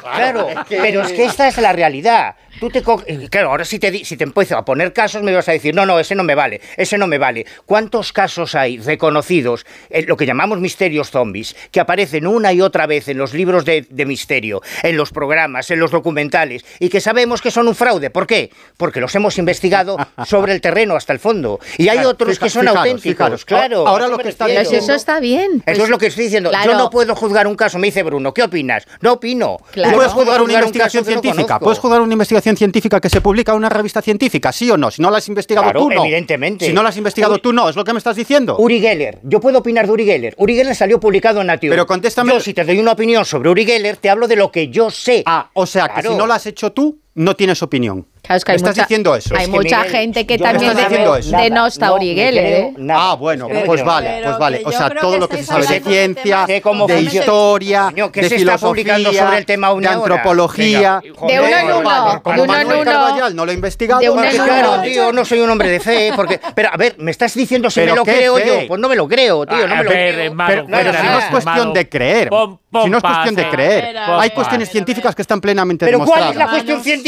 Claro, pero es que esta es la realidad. Tú te co- eh, claro, ahora si te, si te empiezo a poner casos me vas a decir, no, no, ese no me vale, ese no me vale. ¿Cuántos casos hay reconocidos, en lo que llamamos misterios zombies, que aparecen una y otra vez en los libros de, de misterio, en los programas, en los documentales, y que sabemos que son un fraude? ¿Por qué? Porque los hemos investigado sobre el terreno hasta el fondo. Y hay Claro, otros fija- que son fijaros, auténticos, fijaros. claro. Ahora lo que está. Pero si eso está bien. Eso pues, es lo que estoy diciendo. claro. Yo no puedo juzgar un caso, me dice Bruno. ¿Qué opinas? No opino. Claro. ¿Puedes juzgar una un investigación no científica? ¿Puedes juzgar una investigación científica que se publica en una revista científica? ¿Sí o no? Si no la has investigado Claro, tú, no. evidentemente. Si no la has investigado Uri- tú, no. ¿Es lo que me estás diciendo? Uri Geller. Yo puedo opinar de Uri Geller. Uri Geller salió publicado en Nature. Pero contéstame- Yo, si te doy una opinión sobre Uri Geller, te hablo de lo que yo sé. Ah, o sea, que si no la has hecho tú, no tienes opinión. Claro, es que ¿Me hay estás mucha, diciendo eso? Hay Es que, mucha Miguel, gente que no también estoy de- diciendo eso. denosta a No, Uri me Geller, creo ¿eh? nada. Ah, bueno, pues no. vale, Pero pues vale. O sea, todo que lo que se sabe de de ciencia, Sé cómo de historia, ¿qué de se está publicando filosofía, sobre el tema de antropología. Venga, De uno en uno, vale, de Como uno en Manuel uno. No lo ha investigado. De uno en claro, tío, no soy un hombre de fe, porque... Pero, a ver, me estás diciendo si ¿Pero me lo creo fe? yo. Pues no me lo creo, tío, no A me lo creo. Pero, si no es cuestión de creer, si no es cuestión de creer, hay cuestiones científicas que están plenamente Pero ¿cuál demostradas. es la cuestión científica?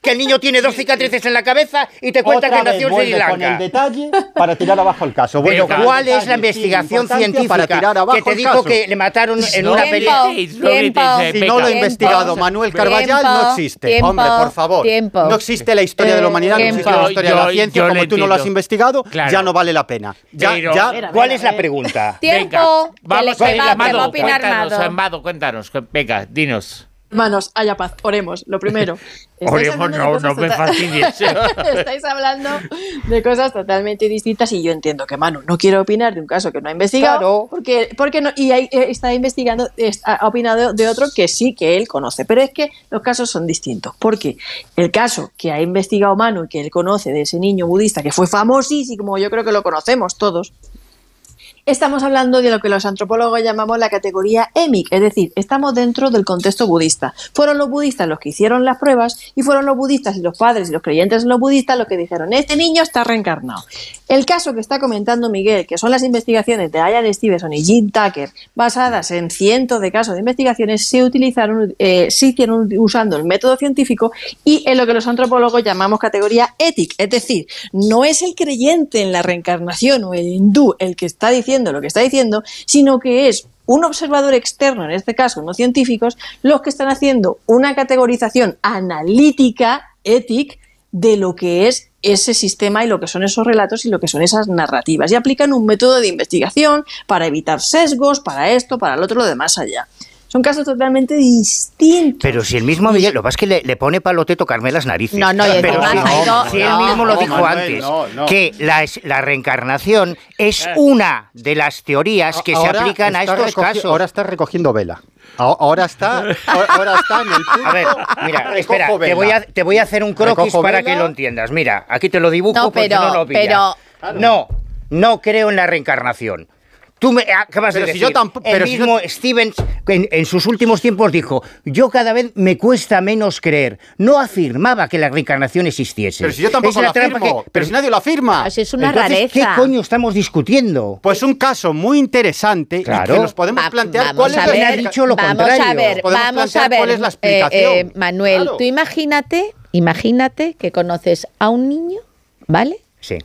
Que el niño tiene dos cicatrices en la cabeza y te cuenta Otra que nació en Sri con el Lanka. detalle para tirar abajo el caso. Pero con el ¿cuál es la investigación científica para tirar abajo que te dijo caso? que le mataron en No, una pelea? Si no lo ha Tiempo. investigado Manuel Carballal, no existe. Tiempo. Hombre, por favor. Tiempo. No existe la historia de la humanidad, no existe la historia de Yo- la ciencia. yo Como tú no lo has investigado, Claro. ya no vale la pena. Ya, Pero- ya, Mira, ¿Cuál ver, es a la ver. pregunta? Tiempo. Venga, vamos a va a Amado, opinar cuéntanos. Amado, cuéntanos. Venga, dinos. Hermanos, haya paz, oremos. Lo primero. Oremos, no, no me fastidies. Estáis hablando de cosas totalmente distintas y yo entiendo que Manu no quiere opinar de un caso que no ha investigado Claro. porque, porque no, y ahí, eh, está investigando, ha opinado de otro que sí que él conoce. Pero es que los casos son distintos. Porque el caso que ha investigado Manu y que él conoce de ese niño budista que fue famosísimo, yo creo que lo conocemos todos, Estamos hablando de lo que los antropólogos llamamos la categoría EMIC, es decir, estamos dentro del contexto budista. Fueron los budistas los que hicieron las pruebas y fueron los budistas y los padres y los creyentes en los budistas los que dijeron, este niño está reencarnado. El caso que está comentando Miguel, que son las investigaciones de Ian Stevenson y Jim Tucker, basadas en cientos de casos de investigaciones, se utilizaron, eh, se hicieron usando el método científico y en lo que los antropólogos llamamos categoría ética, es decir, no es el creyente en la reencarnación o el hindú el que está diciendo lo que está diciendo, sino que es un observador externo, en este caso no científicos, los que están haciendo una categorización analítica, ética, de lo que es ese sistema y lo que son esos relatos y lo que son esas narrativas. Y aplican un método de investigación para evitar sesgos, para esto, para lo otro, lo de más allá. Son casos totalmente distintos. Pero si el mismo Miguel, lo que pasa es que le, le pone palote tocarme las narices. No, no, Pero si, ido- si él no, mismo lo no, dijo Manuel, antes, no, no. que la, la reencarnación Eh. es una de las teorías que se Ahora aplican a estos casos. Ahora está recogiendo vela. Ahora está, ahora- está en el punto. A ver, mira, espera, te voy, a, te voy a hacer un croquis Recojo para vela. que lo entiendas. Mira, aquí te lo dibujo No, porque pero- no lo pillas. pero- No, no creo en la reencarnación. Tú me acabas Pero de si decir, yo tampoco- el pero si yo- mismo Stevens en, en sus últimos tiempos dijo, yo cada vez me cuesta menos creer. No afirmaba que la reencarnación existiese. Pero si yo tampoco Es la lo trampa afirmo. que- Pero si nadie lo afirma. Así es una Entonces, ¿qué rareza. coño estamos discutiendo? Pues un caso muy interesante y Claro. que nos podemos Va- plantear vamos cuál es a la ver, ha explica- dicho lo vamos contrario. a ver, vamos a ver, cuál es la eh, explicación. eh, Manuel, Claro. tú imagínate, imagínate que conoces a un niño, ¿vale? Sí.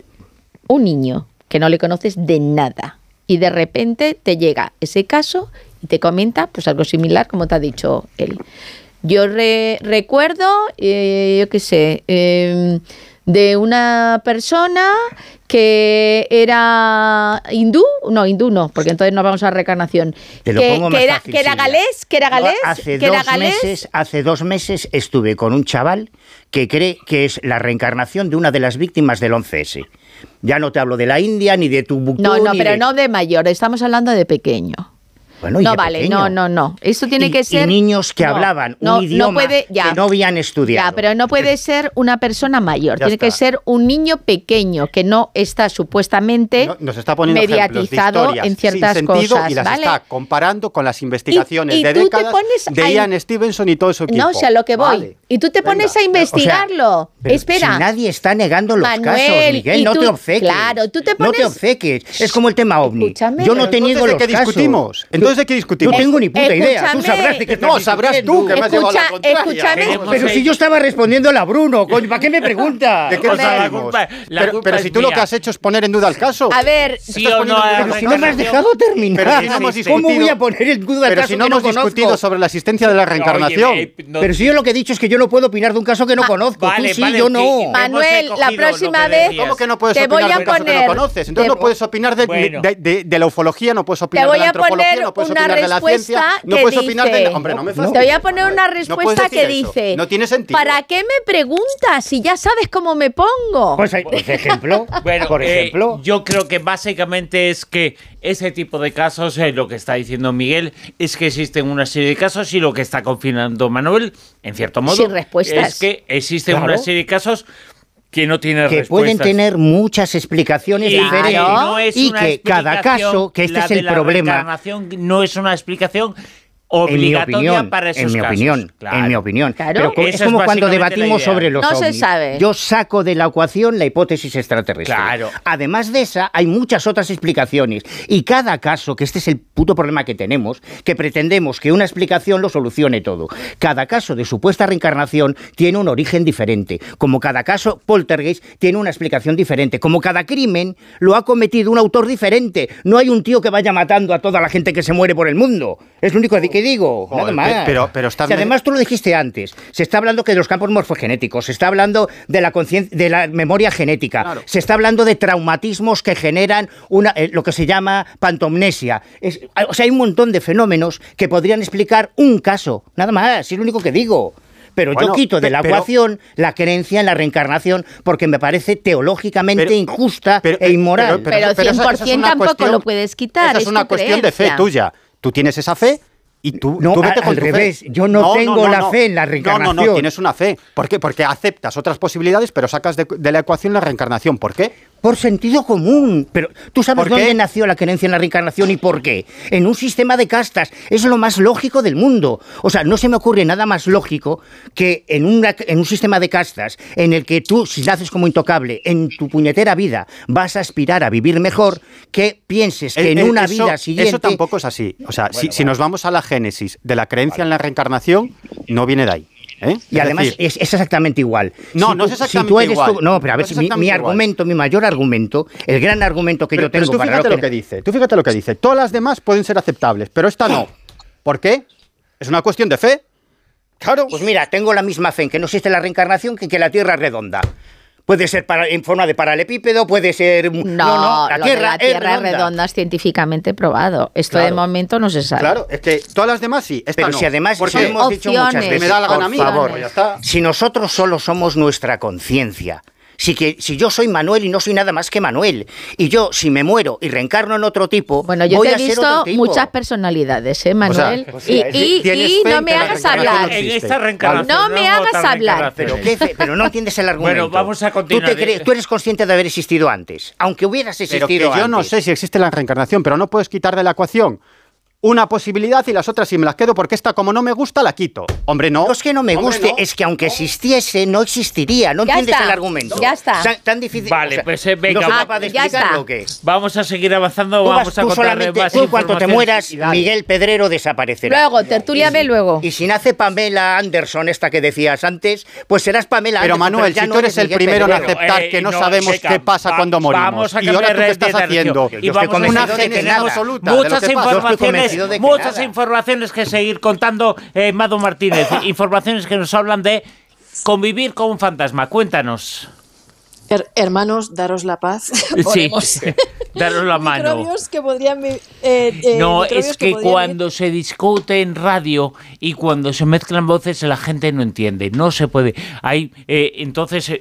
Un niño que no le conoces de nada y de repente te llega ese caso y te comenta pues algo similar como te ha dicho él. Yo re- recuerdo, eh, yo qué sé, eh, de una persona que era hindú, no, hindú no, porque entonces no vamos a reencarnación, Te lo que, pongo que más era, fácil, que era galés, que era galés, Hace que era dos, galés. meses, hace dos meses estuve con un chaval que cree que es la reencarnación de una de las víctimas del 11S. Ya no te hablo de la India ni de tu No, no, pero no de mayor, estamos hablando de pequeño. No vale, no, no, no. Esto tiene que ser. Y niños que hablaban un idioma que no habían estudiado. Ya, pero no puede ser una persona mayor. tiene que ser un niño pequeño que no está supuestamente mediatizado en ciertas cosas. Y las está comparando con las investigaciones de décadas de Ian Stevenson y todo eso. No, o sea, lo que voy. Y tú te pones a investigarlo. Espera. Si nadie está negando los casos, Miguel, no te obceques. Claro, tú te pones. No te obceques. Es como el tema ovni. Yo no te niego los qué discutimos? Entonces de qué discutimos? No tengo ni puta idea. Tú sabrás de qué No, sabrás tú que me has llevado la contraria. Escúchame. Pero si yo estaba respondiéndole a Bruno, ¿para qué me preguntas? ¿De qué la culpa, Pero si tú lo que has hecho es poner en duda el caso. A ver, si no me has dejado terminar. ¿Cómo voy a poner en duda el caso Pero si no hemos discutido sobre la existencia de la reencarnación. Pero si yo lo que he dicho es que yo no puedo opinar de un caso que no conozco. Vale, sí, yo no. Manuel, la próxima vez. ¿Cómo que no puedes opinar de un caso que no conoces? Entonces no puedes opinar de la ufología, no puedes opinar de la antropología, no puedes opinar de la ciencia, no puedes opinar de. Hombre, no me Te voy a poner una respuesta que dice. No tiene sentido. ¿Para qué me preguntas si ya sabes cómo me pongo? Pues, por ejemplo, bueno, por eh, ejemplo. yo creo que básicamente es que ese tipo de casos, eh, lo que está diciendo Miguel, es que existen una serie de casos y lo que está confinando Manuel, en cierto modo, es que existen una serie de casos que no tiene que pueden tener muchas explicaciones diferentes y que cada caso, que este es el problema, no es una explicación obligatoria para esos en mi casos. opinión, en mi opinión. Pero es como cuando debatimos sobre los no Se sabe. Yo saco de la ecuación la hipótesis extraterrestre. Claro. Además de esa, hay muchas otras explicaciones y cada caso, que este es el puto problema que tenemos, que pretendemos que una explicación lo solucione todo. Cada caso de supuesta reencarnación tiene un origen diferente, como cada caso poltergeist tiene una explicación diferente, como cada crimen lo ha cometido un autor diferente. No hay un tío que vaya matando a toda la gente que se muere por el mundo. Es lo único que digo, nada más. Pero, pero está además tú lo dijiste antes, se está hablando que de los campos morfogenéticos, se está hablando de la de la memoria genética, se está hablando de traumatismos que generan una, eh, lo que se llama pantomnesia. o sea, hay un montón de fenómenos que podrían explicar un caso, nada más, es lo único que digo. Pero yo quito de la ecuación la creencia en la reencarnación porque me parece teológicamente injusta e inmoral. Pero, 100% tampoco lo puedes quitar. Esa es, una cuestión de fe tuya. Tú tienes esa fe y tú, no, vete al revés, yo no, tengo la fe en la reencarnación. No, no, no, tienes una fe. ¿Por qué? Porque aceptas otras posibilidades, pero sacas de, de la ecuación la reencarnación. ¿Por qué? Por sentido común. Pero tú sabes dónde nació la creencia en la reencarnación y por qué. En un sistema de castas. Es lo más lógico del mundo. O sea, no se me ocurre nada más lógico que en, una, en un sistema de castas en el que tú, si naces como intocable, en tu puñetera vida vas a aspirar a vivir mejor, que pienses que en una vida siguiente... Eso tampoco es así. O sea, si, si nos vamos a la génesis de la creencia en la reencarnación, no viene de ahí. ¿Eh? Y además es, exactamente igual. No, no es exactamente igual. no, pero a ver, mi, argumento, mi mayor argumento, el gran argumento que yo tengo tú para fíjate lo que... dice. Tú fíjate lo que dice. Todas las demás pueden ser aceptables, pero esta no. ¿Por qué? Es una cuestión de fe. Claro. Pues mira, tengo la misma fe en que no existe la reencarnación que que la Tierra es redonda. Puede ser para, en forma de paralepípedo, puede ser... No, no, la Tierra, es, redonda. es científicamente probado. Esto de momento no se sabe. Claro, es que todas las demás sí, Pero si además, Porque hemos dicho muchas veces, me da la gana mí, favor, si nosotros solo somos nuestra conciencia, si, que, si yo soy Manuel y no soy nada más que Manuel, y yo si me muero y reencarno en otro tipo, bueno, yo voy te he visto muchas personalidades, ¿eh, Manuel? y, no me hagas hablar. En esta reencarnación. No me hagas hablar. Pero, pero no entiendes el argumento. Bueno, vamos a continuar. ¿Tú, tú eres consciente de haber existido antes, aunque hubieras existido pero que yo no sé si existe la reencarnación, pero no puedes quitar de la ecuación una posibilidad y las otras si me las quedo porque esta como no me gusta la quito. Hombre, no. No es que no me guste, es que aunque existiese no existiría. No entiendes el argumento. Ya está. Tan, difícil. Vale, pues eh, venga. Ah, ya está. Vamos a seguir avanzando, vamos a contarle más Tú cuando te mueras, Miguel Pedrero desaparecerá. Luego, tertúliame luego. Y si nace Pamela Anderson, esta que decías antes, pues serás Pamela Pero Manuel, si tú eres el primero en aceptar que no, sabemos qué pasa cuando morimos. Vamos a ¿Y ahora tú qué estás haciendo? Y vamos una absoluta. Muchas informaciones, muchas informaciones que seguir contando, eh, Mado Martínez. informaciones que nos hablan de convivir con un fantasma. Cuéntanos. hermanos, daros la paz. sí, daros la mano. que podrían, eh, eh, no, es que, cuando se discute en radio y cuando se mezclan voces, la gente no entiende. No se puede. Hay, entonces,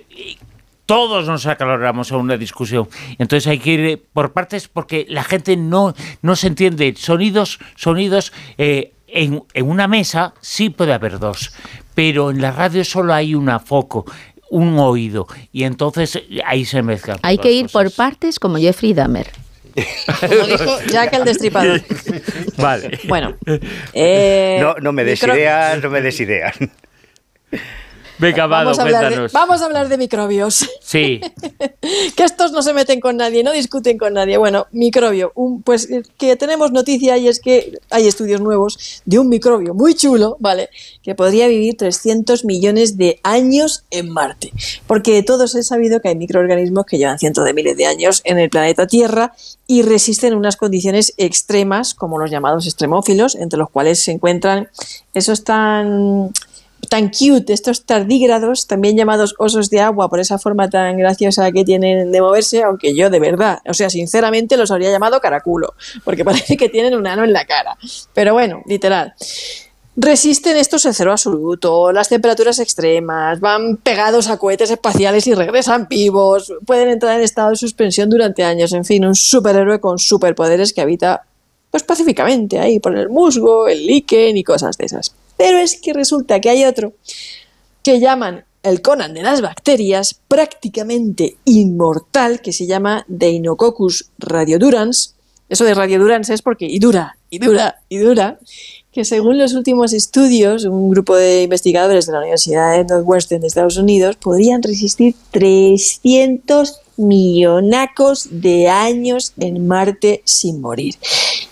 todos nos acaloramos a una discusión. Entonces hay que ir por partes porque la gente no, no se entiende. Sonidos, sonidos, eh, en, en, una mesa sí puede haber dos, pero en la radio solo hay una foco un oído y entonces ahí se mezclan. Hay que ir por partes como Jeffrey Dahmer. Como dijo Jack el Destripador. Vale. Bueno. Eh, no, no me des ideas, no me des ideas. Venga, vamos, a hablar de, vamos a hablar de microbios. Sí. que estos no se meten con nadie, no discuten con nadie. Bueno, microbio. Un, pues que tenemos noticia y es que hay estudios nuevos de un microbio muy chulo, ¿vale? Que podría vivir 300 millones de años en Marte. Porque todos he sabido que hay microorganismos que llevan cientos de miles de años en el planeta Tierra y resisten unas condiciones extremas, como los llamados extremófilos, entre los cuales se encuentran esos tan tan cute, estos tardígrados, también llamados osos de agua por esa forma tan graciosa que tienen de moverse, aunque yo de verdad, o sea, sinceramente los habría llamado caraculo, porque parece que tienen un ano en la cara. Pero bueno, literal. Resisten estos en cero absoluto, las temperaturas extremas, van pegados a cohetes espaciales y regresan vivos, pueden entrar en estado de suspensión durante años, en fin, un superhéroe con superpoderes que habita pues pacíficamente ahí por el musgo, el líquen y cosas de esas. Pero es que resulta que hay otro que llaman el Conan de las bacterias, prácticamente inmortal, que se llama Deinococcus radiodurans. Eso de radiodurans es porque y dura, y dura, y dura, que según los últimos estudios, un grupo de investigadores de la Universidad de Northwestern de Estados Unidos podrían resistir 300 millonacos de años en Marte sin morir.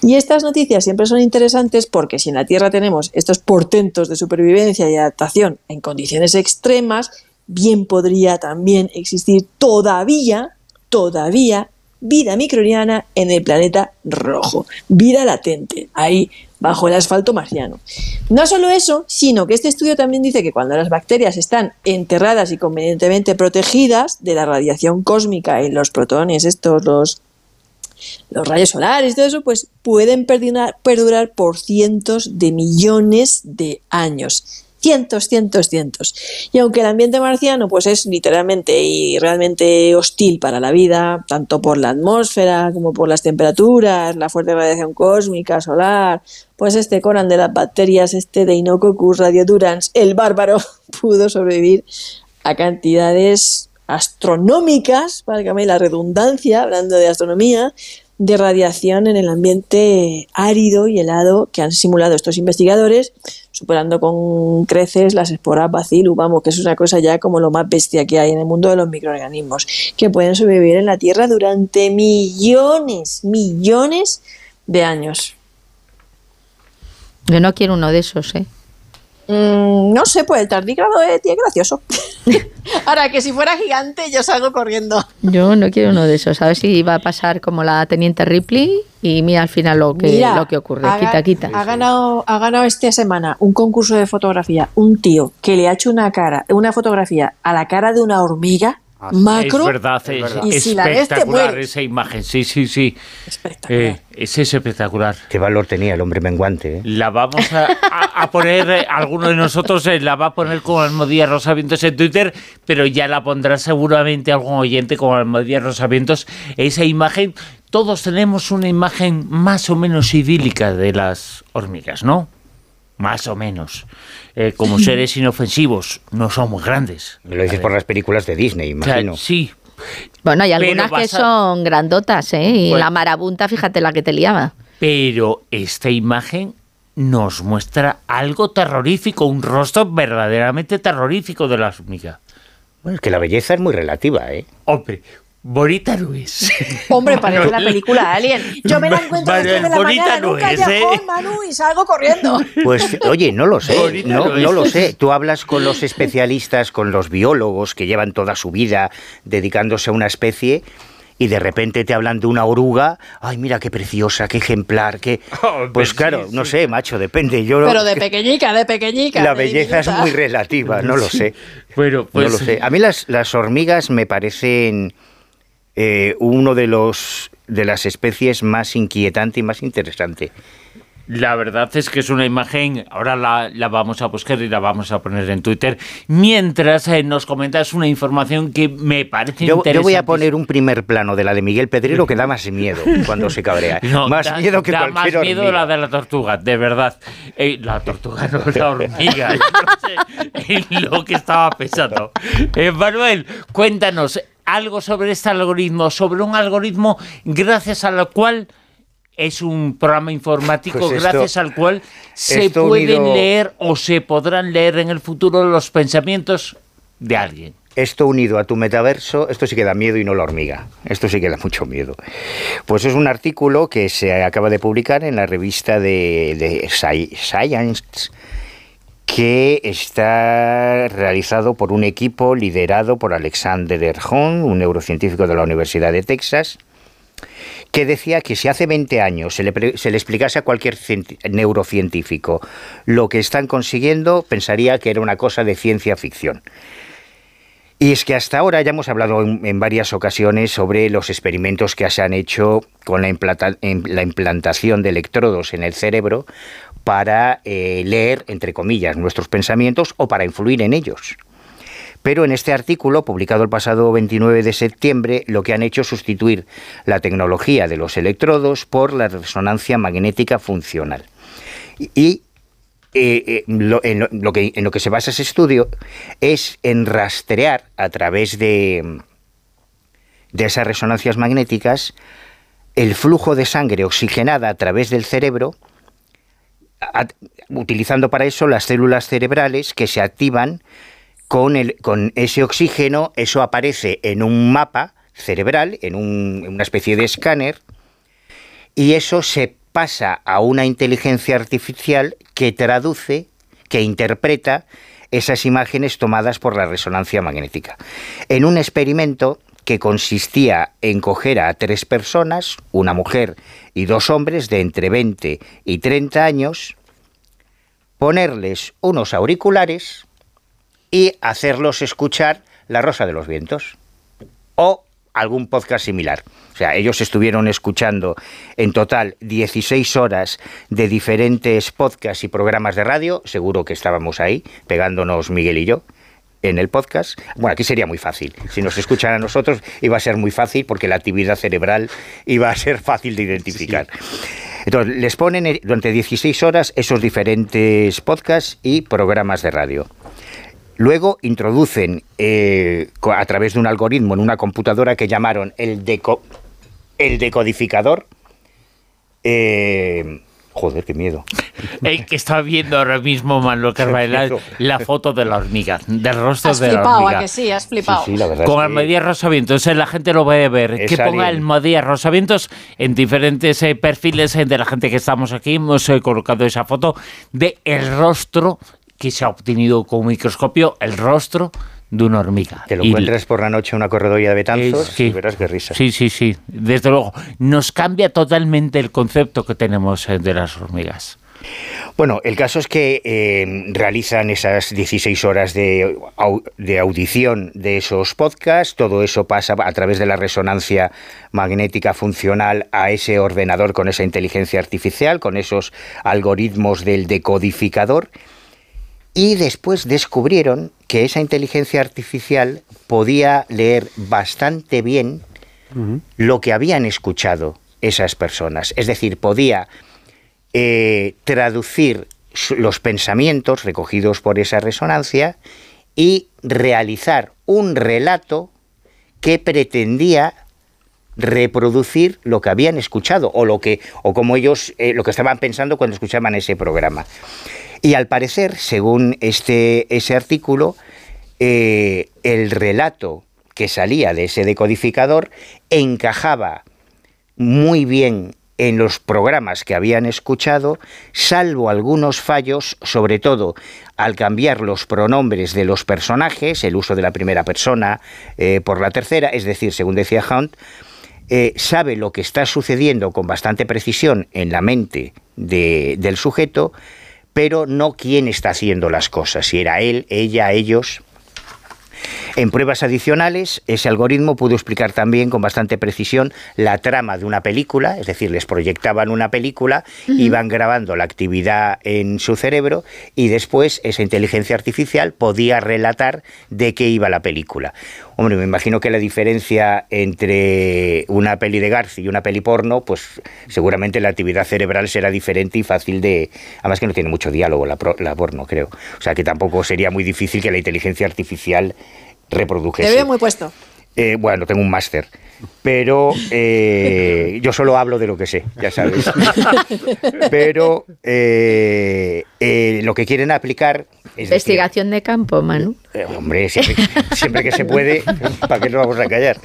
Y estas noticias siempre son interesantes porque si en la Tierra tenemos estos portentos de supervivencia y adaptación en condiciones extremas, bien podría también existir todavía, todavía vida microbiana en el planeta rojo, vida latente, ahí bajo el asfalto marciano. No solo eso, sino que este estudio también dice que cuando las bacterias están enterradas y convenientemente protegidas de la radiación cósmica y los protones, estos, los los rayos solares y todo eso, pues pueden perdurar, por cientos de millones de años. Cientos, cientos, cientos. Y aunque el ambiente marciano pues es literalmente y realmente hostil para la vida, tanto por la atmósfera como por las temperaturas, la fuerte radiación cósmica, solar, pues este Conan de las bacterias, este Deinococcus radiodurans, el bárbaro, pudo sobrevivir a cantidades astronómicas, válgame la redundancia, hablando de astronomía, de radiación en el ambiente árido y helado que han simulado estos investigadores, superando con creces las esporas bacillus, vamos, que es una cosa ya como lo más bestia que hay en el mundo de los microorganismos, que pueden sobrevivir en la Tierra durante millones, millones de años. Yo no quiero uno de esos, ¿eh? Mm, no sé, pues el tardígrado es, gracioso. Ahora, que si fuera gigante, yo salgo corriendo. Yo no quiero uno de esos. A ver si va a pasar como la teniente Ripley y mira al final lo que, lo que ocurre. quita, quita. Ha ganado, ha ganado esta semana un concurso de fotografía un tío que le ha hecho una cara, una fotografía a la cara de una hormiga Macro. Es verdad, es, espectacular esa imagen. Sí, sí, sí. Espectacular. Eh, es espectacular. Qué valor tenía el hombre menguante. ¿eh? La vamos a, poner, eh, alguno de nosotros la va a poner como Almodía Rosavientos en Twitter, pero ya la pondrá seguramente algún oyente como Almodía Rosavientos. Esa imagen, todos tenemos una imagen más o menos idílica de las hormigas, ¿no? Más o menos. Eh, como seres inofensivos, no son muy grandes. Me lo dices por las películas de Disney, imagino. sí. Bueno, hay algunas que son grandotas, ¿eh? Y pues la marabunta, fíjate la que te liaba. Pero esta imagen nos muestra algo terrorífico, un rostro verdaderamente terrorífico de la hormiga. Bueno, es que la belleza es muy relativa, ¿eh? Hombre, Bonita no es. Hombre, parece la película Alien. Yo me la encuentro a de la mañana no en un callejón, ¿eh? Manu, y salgo corriendo. Pues, oye, no lo sé, no, no, lo sé. Tú hablas con los especialistas, con los biólogos que llevan toda su vida dedicándose a una especie y de repente te hablan de una oruga, ay, mira qué preciosa, qué ejemplar, qué... Oh, pues claro, no sé, macho, depende. Yo Pero de pequeñica, de pequeñica. La belleza es muy relativa, no lo sé. Bueno, pues... No lo sé. A mí las, las hormigas me parecen eh, uno de los de las especies más inquietante y más interesante. La verdad es que es una imagen, ahora la, vamos a buscar y la vamos a poner en Twitter, mientras eh, nos comentas una información que me parece interesante. Yo voy a poner un primer plano de la de Miguel Pedrero que da más miedo cuando se cabrea. más miedo que da más miedo la de la tortuga, de verdad. Eh, la tortuga no es la hormiga, no sé lo que estaba pensando. Eh, Manuel, cuéntanos algo sobre este algoritmo, sobre un algoritmo gracias al cual es un programa informático pues gracias al cual se pueden leer o se podrán leer en el futuro los pensamientos de alguien. Esto unido a tu metaverso, esto sí que da miedo y no la hormiga. Esto sí que da mucho miedo. Pues es un artículo que se acaba de publicar en la revista de, Science que está realizado por un equipo liderado por Alexander Erhon, un neurocientífico de la Universidad de Texas, que decía que si hace 20 años se le, explicase a cualquier neurocientífico lo que están consiguiendo, pensaría que era una cosa de ciencia ficción. Y es que hasta ahora ya hemos hablado en, varias ocasiones sobre los experimentos que se han hecho con la, implantación de electrodos en el cerebro para eh, leer, entre comillas, nuestros pensamientos o para influir en ellos. Pero en este artículo, publicado el pasado 29 de septiembre, lo que han hecho es sustituir la tecnología de los electrodos por la resonancia magnética funcional. Y eh, eh, en, lo, que, en lo que se basa ese estudio es en rastrear a través de, de esas resonancias magnéticas el flujo de sangre oxigenada a través del cerebro, utilizando para eso las células cerebrales que se activan con, el, con ese oxígeno, eso aparece en un mapa cerebral, en, una especie de escáner, y eso se pasa a una inteligencia artificial que traduce, que interpreta esas imágenes tomadas por la resonancia magnética. En un experimento que consistía en coger a tres personas, una mujer y dos hombres de entre 20 y 30 años, ponerles unos auriculares y hacerlos escuchar La Rosa de los Vientos o algún podcast similar. O sea, ellos estuvieron escuchando en total 16 horas de diferentes podcasts y programas de radio, seguro que estábamos ahí, pegándonos Miguel y yo en el podcast. Bueno, aquí sería muy fácil. Si nos escuchan a nosotros, iba a ser muy fácil porque la actividad cerebral iba a ser fácil de identificar. Entonces, les ponen durante 16 horas esos diferentes podcasts y programas de radio. Luego introducen eh, a través de un algoritmo en una computadora que llamaron el, el decodificador. Eh, joder, qué miedo. El que está viendo ahora mismo Manuel Carvajal la foto de la hormiga, del rostro de la hormiga. que sí, has flipado. Con el Almadía Rosavientos, la gente lo va a ver. que ponga el Almadía Rosavientos en diferentes eh, perfiles de la gente que estamos aquí. Hemos colocado esa foto de el rostro que se ha obtenido con un microscopio el rostro de una hormiga. Te lo encuentres por la noche en una corredoria de Betanzos y verás qué risa. Sí, sí, sí. Desde luego, nos cambia totalmente el concepto que tenemos eh, de las hormigas. Bueno, el caso es que eh, realizan esas 16 horas de, de, audición de esos podcasts, todo eso pasa a través de la resonancia magnética funcional a ese ordenador con esa inteligencia artificial, con esos algoritmos del decodificador, y después descubrieron que esa inteligencia artificial podía leer bastante bien lo que habían escuchado esas personas. Es decir, podía eh, traducir los pensamientos recogidos por esa resonancia y realizar un relato que pretendía reproducir lo que habían escuchado o lo que o como ellos eh, lo que estaban pensando cuando escuchaban ese programa. Y al parecer, según este, ese artículo, eh, el relato que salía de ese decodificador encajaba muy bien en los programas que habían escuchado, salvo algunos fallos, sobre todo al cambiar los pronombres de los personajes, el uso de la primera persona eh, por la tercera, es decir, según decía Hunt, eh, sabe lo que está sucediendo con bastante precisión en la mente del sujeto, pero no quién está haciendo las cosas, si era él, ella, ellos. En pruebas adicionales, ese algoritmo pudo explicar también con bastante precisión la trama de una película, es decir, les proyectaban una película, iban grabando la actividad en su cerebro y después esa inteligencia artificial podía relatar de qué iba la película. Hombre, me imagino que la diferencia entre una peli de Garci y una peli porno, pues seguramente la actividad cerebral será diferente y fácil de... Además que no tiene mucho diálogo la, porno, creo. O sea que tampoco sería muy difícil que la inteligencia artificial reprodujese. Te veo muy puesto. Eh, bueno, tengo un máster, pero eh, yo solo hablo de lo que sé, ya sabes. pero eh, lo que quieren aplicar... Investigación de campo, Manu. hombre, siempre, que se puede, ¿para qué nos vamos a callar?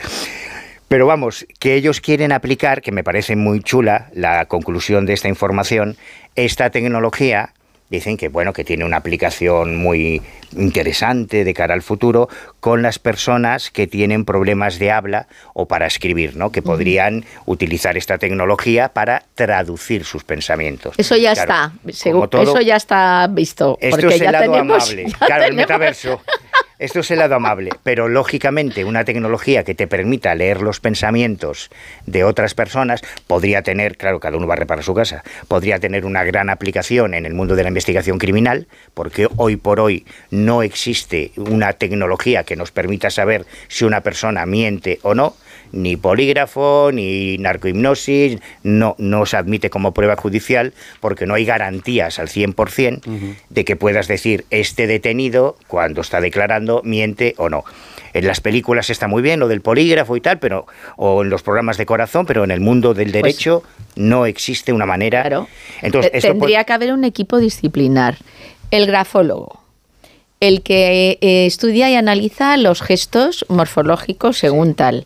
Pero vamos, que ellos quieren aplicar, que me parece muy chula la conclusión de esta información, esta tecnología dicen que bueno que tiene una aplicación muy interesante de cara al futuro con las personas que tienen problemas de habla o para escribir, ¿no? Que podrían utilizar esta tecnología para traducir sus pensamientos. Eso ya está, eso ya está visto. Esto es el lado amable. Claro, el metaverso. Esto es el lado amable, pero lógicamente una tecnología que te permita leer los pensamientos de otras personas podría tener, claro, cada uno va a reparar su casa, podría tener una gran aplicación en el mundo de la investigación criminal, porque hoy por hoy no existe una tecnología que nos permita saber si una persona miente o no, ni polígrafo, ni narcohipnosis, no, no se admite como prueba judicial porque no hay garantías al 100% de que puedas decir este detenido cuando está declarando miente o no. En las películas está muy bien lo del polígrafo y tal, pero o en los programas de corazón, pero en el mundo del pues derecho no existe una manera. Claro. Entonces, tendría que haber un equipo disciplinar. El grafólogo, el que eh, estudia y analiza los gestos morfológicos según tal,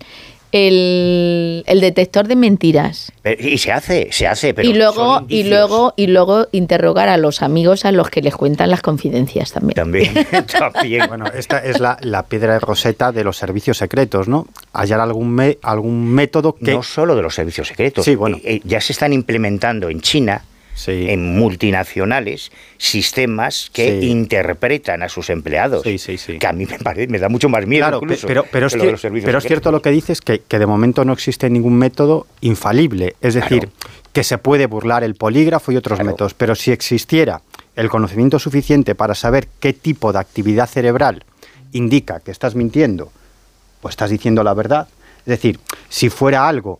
el, detector de mentiras. y se hace, se hace, pero y luego y luego y luego interrogar a los amigos a los que les cuentan las confidencias también. También, también. Bueno, esta es la, piedra de roseta de los servicios secretos, ¿no? Hallar algún algún método que no solo de los servicios secretos. Sí, bueno. Eh, ya se están implementando en China en multinacionales sistemas que interpretan a sus empleados. que a mí me, parece, me da mucho más miedo. pero, pero, es, pero es cierto lo que dices, que, que, de momento no existe ningún método infalible. Es decir, que se puede burlar el polígrafo y otros métodos. Pero si existiera el conocimiento suficiente para saber qué tipo de actividad cerebral indica que estás mintiendo o estás diciendo la verdad, es decir, si fuera algo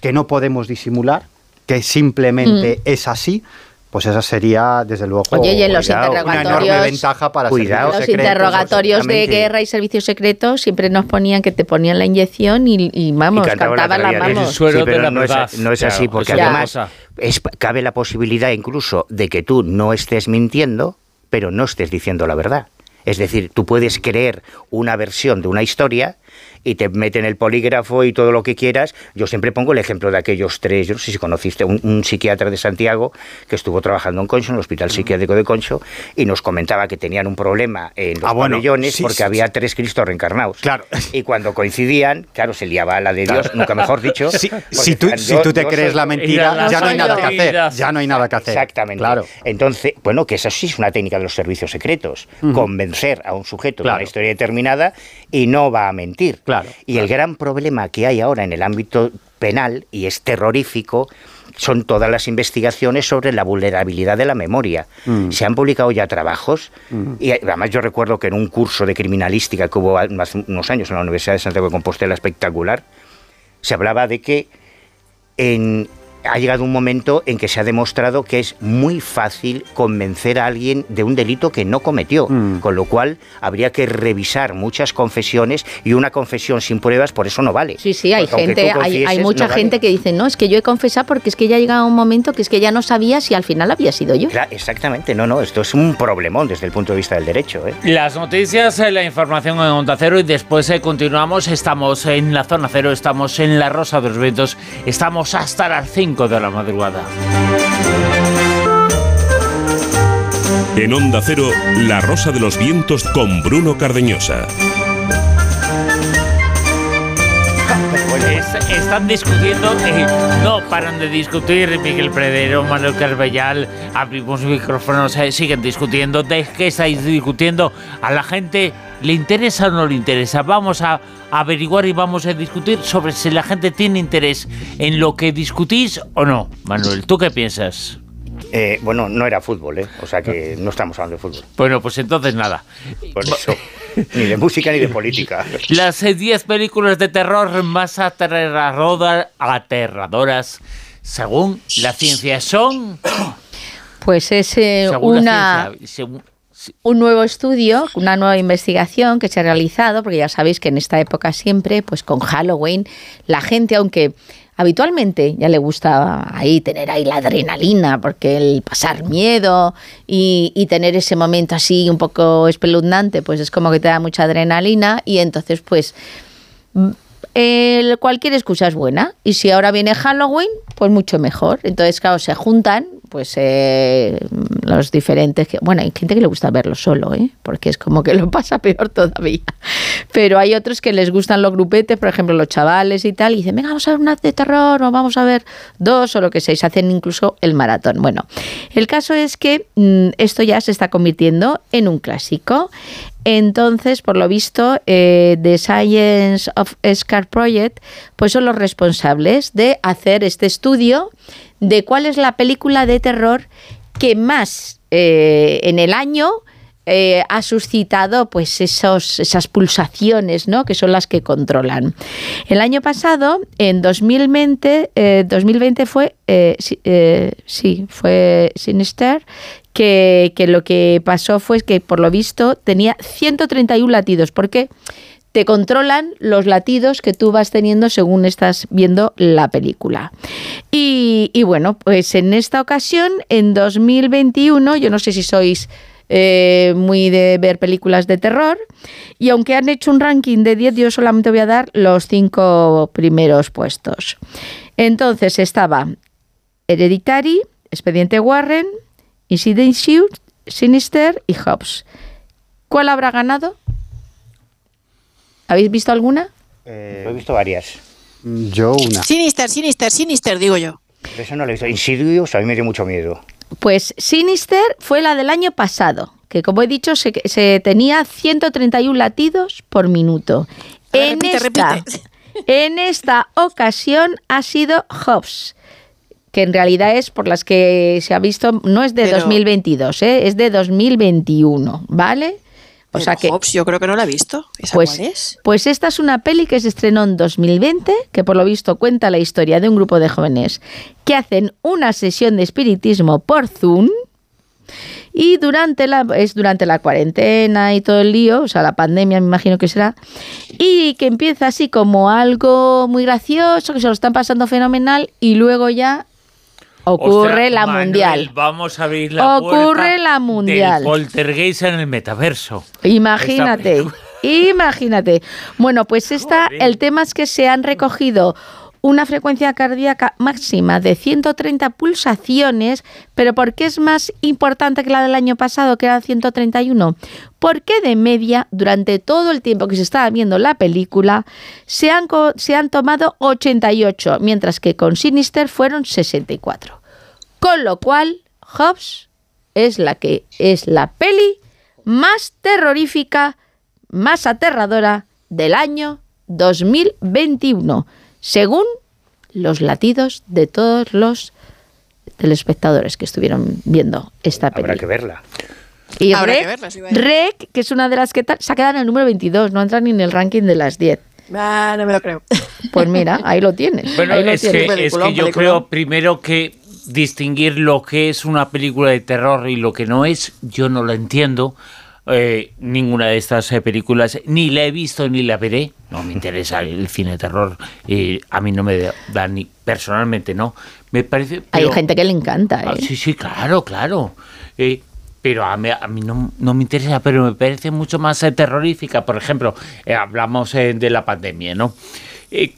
que no podemos disimular, que simplemente es así, pues esa sería desde luego Oye, los una enorme ventaja para cuidado, los interrogatorios de guerra y servicios secretos siempre nos ponían que te ponían la inyección y, vamos, cantaban las manos. no, es, así porque además cabe la posibilidad incluso de que tú no estés mintiendo, pero no estés diciendo la verdad. Es decir, tú puedes creer una versión de una historia y te meten el polígrafo y todo lo que quieras. Yo siempre pongo el ejemplo de aquellos tres, yo no sé si conociste, un, psiquiatra de Santiago que estuvo trabajando en Concho, en el Hospital Psiquiátrico de Concho, y nos comentaba que tenían un problema en los ah, pabellones porque había tres Cristos reencarnados. Claro. Y cuando coincidían, claro, se liaba la de Dios, nunca mejor dicho. si, tú, si tú te crees la mentira, ya no hay nada que hacer. Ya no hay nada que hacer. Exactamente. Claro. Entonces, bueno, que eso sí es una técnica de los servicios secretos. Convencer a un sujeto de una historia determinada y no va a mentir. Y el gran problema que hay ahora en el ámbito penal, y es terrorífico, son todas las investigaciones sobre la vulnerabilidad de la memoria. Mm. Se han publicado ya trabajos, mm. y además yo recuerdo que en un curso de criminalística que hubo hace unos años en la Universidad de Santiago de Compostela espectacular, se hablaba de que en ha llegado un momento en que se ha demostrado que es muy fácil convencer a alguien de un delito que no cometió, mm. con lo cual habría que revisar muchas confesiones y una confesión sin pruebas por eso no vale. Sí, sí, hay gente, hay, mucha gente que dice, no, es que yo he confesado porque es que ya ha llegado un momento que es que ya no sabía si al final había sido yo. exactamente, no, no, esto es un problemón desde el punto de vista del derecho. ¿eh? Las noticias, eh, la información en Onda Cero y después eh, continuamos, estamos en la zona cero, estamos en la Rosa de los Vientos, estamos hasta las 5 de la madrugada. En Onda Cero, La Rosa de los Vientos con Bruno Cardeñosa. Están discutiendo, eh, no paran de discutir. Miguel Predero, Manuel Carvellal, abrimos micrófonos, eh, siguen discutiendo. ¿De qué estáis discutiendo? A la gente ¿Le interesa o no le interesa? Vamos a averiguar y vamos a discutir sobre si la gente tiene interés en lo que discutís o no. Manuel, ¿tú qué piensas? Eh, bueno, no era fútbol, ¿eh? O sea que no estamos hablando de fútbol. Bueno, pues entonces nada. Por eso. ni de música ni de política. Las 10 eh, películas de terror más aterradoras, según la ciencia son... Pues es eh, una un nuevo estudio, una nueva investigación que se ha realizado, porque ya sabéis que en esta época siempre, pues con Halloween, la gente, aunque habitualmente ya le gusta ahí tener ahí la adrenalina, porque el pasar miedo y, y, tener ese momento así un poco espeluznante, pues es como que te da mucha adrenalina y entonces pues el, cualquier excusa es buena. Y si ahora viene Halloween, pues mucho mejor. Entonces, claro, se juntan pues eh, los diferentes que bueno hay gente que le gusta verlo solo ¿eh? porque es como que lo pasa peor todavía. Pero hay otros que les gustan los grupetes por ejemplo los chavales y tal y dicen venga vamos a ver una de terror o vamos a ver dos o lo que sea se hacen incluso el maratón. Bueno el caso es que mm, esto ya se está convirtiendo en un clásico. Entonces, por lo visto, eh, The Science of Scar Project, pues son los responsables de hacer este estudio de cuál es la película de terror que más eh, en el año eh, ha suscitado pues esos, esas pulsaciones ¿no? que son las que controlan. El año pasado, en 2020, 2020 eh, fue, sí, fue Sinister, que, que, lo que pasó fue que por lo visto tenía 131 latidos. ¿Por qué? Te controlan los latidos que tú vas teniendo según estás viendo la película. Y, bueno, pues en esta ocasión, en 2021, yo no sé si sois eh, muy de ver películas de terror. Y aunque han hecho un ranking de 10, yo solamente voy a dar los cinco primeros puestos. Entonces estaba Hereditary, Expediente Warren, Incident Sinister y Hobbs. ¿Cuál habrá ganado? ¿Habéis visto alguna? Eh, he visto varias. Yo una. Sinister, Sinister, Sinister, digo yo. Eso no lo he visto. Insidious a mí me dio mucho miedo. Pues Sinister fue la del año pasado, que como he dicho se, tenía 131 latidos por minuto. en, esta, en esta ocasión ha sido Hobbs que en realidad es por las que se ha visto, no es de 2022, ¿eh? es de 2021, ¿vale? O sea que, yo creo que no la he visto. pues, pues esta es una peli que se estrenó en 2020, que por lo visto cuenta la historia de un grupo de jóvenes que hacen una sesión de espiritismo por Zoom. Y durante la, es durante la cuarentena y todo el lío, o sea, la pandemia me imagino que será, y que empieza así como algo muy gracioso, que se lo están pasando fenomenal, y luego ya Ocurre la mundial. Vamos a abrir la Ocurre la mundial. Del poltergeist en el metaverso. Imagínate. Imagínate. Bueno, pues esta, el tema es que se han recogido una frecuencia cardíaca máxima de 130 pulsaciones, pero ¿por qué es más importante que la del año pasado, que era 131? Porque de media, durante todo el tiempo que se estaba viendo la película, se han, se han tomado 88, mientras que con Sinister fueron 64. Con lo cual, Hobbs es la que es la peli más terrorífica, más aterradora del año 2021 según los latidos de todos los telespectadores que estuvieron viendo esta película. Habrá que verla. Y Rec, que es una de las que se ha quedado en el número 22, no entra ni en el ranking de las 10. Ah, no me lo creo. Pues mira, ahí lo tienes. Bueno, es, Que, es que yo creo primero que distinguir lo que es una película de terror y lo que no es, yo no lo entiendo. Eh, ninguna de estas eh, películas, ni la he visto ni la veré. No me interesa el cine de terror. y a mí no me da ni personalmente, no. Me parece. Hay gente que le encanta. Ah, ¿eh? sí, sí, claro, claro. pero a mí, a mí no, no, me interesa, pero me parece mucho más terrorífica. Por ejemplo, hablamos de la pandemia, ¿no?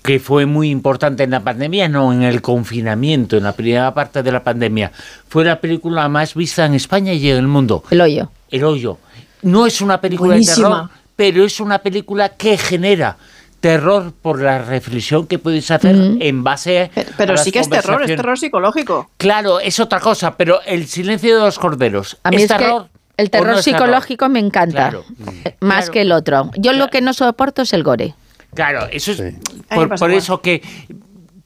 que fue muy importante en la pandemia, no en el confinamiento, en la primera parte de la pandemia. Fue la película más vista en España y en el mundo. El hoyo. El hoyo. No es una película de terror, pero es una película que genera terror por la reflexión que puedes hacer en base pero, pero sí que es terror, es terror psicológico. Claro, es otra cosa, pero el silencio de los corderos. A mí es, terror. el terror psicológico me encanta, más que el otro. Yo lo que no soporto es el gore. Claro, eso es por, eso que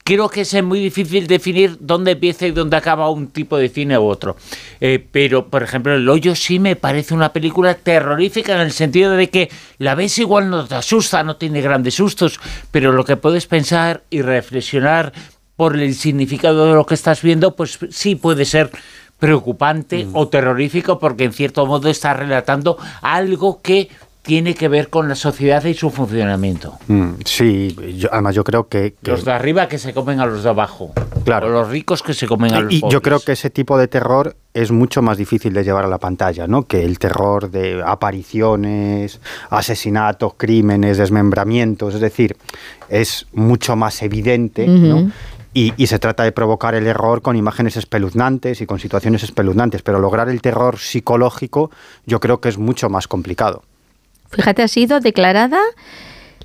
creo que es muy difícil definir dónde empieza y dónde acaba un tipo de cine u otro. Eh, pero, por ejemplo, El Hoyo sí me parece una película terrorífica en el sentido de que la ves igual no te asusta, no tiene grandes sustos, pero lo que puedes pensar y reflexionar por el significado de lo que estás viendo, pues sí puede ser preocupante mm. o terrorífico porque en cierto modo está relatando algo que tiene que ver con la sociedad y su funcionamiento. Mm, sí, además yo creo que, Los de arriba que se comen a los de abajo. Claro. O los ricos que se comen a los Y yo creo que ese tipo de terror es mucho más difícil de llevar a la pantalla, ¿no? Que el terror de apariciones, asesinatos, crímenes, desmembramientos. Es decir, es mucho más evidente, ¿no? Y, y, se trata de provocar el error con imágenes espeluznantes y con situaciones espeluznantes, pero lograr el terror psicológico yo creo que es mucho más complicado. Fíjate, ha sido declarada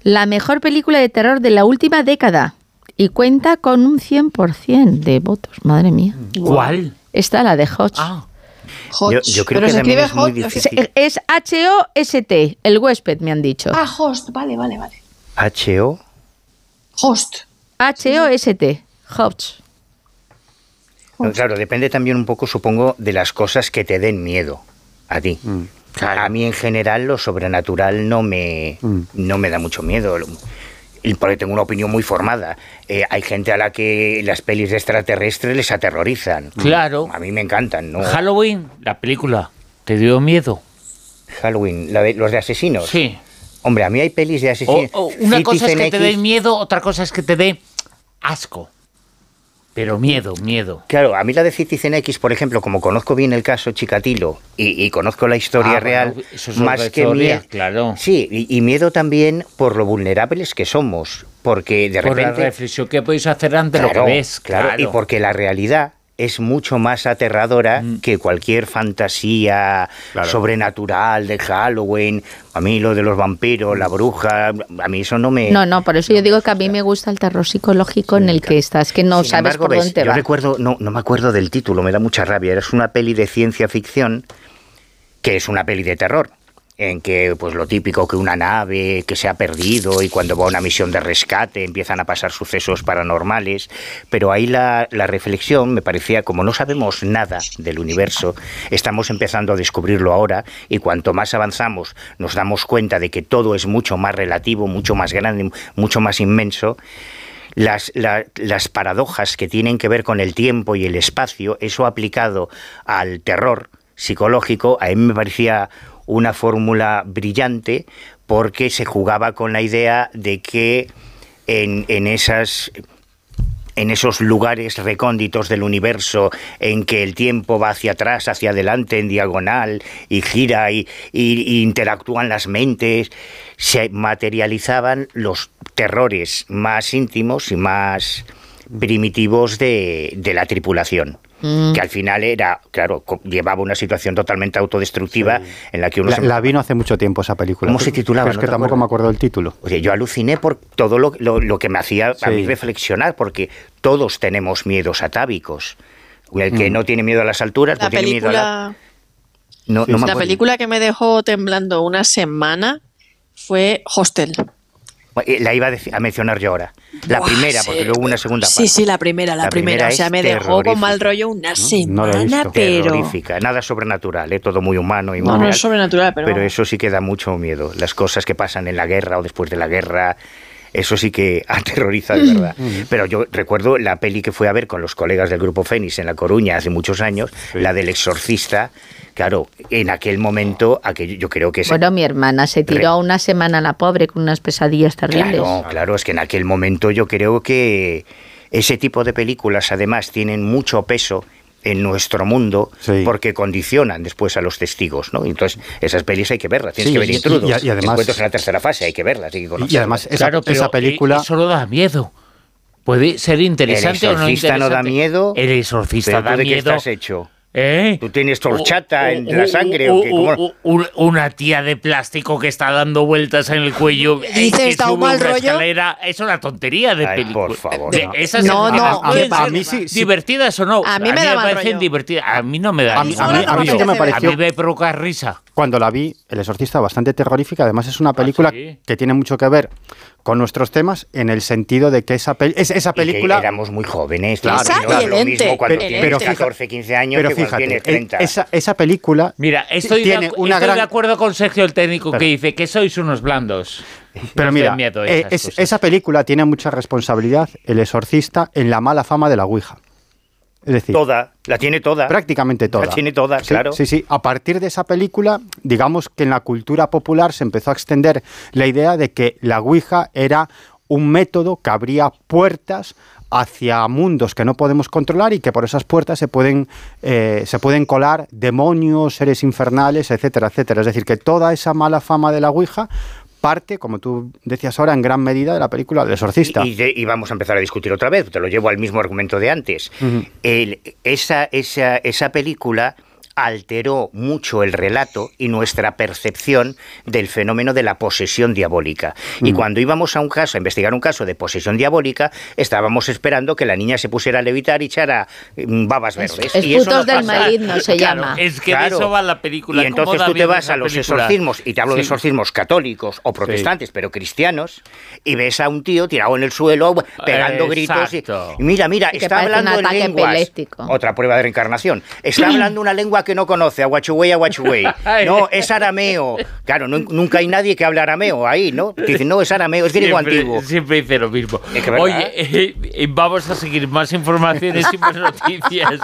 la mejor película de terror de la última década y cuenta con un 100% de votos. Madre mía. ¿Cuál? Esta, la de Hodge. Ah. Yo, creo que también es muy difícil. Es H-O-S-T, el huésped, me han dicho. Ah, host, vale, vale, vale. ¿H-O? Host. H-O-S-T, Hodge. Claro, depende también un poco, supongo, de las cosas que te den miedo a ti. Mm. A mí en general lo sobrenatural no me, mm. no me da mucho miedo porque tengo una opinión muy formada. Eh, hay gente a la que las pelis de extraterrestres les aterrorizan. Claro. A mí me encantan, ¿no? Halloween, la película, ¿te dio miedo? Halloween, los de asesinos. Sí. Hombre, a mí hay pelis de asesinos. una cosa es que te dé miedo, otra cosa es que te dé asco. Pero miedo, miedo. Claro, a mí la de Citizen X, por ejemplo, como conozco bien el caso Chikatilo y, conozco la historia ah, real, más que miedo. Claro. Sí, y, miedo también por lo vulnerables que somos. Porque de repente. Por la reflexión que podéis hacer ante lo que ves. claro, y porque la realidad es mucho más aterradora mm. que cualquier fantasía sobrenatural de Halloween. A mí lo de los vampiros, la bruja, a mí eso no me... No, no, por eso yo digo que a mí me gusta el terror psicológico en el que estás, que no sabes por dónde yo recuerdo, no, no me acuerdo del título, me da mucha rabia. Es una peli de ciencia ficción que es una peli de terror en que pues lo típico que una nave que se ha perdido y cuando va a una misión de rescate empiezan a pasar sucesos paranormales, pero ahí la, la reflexión me parecía como no sabemos nada del universo, estamos empezando a descubrirlo ahora y cuanto más avanzamos nos damos cuenta de que todo es mucho más relativo, mucho más grande, mucho más inmenso. Las, las, paradojas que tienen que ver con el tiempo y el espacio, eso aplicado al terror psicológico, a mí me parecía una fórmula brillante porque se jugaba con la idea de que en, en esas en esos lugares recónditos del universo en que el tiempo va hacia atrás, hacia adelante, en diagonal, y gira y, interactúan las mentes, se materializaban los terrores más íntimos y más primitivos de, de la tripulación. Mm. que al final era, claro, llevaba una situación totalmente autodestructiva en la que uno... La, la, vino hace mucho tiempo esa película. ¿Cómo se titulaba? es que tampoco me acuerdo del título. Oye, yo aluciné por todo lo, lo, que me hacía a mí reflexionar, porque todos tenemos miedos atávicos. El que mm. no tiene miedo a las alturas, no tiene miedo a la... No, la película que me dejó temblando una semana fue Hostel. Eh, la iba a, mencionar yo ahora. La primera, porque luego una segunda parte. Sí, sí, la primera, la, primera. O sea, me dejó con mal rollo una semana, pero. Terrorífica. Nada sobrenatural, ¿eh? todo muy humano y muy. No, no es sobrenatural, pero. Pero eso sí que da mucho miedo. Las cosas que pasan en la guerra o después de la guerra eso sí que aterroriza de verdad. Pero yo recuerdo la peli que fui a ver con los colegas del grupo Fénix en La Coruña hace muchos años, la del exorcista. Claro, en aquel momento, yo creo que... Bueno, mi hermana se tiró una semana la pobre con unas pesadillas terribles. Claro, claro, es que en aquel momento yo creo que ese tipo de películas además tienen mucho peso en nuestro mundo porque condicionan después a los testigos, ¿no? Entonces, esas pelis hay que verlas, tienes que ver intrudos. Y, además, en la tercera fase hay que verlas, hay que Y además, esa, esa película... Eso no da miedo. Puede ser interesante o no interesante. no da miedo. El exorcista da miedo. ¿De qué estás hecho? ¿Eh? Tú tienes torchata en la sangre. ¿o qué? una tía de plástico que está dando vueltas en el cuello. Y te está un mal rollo. Escalera. Es una tontería de película. Por favor. esas no, no. A, mí sí, divertidas o no. A mí me, da parecen divertidas. A mí no me da. A mí, a mí, sí que me pareció. A mí me provoca risa. Cuando la vi, El Exorcista, bastante terrorífica. Además, es una ah, película que tiene mucho que ver con nuestros temas en el sentido de que esa, es, esa película... éramos muy jóvenes, claro. no lo mismo cuando pero, tienes 14, 15 años pero que fíjate, tienes 30. Esa, esa película Mira, estoy, tiene de, una estoy gran... de acuerdo con Sergio el técnico que dice que sois unos blandos. Pero mira, eh, esa película tiene mucha responsabilidad, El Exorcista, en la mala fama de la Ouija. Es decir, toda, la tiene toda. Prácticamente toda. La tiene toda, claro. Sí, sí. A partir de esa película, digamos que en la cultura popular se empezó a extender la idea de que la Ouija era un método que abría puertas hacia mundos que no podemos controlar y que por esas puertas se pueden, eh, se pueden colar demonios, seres infernales, etcétera, etcétera. Es decir, que toda esa mala fama de la Ouija parte, como tú decías ahora, en gran medida de la película del exorcista. Y, vamos a empezar a discutir otra vez, te lo llevo al mismo argumento de antes. esa, esa, esa película alteró mucho el relato y nuestra percepción del fenómeno de la posesión diabólica. Y cuando íbamos a un caso, a investigar un caso de posesión diabólica, estábamos esperando que la niña se pusiera a levitar y echara mm, babas verdes. Es, y eso del maligno se llama. Es que de eso va la película. Y entonces tú te vas a los exorcismos, y te hablo de exorcismos católicos o protestantes, pero cristianos, y ves a un tío tirado en el suelo pegando gritos. Y, mira, mira, está hablando en lenguas. Otra prueba de reencarnación. Está hablando una lengua que no conoce, a Huachuwei, a Huachuwei. No, es arameo. Claro, nunca hay nadie que hable arameo ahí, ¿no? Dicen, no, es arameo, es griego antiguo. Siempre dice lo mismo. Oye, eh, vamos a seguir más informaciones y más noticias.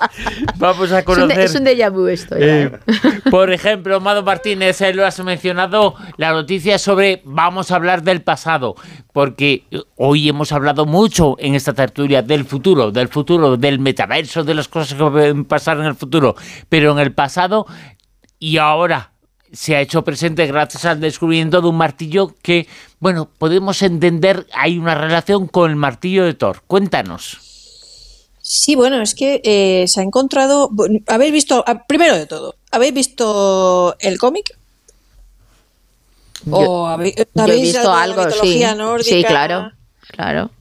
Vamos a conocer... Es un, déjà vu esto. Eh, por ejemplo, Mado Martínez, eh, lo has mencionado, la noticia sobre vamos a hablar del pasado, porque hoy hemos hablado mucho en esta tertulia del futuro, del futuro, del metaverso, de las cosas que pueden pasar en el futuro, pero en el pasado y ahora se ha hecho presente gracias al descubrimiento de un martillo que, bueno, podemos entender, hay una relación con el martillo de Thor. Cuéntanos. Sí, bueno, es que eh, se ha encontrado. ¿Habéis visto, ah, primero de todo, ¿habéis visto el cómic? ¿O habéis, visto algo, sí. Sí, claro, claro.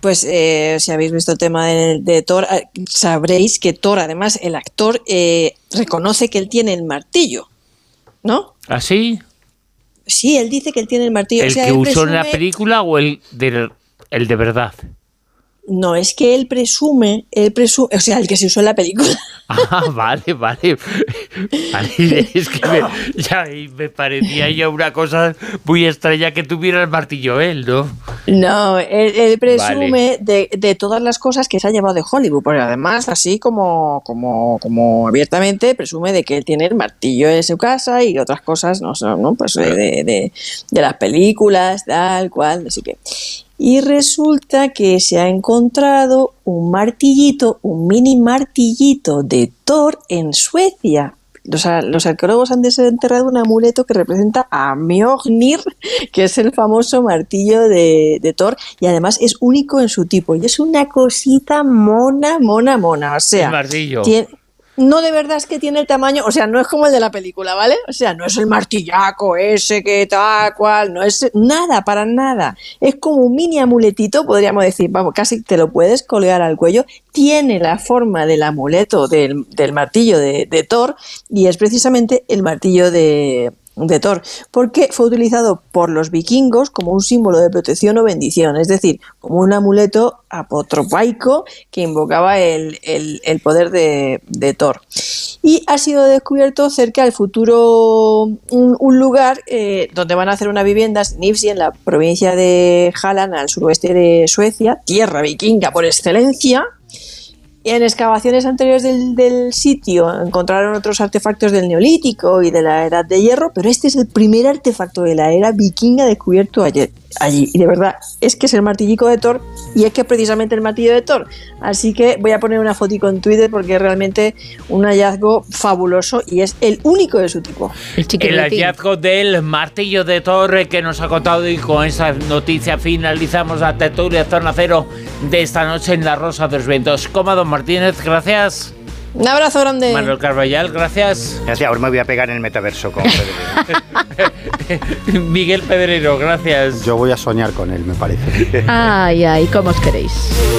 Pues eh, si habéis visto el tema de, Thor, eh, sabréis que Thor, además, el actor eh, reconoce que él tiene el martillo, ¿no? ¿Ah, sí? Sí, él dice que él tiene el martillo. ¿El que usó en la película o el el de verdad? No, es que él presume, él presume, o sea, el que se usó en la película. Ah, vale, vale. es que me, ya, me parecía ya una cosa muy extraña que tuviera el martillo él, ¿no? No, él, presume de, de, todas las cosas que se ha llevado de Hollywood, porque además, así como, como, como abiertamente, presume de que él tiene el martillo en su casa y otras cosas, no, no pues de, de, de las películas, tal cual, así que y resulta que se ha encontrado un martillito, un mini martillito de Thor en Suecia. Los, los, arqueólogos han desenterrado un amuleto que representa a Mjolnir, que es el famoso martillo de, Thor, y además es único en su tipo. Y es una cosita mona, mona, mona. O sea, martillo no de verdad es que tiene el tamaño, o sea, no es como el de la película, ¿vale? O sea, no es el martillaco ese que tal cual, no es nada, para nada. Es como un mini amuletito, podríamos decir, vamos, casi te lo puedes colgar al cuello. Tiene la forma del amuleto del, martillo de Thor y es precisamente el martillo de, de Thor, porque fue utilizado por los vikingos como un símbolo de protección o bendición, es decir, como un amuleto apotropaico que invocaba el, poder de, Thor. Y ha sido descubierto cerca del futuro, un, lugar eh, donde van a hacer una vivienda, Nifsi, en la provincia de Halland, al suroeste de Suecia, tierra vikinga por excelencia, en excavaciones anteriores del, sitio encontraron otros artefactos del Neolítico y de la Edad de Hierro, pero este es el primer artefacto de la era vikinga descubierto ayer, allí. Y de verdad, es que es el martillico de Thor y es que es precisamente el martillo de Thor. Así que voy a poner una fotico en Twitter porque es realmente un hallazgo fabuloso y es el único de su tipo. El, hallazgo del martillo de Thor que nos ha contado y con esa noticia finalizamos la tertulia Zona Cero de esta noche en La Rosa de los Vientos. Cómodo Martínez, gracias. Un abrazo grande. Manuel Carballal, gracias. Gracias, ahora me voy a pegar en el metaverso con Miguel Pedrero, gracias. Yo voy a soñar con él, me parece. Ay, ay, ¿cómo os queréis?